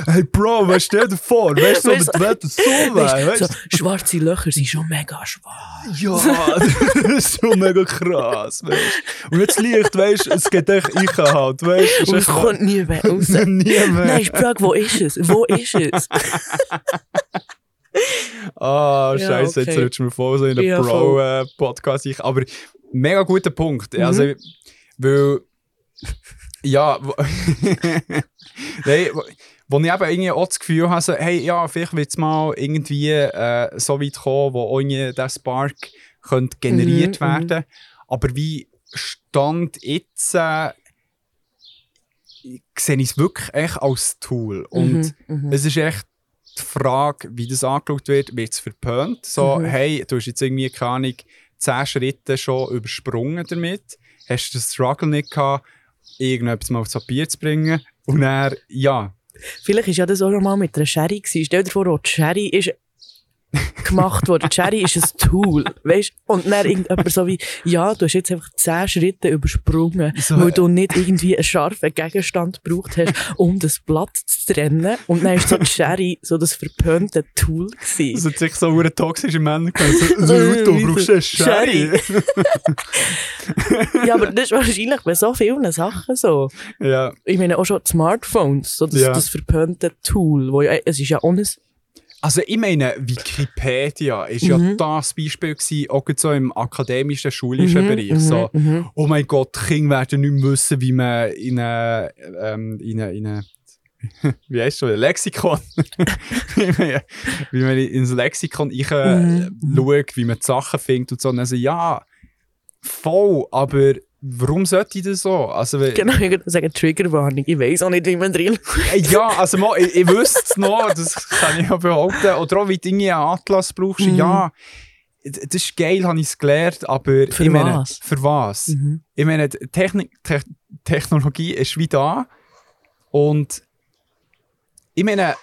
hey Bro, was stell dir vor? Weißt du, so mit Wetter so weit, Weißt, so, schwarze Löcher sind schon mega schwarz. Ja, das ist so mega krass, weißt Und jetzt Licht, weißt du, es geht echt ich halt, weißt? Und es kommt nie mehr raus. nie mehr. Nein, ich frage, wo ist es? Wo ist es? Ah, Ja, scheiße, jetzt okay. rutschen wir voll so in den Ja. Pro-Podcast. aber mega guter Punkt. Mhm. Also, weil, ja, wo- Nein, wo, ich eben irgendwie auch das Gefühl habe, so, hey, ja, vielleicht wird es mal irgendwie äh, so weit kommen, wo irgendwie der Spark könnte generiert Mhm, mhm. werden. Aber wie Stand jetzt äh, sehe ich es wirklich echt als Tool. Und Mhm, mhm. es ist echt die Frage, wie das angeschaut wird, wird es verpönt? So, Mhm. hey, du hast jetzt irgendwie, keine Ahnung, 10 Schritte schon übersprungen damit. Hast du den Struggle nicht gehabt, irgendetwas mal aufs Papier zu bringen? Und dann, ja, Vielleicht war ja das auch schon mal mit einer Sherry. Gewesen. Stell dir vor, oh, die Sherry ist gemacht worden. Die Sherry ist ein Tool. Weißt? Und dann irgendjemand so wie, ja, du hast jetzt einfach 10 Schritte übersprungen, So, weil äh, du nicht irgendwie einen scharfen Gegenstand gebraucht hast, um das Blatt zu trennen. Und dann ist so die Sherry so das verpönte Tool es gewesen. hat sich so eine toxische Männer. So, Äh, du brauchst so einen Sherry. ja, aber das ist wahrscheinlich bei so vielen Sachen so. ja, Ich meine auch schon Smartphones, so das, Ja. das verpönte Tool, wo ja, es ist ja auch Also ich meine, Wikipedia ist ja Mhm. das Beispiel gewesen, auch so im akademischen, schulischen Mhm, Bereich. mhm, So, mhm. oh mein Gott, Kinder werden nicht mehr wissen, wie man in eine, ähm, in eine, in eine wie heißt schon, Lexikon, wie, man, wie man ins Lexikon ich, äh, Mhm. schaut, wie man die Sachen findet und so. Und dann so, ja, voll, aber warum sollte ich das so? Also, weil- Genau, ich würde sagen Triggerwarnung. Ich weiß auch nicht, wie man drin Äh, Ja, also mal, ich, ich wüsste es noch, das kann ich ja behaupten. Oder auch, wie du irgendwie einen Atlas brauchst. Mhm. Ja, das ist geil, habe ich es gelernt, aber Für ich meine, was? für was? Mhm. Ich meine, Technik, Te Technologie ist wie da und ich meine,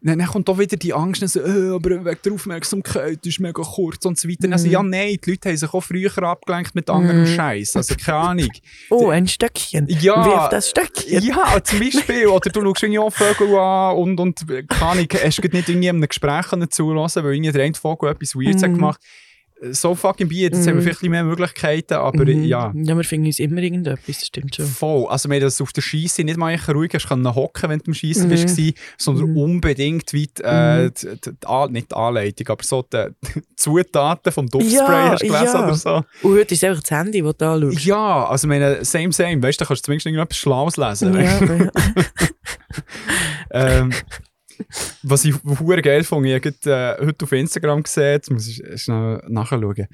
dann, dann kommt da wieder die Angst, so, äh, aber wegen der Aufmerksamkeit ist mega kurz und so weiter. Also, Mhm. ja, nein, die Leute haben sich auch früher abgelenkt mit anderem Mhm. Scheiß. Also, keine Ahnung. Oh, ein Stöckchen. Ja. Wirf das Stöckchen. Ja, zum Beispiel. Oder du schaust irgendwie auch Vögel an und, und keine Ahnung, hast du nicht irgendwie einem Gespräch zuhören, weil irgendwie der eine Vogel etwas Weirds hat Mhm. gemacht So fucking be it. Jetzt Mhm. haben wir vielleicht ein bisschen mehr Möglichkeiten, aber Mhm. ja. Ja, wir finden uns immer irgendetwas, das stimmt schon. Voll. Also, wir haben das auf der Scheisse nicht mal ruhig hast können hocken, wenn du am Schiessen Mhm. warst, sondern Mhm. unbedingt weit, äh, Mhm. die, die, die, nicht die Anleitung, aber so die, Zutaten vom Duftspray Ja, hast du gelesen ja. oder so. Und heute ist einfach das Handy, das du anschaust. Ja, also, meine, same, same. Weißt du, da kannst du zumindest irgendetwas Schlaues lesen. Ja, ja. ähm, was ich hure geil fand, ich habe äh, heute auf Instagram gesehen, jetzt muss ich schnell nachschauen.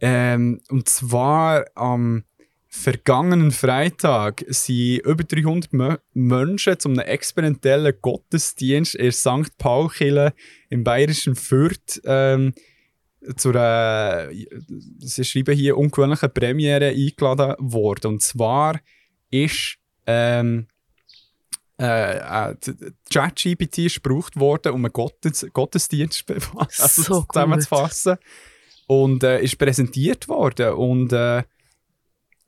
Ähm, und zwar am vergangenen Freitag sind über 300 Mö Menschen zu einem experimentellen Gottesdienst in St. Paul-Kirche im bayerischen Fürth ähm, zu einer, sie schreiben hier, ungewöhnlichen Premiere eingeladen worden. Und zwar ist ähm, äh, äh, ChatGPT ist gebraucht worden, um einen Gottes Gottesdienst also So zusammenzufassen. Und äh, ist präsentiert worden. Und äh,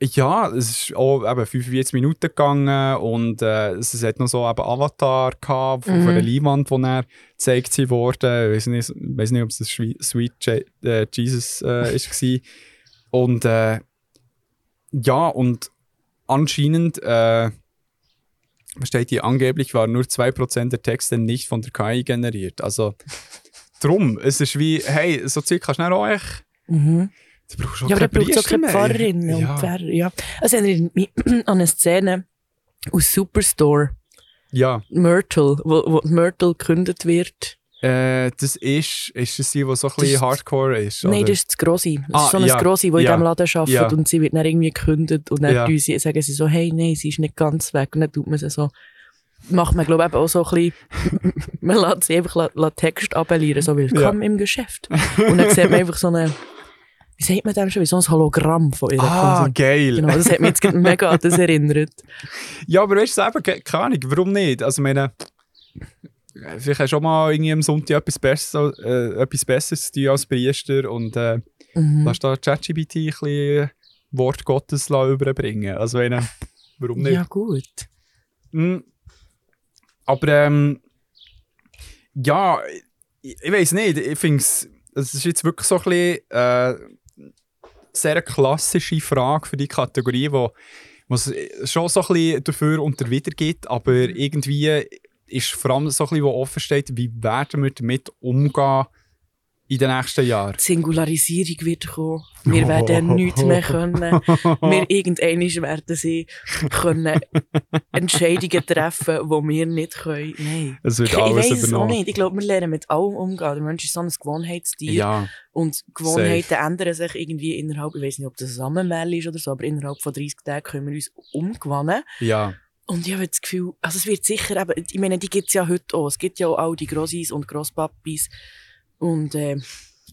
ja, es ist auch eben 45 Minuten gegangen und äh, es hat noch so eben Avatar gehabt, von, Mhm. von der Leinwand, wo er gezeigt sie wurde. Ich weiß nicht, weiß nicht ob es das Sweet äh, Jesus äh, ist war. Und äh, ja, und anscheinend äh, steht hier, angeblich waren nur 2% der Texte nicht von der KI generiert. Also, drum, es ist wie, hey, so Zeug kannst du nicht auch echt, Mhm. du brauchst auch Ja, aber er braucht so Priester keine. Pfarrerin und Ja. Pfarrer. Ja. Es erinnert mich an eine Szene aus Superstore, Ja, Myrtle, wo, wo Myrtle gekündigt wird. Äh, das ist, ist das die, die so ein bisschen Hardcore ist? Nein, oder? das ist das Grosse. Das Ah, ist so ein ja, Grosse, der ja, in diesem Laden arbeitet ja. und sie wird dann irgendwie gekündigt und dann Ja. sagen sie so, hey, nein, sie ist nicht ganz weg. Und dann tut man sie so, macht man, glaube ich, eben auch so ein bisschen, man lässt sie einfach la Text abellieren, so willkommen im Geschäft. Und dann sieht man einfach so eine, wie sagt man dem schon, wie so ein Hologramm von ihr. Ah, quasi. geil. Genau, das hat mich jetzt mega an das erinnert. Ja, aber weißt du ke- keine Ahnung, warum nicht? Also, meine, vielleicht hast du auch mal irgendwie am Sonntag etwas Besseres, äh, etwas Besseres zu tun als Priester und äh, Mhm. lass da ChatGPT ein bisschen Wort Gottes überbringen. Also, meine, warum nicht? Ja, gut. Mm. Aber ähm, ja, ich, ich weiß nicht, ich finde es, es ist jetzt wirklich so ein bisschen äh, sehr eine klassische Frage für die Kategorie, wo was schon so ein bisschen dafür und wieder gibt, aber irgendwie ist vor allem so ein bisschen, wo offen steht, wie werden wir damit umgehen in den nächsten Jahren. Die Singularisierung wird kommen. Wir werden nichts mehr können. Wir irgendwann werden sie können Entscheidungen treffen, die wir nicht können. Nein. Es wird Ich alles auch übernommen. nicht. Ich glaube, wir lernen mit allem umgehen. Der Mensch ist so ein Gewohnheitstier. Ja, Und Gewohnheiten ändern sich irgendwie innerhalb, ich weiß nicht, ob das Samenmehl ist oder so, aber innerhalb von 30 Tagen können wir uns umgewöhnen. ja, Und ich habe das Gefühl, also es wird sicher eben, ich meine, die gibt es ja heute auch. Es gibt ja auch die Grossis und Grosspapis und äh,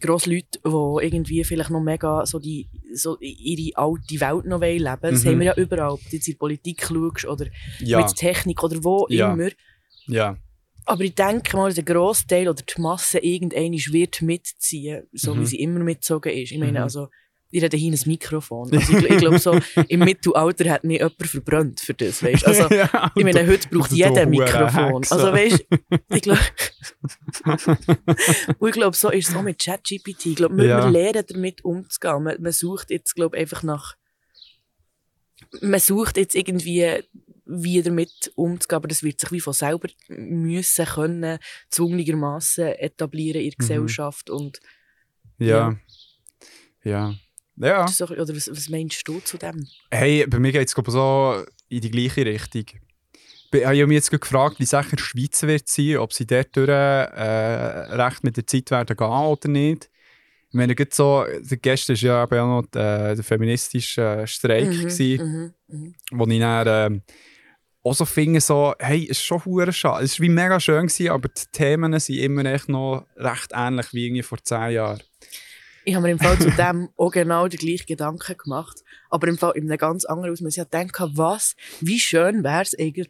Grossleute, die irgendwie vielleicht noch mega so, die, so ihre alte Welt noch wollen leben Das Mhm. haben wir ja überall. Ob du jetzt in die Politik schaust oder ja, mit Technik oder wo Ja. immer. ja. Aber ich denke mal, der Großteil oder die Masse irgendwann wird mitziehen, so Mhm. wie sie immer mitgezogen ist. Ich meine, Mhm. also, ich rede hier ein Mikrofon. Also ich, ich glaube, so im Mittelalter hat nicht jemand verbrannt für das, weißt? Also, ja. ich meine, heute braucht jeder ein Mikrofon. Hexe. Also weißt ich glaube, ich glaube, so ist es auch mit ChatGPT. Ich glaube, wir, Ja. wir lernen damit umzugehen. Man, man sucht jetzt, glaube einfach nach, man sucht jetzt irgendwie wie damit umzugehen, aber das wird sich wie von selber müssen können, zwungenermassen etablieren in der Mhm. Gesellschaft und Ja. Ja. Ja. So, oder was, was meinst du zu dem? Hey, bei mir geht es so in die gleiche Richtung. Ich habe mich jetzt gefragt, wie sicher die Schweiz wird sein, ob sie dort durch, äh, recht mit der Zeit werden gehen oder nicht. Ich meine, so, gestern war ja eben auch noch der, der feministische Streik, gewesen, Mhm, mhm. wo ich dann ähm, auch so finde, so, hey, es ist schon hure schade. Es war wie mega schön, gewesen, aber die Themen sind immer echt noch recht ähnlich wie irgendwie vor zehn Jahren. Ich habe mir im Fall zu dem auch genau die gleichen Gedanken gemacht. Aber im Fall in einem ganz anderen aus. Man sich denkt, was, wie schön wäre es eigentlich,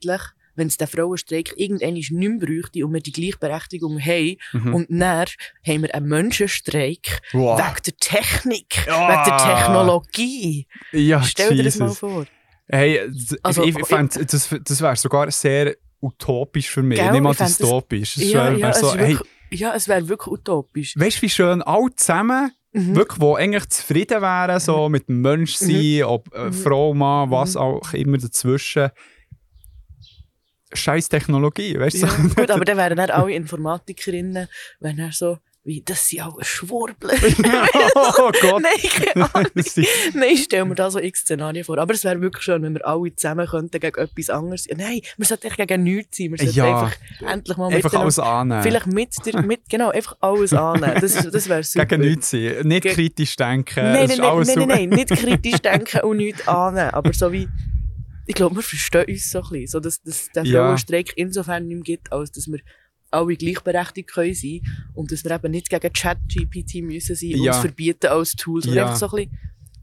wenn es den Frauenstreik irgendwann nicht mehr bräuchte und wir die Gleichberechtigung haben. Mhm. Und dann haben wir einen Menschenstreik Wow. wegen der Technik, Ja. wegen der Technologie. Ja, Stell dir das mal Jesus. vor. Hey, Also, ich, ich ich- fänd, das, das wäre sogar sehr utopisch für mich. Nicht mal ich dystopisch. Es Ja, wär- ja, wär es so, ist hey, wirklich, ja, es wäre wirklich utopisch. weißt du, wie schön alle zusammen, Mhm. wirklich, wo eigentlich zufrieden wären, so mit dem Menschsein, ob äh, Mhm. Frau, Mann, was Mhm. auch immer dazwischen. Scheiß Technologie, weißt du? Ja, gut, aber dann wären dann alle Informatikerinnen, wenn er so, wie, das sind alle Schwurbler. oh Gott. Nein, keine Ahnung. Nein, ich stelle mir da so x Szenarien vor. Aber es wäre wirklich schön, wenn wir alle zusammen könnten gegen etwas anderes. Nein, wir sollten echt gegen nichts sein. Wir sollten Ja. einfach endlich mal Einfach alles annehmen. Vielleicht mit, der, mit, genau, einfach alles annehmen. Das, das wäre super. Gegen nichts sein. Nicht Ge- kritisch denken. Nein, nein, nein, nein, nein, nicht kritisch denken und nichts annehmen. Aber so wie, ich glaube, wir verstehen uns so ein bisschen. So, dass, dass der Ja. Frauenstreik insofern nicht mehr gibt, als dass wir alle gleichberechtigt können sein und dass wir eben nicht gegen Chat-GPT müssen sein und Ja. uns verbieten als Tool, sondern Ja. einfach so ein bisschen,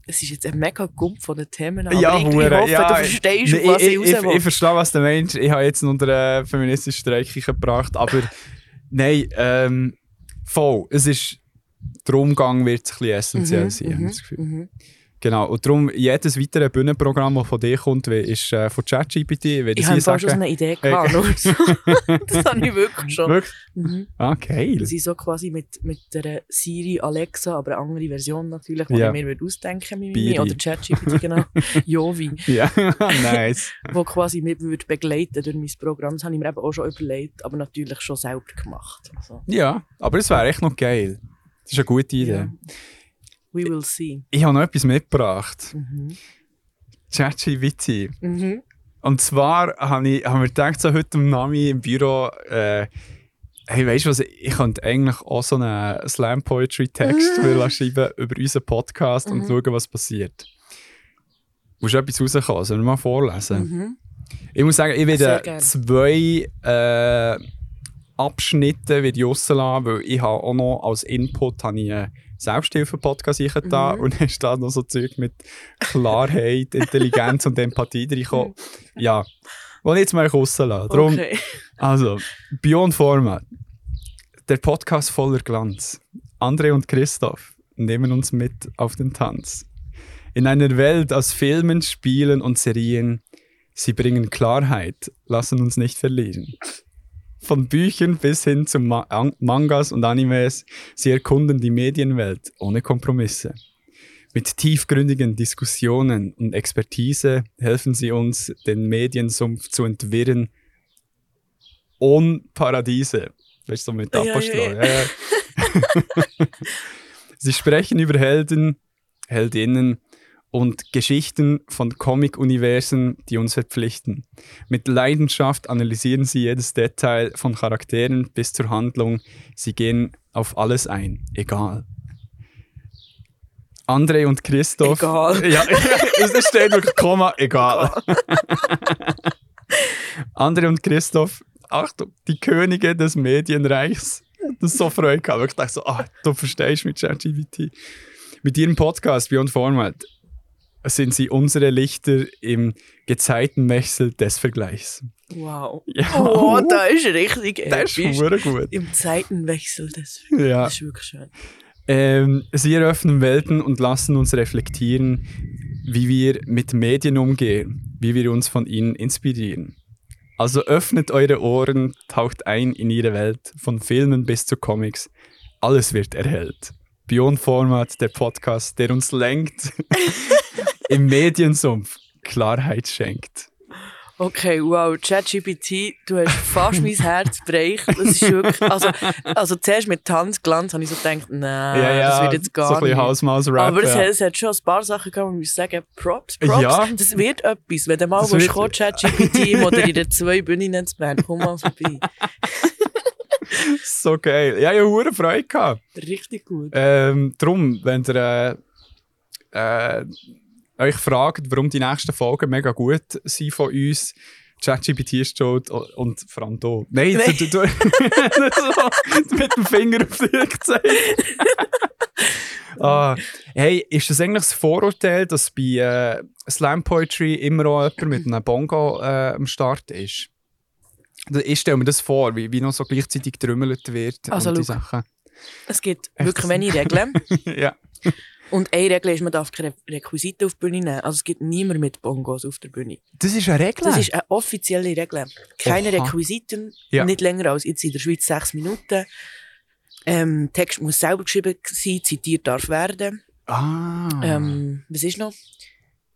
es ist jetzt ein mega Gump von den Themen, aber Ja, ich, ich hoffe, ja, du verstehst, auf was ich, ich, ich, ich, ich verstehe, was du meinst. Ich habe jetzt noch einen feministischen Streik gebracht, aber nein, ähm, voll. Es ist, der Umgang wird ein bisschen essentiell sein, habe ich das Gefühl. Genau, und darum, jedes weitere Bühnenprogramm, das von dir kommt, ist äh, von ChatGPT. Ich habe fast schon sagen. eine Idee gehabt. so. das habe ich wirklich schon. Wirklich? Mhm. Ah, geil. Sie so quasi mit, mit der Siri Alexa, aber eine andere Version natürlich, die Ja. ich mir ausdenken würde. Oder ChatGPT, genau. Jovi, Ja, nice. wo quasi mich würde begleiten durch mein Programm. Das habe ich mir eben auch schon überlegt, aber natürlich schon selber gemacht. Also, Ja, aber es wäre echt noch geil. Das ist eine gute Idee. ja. We will see. Ich habe noch etwas mitgebracht. Mhm. ChatGPT. Mhm. Und zwar habe ich, hab mir gedacht, so heute am Nami im Büro, äh, hey, weißt du was, ich könnte eigentlich auch so einen Slam-Poetry-Text mm. schreiben über unseren Podcast und Mhm. schauen, was passiert. Muss etwas rauskommen, sollen wir mal vorlesen? Mhm. Ich muss sagen, ich werde zwei äh, Abschnitte ich rauslassen, weil ich habe auch noch als Input habe ich einen Selbsthilfe-Podcast da Mhm. und dann steht noch so Zeug mit Klarheit, Intelligenz und Empathie reingekommen. Ja, wollte ich jetzt mal rauslassen. Darum, Okay. also, Beyond Format. Der Podcast voller Glanz. André und Christoph nehmen uns mit auf den Tanz. In einer Welt aus Filmen, Spielen und Serien. Sie bringen Klarheit, lassen uns nicht verlieren. Von Büchern bis hin zu Ma An- Mangas und Animes, sie erkunden die Medienwelt ohne Kompromisse. Mit tiefgründigen Diskussionen und Expertise helfen sie uns, den Mediensumpf zu entwirren. Ohne Paradiese. Weißt du, mit Apostol. ja. Ja, ja. sie sprechen über Helden, Heldinnen und Geschichten von Comic-Universen, die uns verpflichten. Mit Leidenschaft analysieren sie jedes Detail von Charakteren bis zur Handlung. Sie gehen auf alles ein, egal. André und Christoph. Egal. Ja, es steht wirklich Komma, egal. André und Christoph, Achtung, die Könige des Medienreichs. Das ist so Freude gehabt. Ich dachte so, ah, du verstehst mit ChatGPT. Mit ihrem Podcast Beyond Format sind sie unsere Lichter im Gezeitenwechsel des Vergleichs. Wow. Ja. Oh, da ist richtig Das ist episch. verdammt gut. Im Zeitenwechsel, das, Ja. das ist wirklich schön. Ähm, sie eröffnen Welten und lassen uns reflektieren, wie wir mit Medien umgehen, wie wir uns von ihnen inspirieren. Also öffnet eure Ohren, taucht ein in ihre Welt, von Filmen bis zu Comics. Alles wird erhellt. Beyond Format, der Podcast, der uns lenkt, im Mediensumpf Klarheit schenkt. Okay, wow, ChatGPT, du hast fast mein Herz gebrochen. Das ist wirklich, also, also zuerst mit Tanzglanz habe ich so gedacht, nein, das wird jetzt gar so ein nicht. Hausmaus-Rap. Aber es, ja. es hat schon ein paar Sachen gehabt, wo ich sagen, Props, Props. Ja. Das wird etwas. Wenn du mal Das willst, wird- kommen, ChatGPT moderiert zwei Bühnen zu Bern, komm mal vorbei. so geil. Ja, ich habe hure Freude gehabt. Richtig gut. Ähm, drum, wenn ihr äh, äh, euch fragt, warum die nächsten Folgen mega gut sind von uns, ChatGPT ist schuld und vor allem du. Nein, Nein. Du, du, so, mit dem Finger auf dich gezeigt. ah, hey, ist das eigentlich das Vorurteil, dass bei äh, Slam Poetry immer auch jemand mit einem Bongo äh, am Start ist? Ich stelle mir das vor, wie, wie noch so gleichzeitig getrümmelt wird Also, und die. Sachen. Es gibt Echt? wirklich wenige Regeln. ja. Und eine Regel ist, man darf keine Requisiten auf die Bühne nehmen. Also es gibt niemand mit Bongos auf der Bühne. Das ist eine Regel. Das ist eine offizielle Regel. Keine Oha. Requisiten, Ja. nicht länger als jetzt in der Schweiz sechs Minuten. Ähm, Text muss selber geschrieben sein, zitiert darf werden. Ah. Ähm, was ist noch?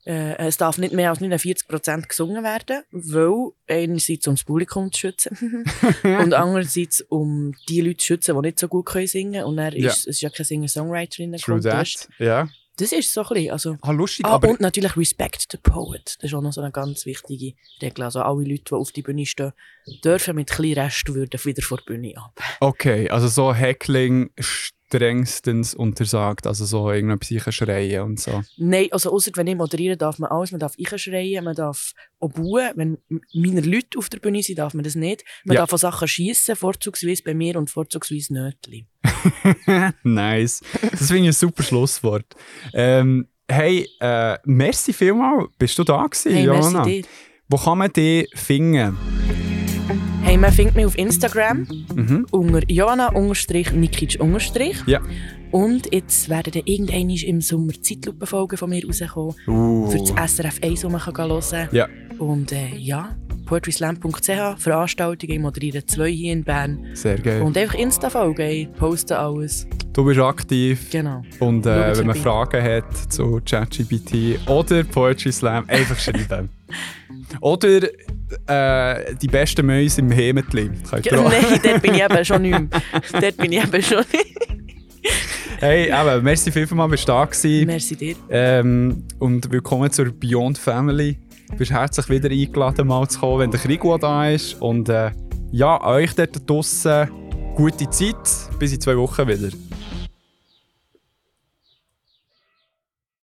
Äh, es darf nicht mehr als 49% gesungen werden, weil einerseits um das Publikum zu schützen und andererseits um die Leute zu schützen, die nicht so gut können singen Und dann Ja. ist, es ist ja kein Singer-Songwriter in der True Contest. that. Ja. Das ist so ein bisschen, also... Ah, lustig, Ah, aber und natürlich Respect the Poet. Das ist auch noch so eine ganz wichtige Regel. Also alle Leute, die auf die Bühne stehen, dürfen mit kleinen Restwürden wieder vor die Bühne ab. okay, also so Heckling strengstens untersagt, also so irgendetwas schreien und so. Nein, also ausser wenn ich moderiere, darf man alles. Man darf schreien, man darf auch buhen. Wenn meine Leute auf der Bühne sind, darf man das nicht. Man Ja. darf auch Sachen schiessen, vorzugsweise bei mir und vorzugsweise Nötli. nice. Das finde ich ein super Schlusswort. Ähm, hey, äh, merci vielmal, bist du da gewesen, Hey, Johanna? Wo kann man dich finden? Hey, man findet mich auf Instagram Mhm. unter Joanna-Nikic- Ja. Und jetzt werden dann irgendwann im Sommer Zeitlupenfolgen von mir rauskommen. Uh. Für das SRF 1, wo man kann hören kann. Ja, Und äh, ja, poetryslam.ch, Veranstaltungen, ich moderiere zwei hier in Bern. sehr geil. Und einfach Insta-Folgen, ich poste alles. du bist aktiv. Genau. Und äh, wenn man. Fragen hat zu ChatGPT oder Poetry Slam, einfach schreiben. oder äh, die besten Mäuse im Hemetli. Auch- Nein, dort bin ich eben schon nicht mehr. Dort bin ich eben schon. Hey, eben, merci vielmals, bist du da gewesen. Merci dir. Ähm, und willkommen zur Beyond Family. Du bist herzlich wieder eingeladen, mal zu kommen, wenn der Krieg da ist. Und äh, ja, euch dort draussen gute Zeit. Bis in zwei Wochen wieder.